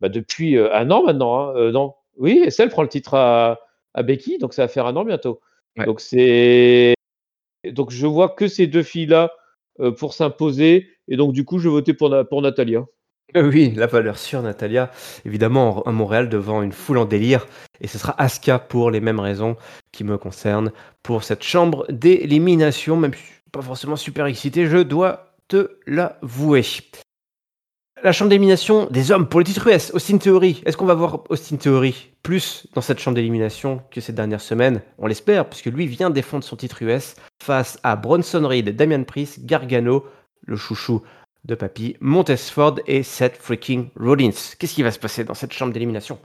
Speaker 2: bah, depuis un an maintenant. hein. Non, oui, et celle prend le titre à, à Becky, donc ça va faire un an bientôt.
Speaker 1: Ouais.
Speaker 2: Donc c'est donc je vois que ces deux filles-là euh, pour s'imposer. Et donc du coup, je vais voter pour, Na- pour Natalia.
Speaker 1: Oui, la valeur sûre, Natalia. Évidemment, à Montréal, devant une foule en délire. Et ce sera Asuka pour les mêmes raisons qui me concernent pour cette chambre d'élimination. Même si je suis pas forcément super excité, je dois te l'avouer. La chambre d'élimination des hommes pour le titre US, Austin Theory. Est-ce qu'on va voir Austin Theory plus dans cette chambre d'élimination que ces dernières semaines? On l'espère, puisque lui vient défendre son titre US face à Bronson Reed, Damian Priest, Gargano, le chouchou de Papy, Montesford et Seth freaking Rollins. Qu'est-ce qui va se passer dans cette chambre d'élimination?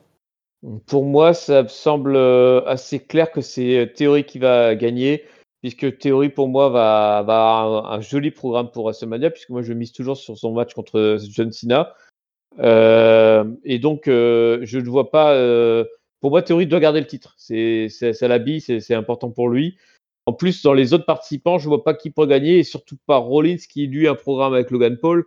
Speaker 2: Pour moi, ça me semble euh, assez clair que c'est euh, Théorie qui va gagner, puisque Théorie, pour moi, va, avoir un, joli programme pour WrestleMania, puisque moi, je mise toujours sur son match contre John Cena. Euh, et donc, euh, je ne vois pas. euh, pour moi, Théorie doit garder le titre. C'est, c'est, ça l'habille, c'est, c'est important pour lui. En plus, dans les autres participants, je vois pas qui pourrait gagner, et surtout pas Rollins qui lui a un programme avec Logan Paul.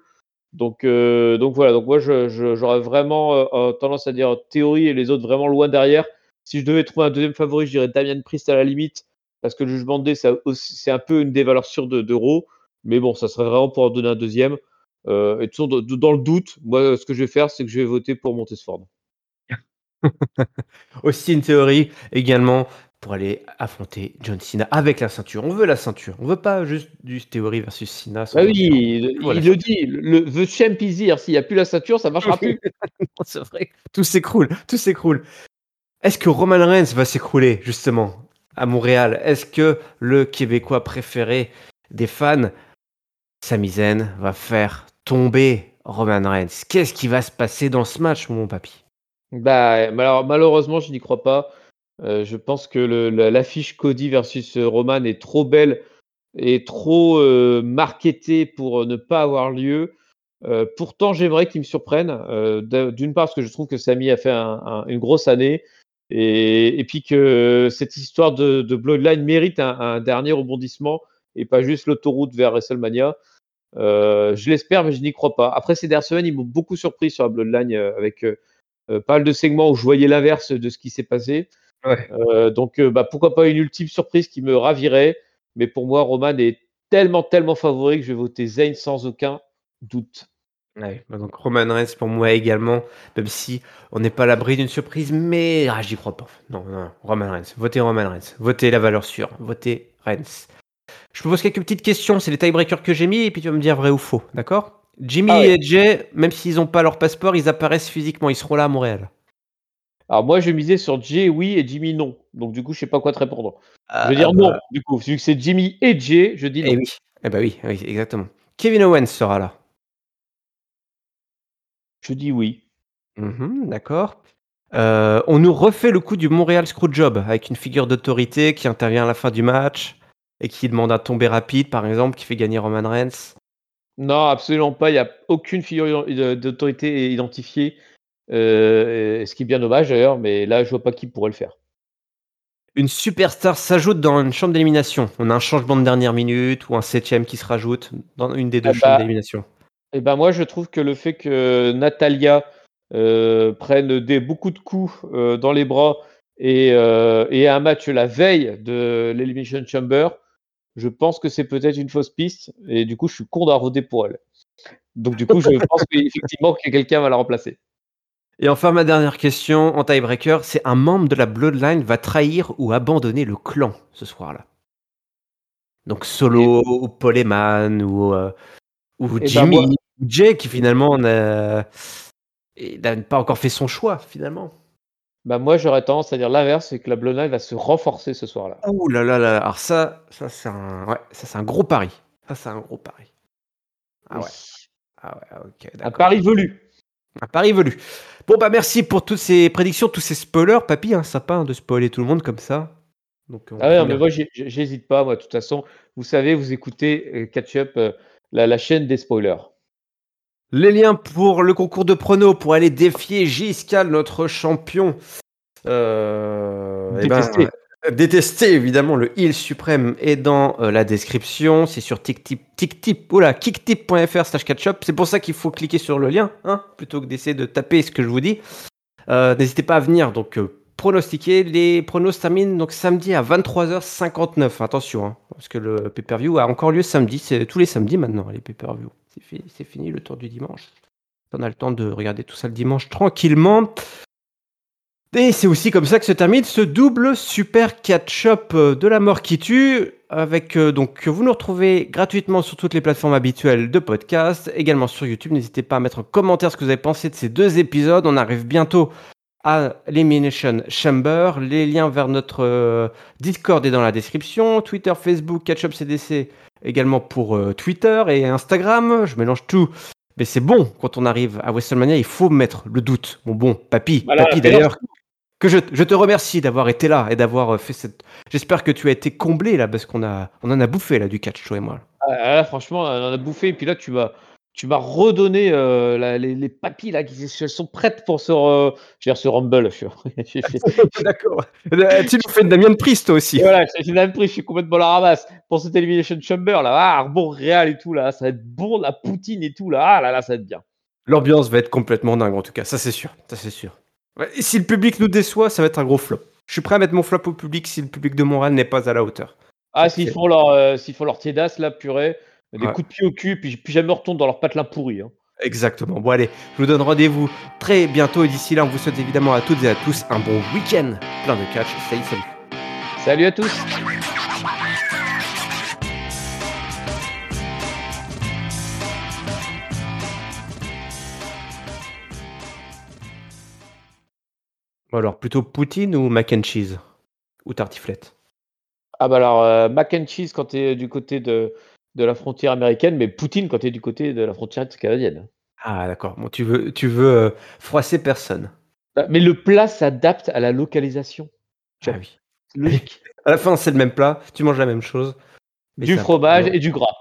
Speaker 2: Donc, euh, voilà. Donc moi, j'aurais vraiment euh, euh, tendance à dire théorie et les autres vraiment loin derrière. Si je devais trouver un deuxième favori, je dirais Damien Priest à la limite, parce que le jugement D, c'est un peu une des valeurs sûres de- d'Euro. Mais bon, ça serait vraiment pour en donner un deuxième. Euh, et toujours dans le doute, moi, ce que je vais faire, c'est que je vais voter pour Montesford.
Speaker 1: Aussi une théorie également pour aller affronter John Cena avec la ceinture. On veut la ceinture. On veut pas juste du théorie versus Cena. sans
Speaker 2: Ah oui, il,
Speaker 1: Voilà.
Speaker 2: il le dit. Le, the champ is here. S'il n'y a plus la ceinture, ça marchera plus.
Speaker 1: C'est vrai. Tout s'écroule. Tout s'écroule. Est-ce que Roman Reigns va s'écrouler justement à Montréal? Est-ce que le Québécois préféré des fans, Sami Zayn, va faire tomber Roman Reigns? Qu'est-ce qui va se passer dans ce match, mon papy
Speaker 2: Bah, malheur- malheureusement, je n'y crois pas. Euh, je pense que l'affiche Cody versus euh, Roman est trop belle et trop euh, marketée pour ne pas avoir lieu. Pourtant, j'aimerais qu'il me surprenne. d'un- D'une part, parce que je trouve que Sami a fait un- un- une grosse année. Et, puis que cette histoire de, Bloodline mérite un, un dernier rebondissement et pas juste l'autoroute vers WrestleMania. Je l'espère, mais je n'y crois pas. Après ces dernières semaines, ils m'ont beaucoup surpris sur la Bloodline avec pas mal de segments où je voyais l'inverse de ce qui s'est passé.
Speaker 3: Ouais.
Speaker 2: Euh, donc, euh, bah, pourquoi pas une ultime surprise qui me ravirait. Mais pour moi, Roman est tellement, tellement favori que je vais voter Zayn sans aucun doute.
Speaker 1: Ouais, bah donc Roman Reigns pour moi également, même si on n'est pas à l'abri d'une surprise, mais ah, j'y crois pas. Non, non, Roman Reigns. Votez Roman Reigns. Votez la valeur sûre. Votez Reigns. Je pose quelques petites questions. C'est les tiebreakers que j'ai mis et puis tu vas me dire vrai ou faux. D'accord? Jimmy
Speaker 2: Ah
Speaker 1: et Jay, même s'ils n'ont pas leur passeport, ils apparaissent physiquement. Ils seront là à Montréal.
Speaker 2: Alors, moi, je misais sur Jay, oui, et Jimmy, non. Donc, du coup, je sais pas quoi te répondre. Je vais
Speaker 1: Ah,
Speaker 2: dire
Speaker 1: ah,
Speaker 2: non.
Speaker 1: bah,
Speaker 2: Du coup, vu que c'est Jimmy et Jay, je dis non.
Speaker 1: Eh oui. Eh bah oui, oui, exactement. Kevin Owens sera là.
Speaker 2: Je dis oui.
Speaker 1: Mhm, D'accord. Euh, on nous refait le coup du Montréal Screwjob avec une figure d'autorité qui intervient à la fin du match et qui demande un tombé rapide, par exemple, qui fait gagner Roman Reigns.
Speaker 2: Non, absolument pas. Il n'y a aucune figure d'autorité identifiée. Euh, ce qui est bien dommage d'ailleurs, mais là, je vois pas qui pourrait le faire.
Speaker 1: Une superstar s'ajoute dans une chambre d'élimination. On a un changement de dernière minute ou un septième qui se rajoute dans une des deux
Speaker 2: Ah
Speaker 1: chambres
Speaker 2: bah,
Speaker 1: d'élimination.
Speaker 2: Et ben moi, je trouve que le fait que Natalia euh, prenne des, beaucoup de coups euh, dans les bras et, euh, et un match la veille de l'Elimination Chamber, je pense que c'est peut-être une fausse piste. Et du coup, je suis con voté pour elle. Donc du coup, je pense qu'effectivement que quelqu'un va la remplacer.
Speaker 1: Et enfin, ma dernière question en tiebreaker, c'est un membre de la Bloodline va trahir ou abandonner le clan ce soir-là. Donc Solo ou Paul Heyman ou, euh, ou
Speaker 2: Eh ben,
Speaker 1: Jimmy
Speaker 2: moi-
Speaker 1: ou Jay qui finalement n'a pas encore fait son choix finalement.
Speaker 2: Bah moi, j'aurais tendance à dire l'inverse, c'est que la Bloodline va se renforcer ce soir-là.
Speaker 1: Ouh là là là, alors ça, ça c'est un, ouais, ça c'est un gros pari. Ça c'est un gros pari. Ah ouais, ah ouais, ok,
Speaker 2: Un pari velu.
Speaker 1: Un pari velu. Bon bah merci pour toutes ces prédictions, tous ces spoilers, papy, hein, sympa hein, de spoiler tout le monde comme ça. Donc, on
Speaker 2: Ah ouais, mais moi, j'hésite pas. Moi, de toute façon, vous savez, vous écoutez euh, Catch Up, euh, la, la chaîne des spoilers.
Speaker 1: Les liens pour le concours de prono pour aller défier Giscal, notre champion. Euh, eh ben,
Speaker 2: Détesté,
Speaker 1: évidemment, le heal suprême est dans euh, la description. C'est sur TickTip, oula, kicktip.fr slash catchup. C'est pour ça qu'il faut cliquer sur le lien, hein, plutôt que d'essayer de taper ce que je vous dis. Euh, N'hésitez pas à venir, donc euh, pronostiquer. Les pronos terminent donc samedi à 23h59. Attention, hein, parce que le pay-per-view a encore lieu samedi. C'est tous les samedis maintenant, les pay-per-view. C'est fini le tour du dimanche. On a le temps de regarder tout ça le dimanche tranquillement. Et c'est aussi comme ça que se termine ce double super catch-up euh, de la mort qui tue. Avec euh, donc vous nous retrouvez gratuitement sur toutes les plateformes habituelles de podcast, également sur YouTube. N'hésitez pas à mettre en commentaire ce que vous avez pensé de ces deux épisodes. On arrive bientôt à l'Elimination Chamber. Les liens vers notre euh, Discord est dans la description. Twitter, Facebook, Catch-up CDC également pour euh, Twitter et Instagram. Je mélange tout. Mais c'est bon, quand on arrive à WrestleMania, il faut mettre le doute. Mon bon papy,
Speaker 2: Voilà,
Speaker 1: papy d'ailleurs, que je, je te remercie d'avoir été là et d'avoir euh, fait cette. J'espère que tu as été comblé là, parce qu'on a, on en a bouffé là du catch, toi et moi.
Speaker 2: Ah, là, franchement, on en a bouffé. Et puis là, tu m'as, tu m'as redonné euh, la- les, les papilles là, qui elles sont prêtes pour ce, re- je veux dire, ce Rumble. je-
Speaker 1: D'accord. Euh, tu nous fais une Damien Priest toi aussi.
Speaker 2: Et voilà, j'ai j'ai même pris, je suis complètement la ramasse pour cette Elimination Chamber là. Ah, Arbor Real et tout là, ça va être bon, la poutine et tout là. Ah là là, ça va être bien.
Speaker 1: L'ambiance va être complètement dingue en tout cas, ça c'est sûr. Ça c'est sûr. Ouais, et si le public nous déçoit, ça va être un gros flop. Je suis prêt à mettre mon flop au public si le public de Montréal n'est pas à la hauteur.
Speaker 2: Ah, s'ils font leur, euh, s'ils font leur tiédasse là, purée, des
Speaker 1: Ouais.
Speaker 2: coups de pied au cul, puis, puis jamais on retourne dans leur patelin pourri. hein.
Speaker 1: Exactement. Bon allez, je vous donne rendez-vous très bientôt et d'ici là, on vous souhaite évidemment à toutes et à tous un bon week-end plein de catch. Salut, salut.
Speaker 2: Salut à tous.
Speaker 1: Alors plutôt Poutine ou mac and cheese Ou tartiflette?
Speaker 2: Ah bah alors, euh, mac and cheese quand tu es du côté de, de la frontière américaine, mais Poutine quand tu es du côté de la frontière canadienne.
Speaker 1: Ah d'accord. Bon, tu veux, tu veux euh, froisser personne.
Speaker 2: Ah, Mais le plat s'adapte à la localisation.
Speaker 1: Ah oui.
Speaker 2: Logique.
Speaker 1: À la fin, c'est le même plat, tu manges la même chose.
Speaker 2: Du fromage et du gras.